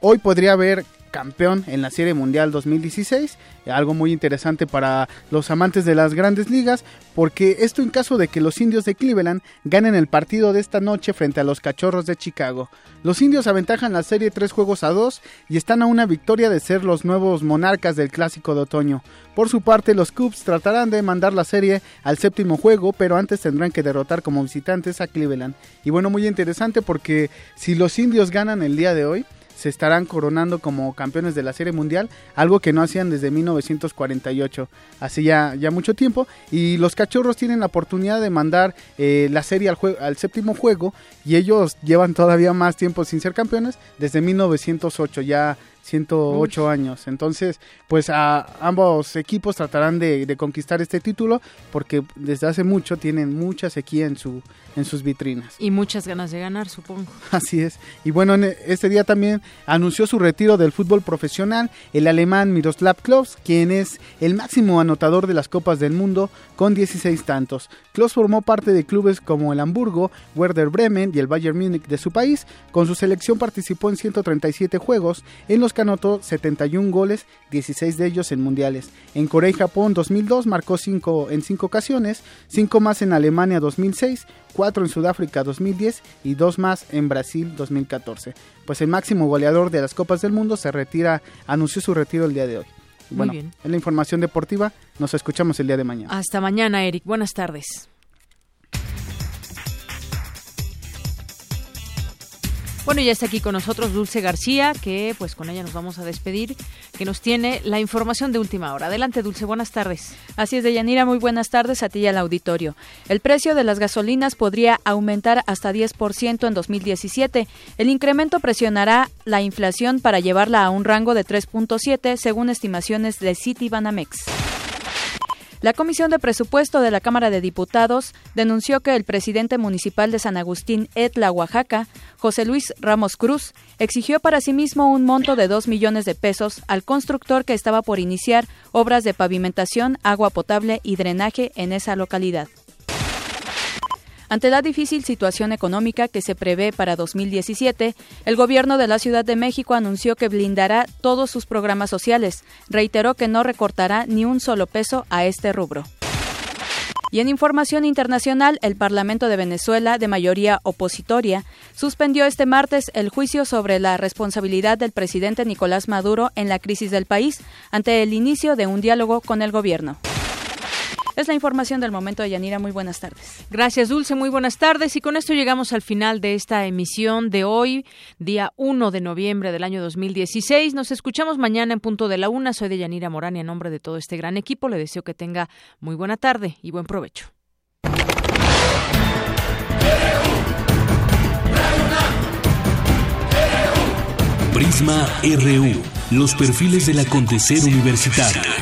hoy podría haber campeón en la Serie Mundial 2016, algo muy interesante para los amantes de las grandes ligas, porque esto en caso de que los indios de Cleveland ganen el partido de esta noche frente a los cachorros de Chicago. Los indios aventajan la serie tres juegos a dos y están a una victoria de ser los nuevos monarcas del clásico de otoño. Por su parte, los Cubs tratarán de mandar la serie al séptimo juego, pero antes tendrán que derrotar como visitantes a Cleveland. Y bueno, muy interesante porque si los indios ganan el día de hoy, se estarán coronando como campeones de la Serie Mundial, algo que no hacían desde 1948, hace ya, ya mucho tiempo, y los cachorros tienen la oportunidad de mandar eh, la serie al, al séptimo juego, y ellos llevan todavía más tiempo sin ser campeones, desde 1908, ya 108 años. Entonces, pues a ambos equipos tratarán de, de, conquistar este título porque desde hace mucho tienen mucha sequía en su en sus vitrinas. Y muchas ganas de ganar, supongo. Así es. Y bueno, en este día también anunció su retiro del fútbol profesional el alemán Miroslav Klose, quien es el máximo anotador de las Copas del Mundo con 16 tantos. Klose formó parte de clubes como el Hamburgo, Werder Bremen y el Bayern Múnich de su país. Con su selección participó en 137 juegos, en los que anotó 71 goles, 16 de ellos en mundiales. En Corea y Japón 2002 marcó 5 en 5 ocasiones, 5 más en Alemania 2006, 4 en Sudáfrica 2010 y 2 más en Brasil 2014. Pues el máximo goleador de las Copas del Mundo se retira, anunció su retiro el día de hoy. Bueno, en la información deportiva nos escuchamos el día de mañana. Hasta mañana, Eric. Buenas tardes. Bueno, ya está aquí con nosotros Dulce García, que pues con ella nos vamos a despedir, que nos tiene la información de última hora. Adelante, Dulce, buenas tardes. Así es, Deyanira, muy buenas tardes a ti y al auditorio. El precio de las gasolinas podría aumentar hasta 10% en 2017. El incremento presionará la inflación para llevarla a un rango de 3.7 según estimaciones de Citibanamex. La Comisión de Presupuesto de la Cámara de Diputados denunció que el presidente municipal de San Agustín, Etla, Oaxaca, José Luis Ramos Cruz, exigió para sí mismo un monto de 2 millones de pesos al constructor que estaba por iniciar obras de pavimentación, agua potable y drenaje en esa localidad. Ante la difícil situación económica que se prevé para 2017, el gobierno de la Ciudad de México anunció que blindará todos sus programas sociales. Reiteró que no recortará ni un solo peso a este rubro. Y en información internacional, el Parlamento de Venezuela, de mayoría opositoria, suspendió este martes el juicio sobre la responsabilidad del presidente Nicolás Maduro en la crisis del país ante el inicio de un diálogo con el gobierno. Es la información del momento de Yanira. Muy buenas tardes. Gracias, Dulce. Muy buenas tardes. Y con esto llegamos al final de esta emisión de hoy, día 1 de noviembre del año 2016. Nos escuchamos mañana en punto de la una. Soy de Yanira Morán y en nombre de todo este gran equipo le deseo que tenga muy buena tarde y buen provecho. Prisma RU. Los perfiles del acontecer universitario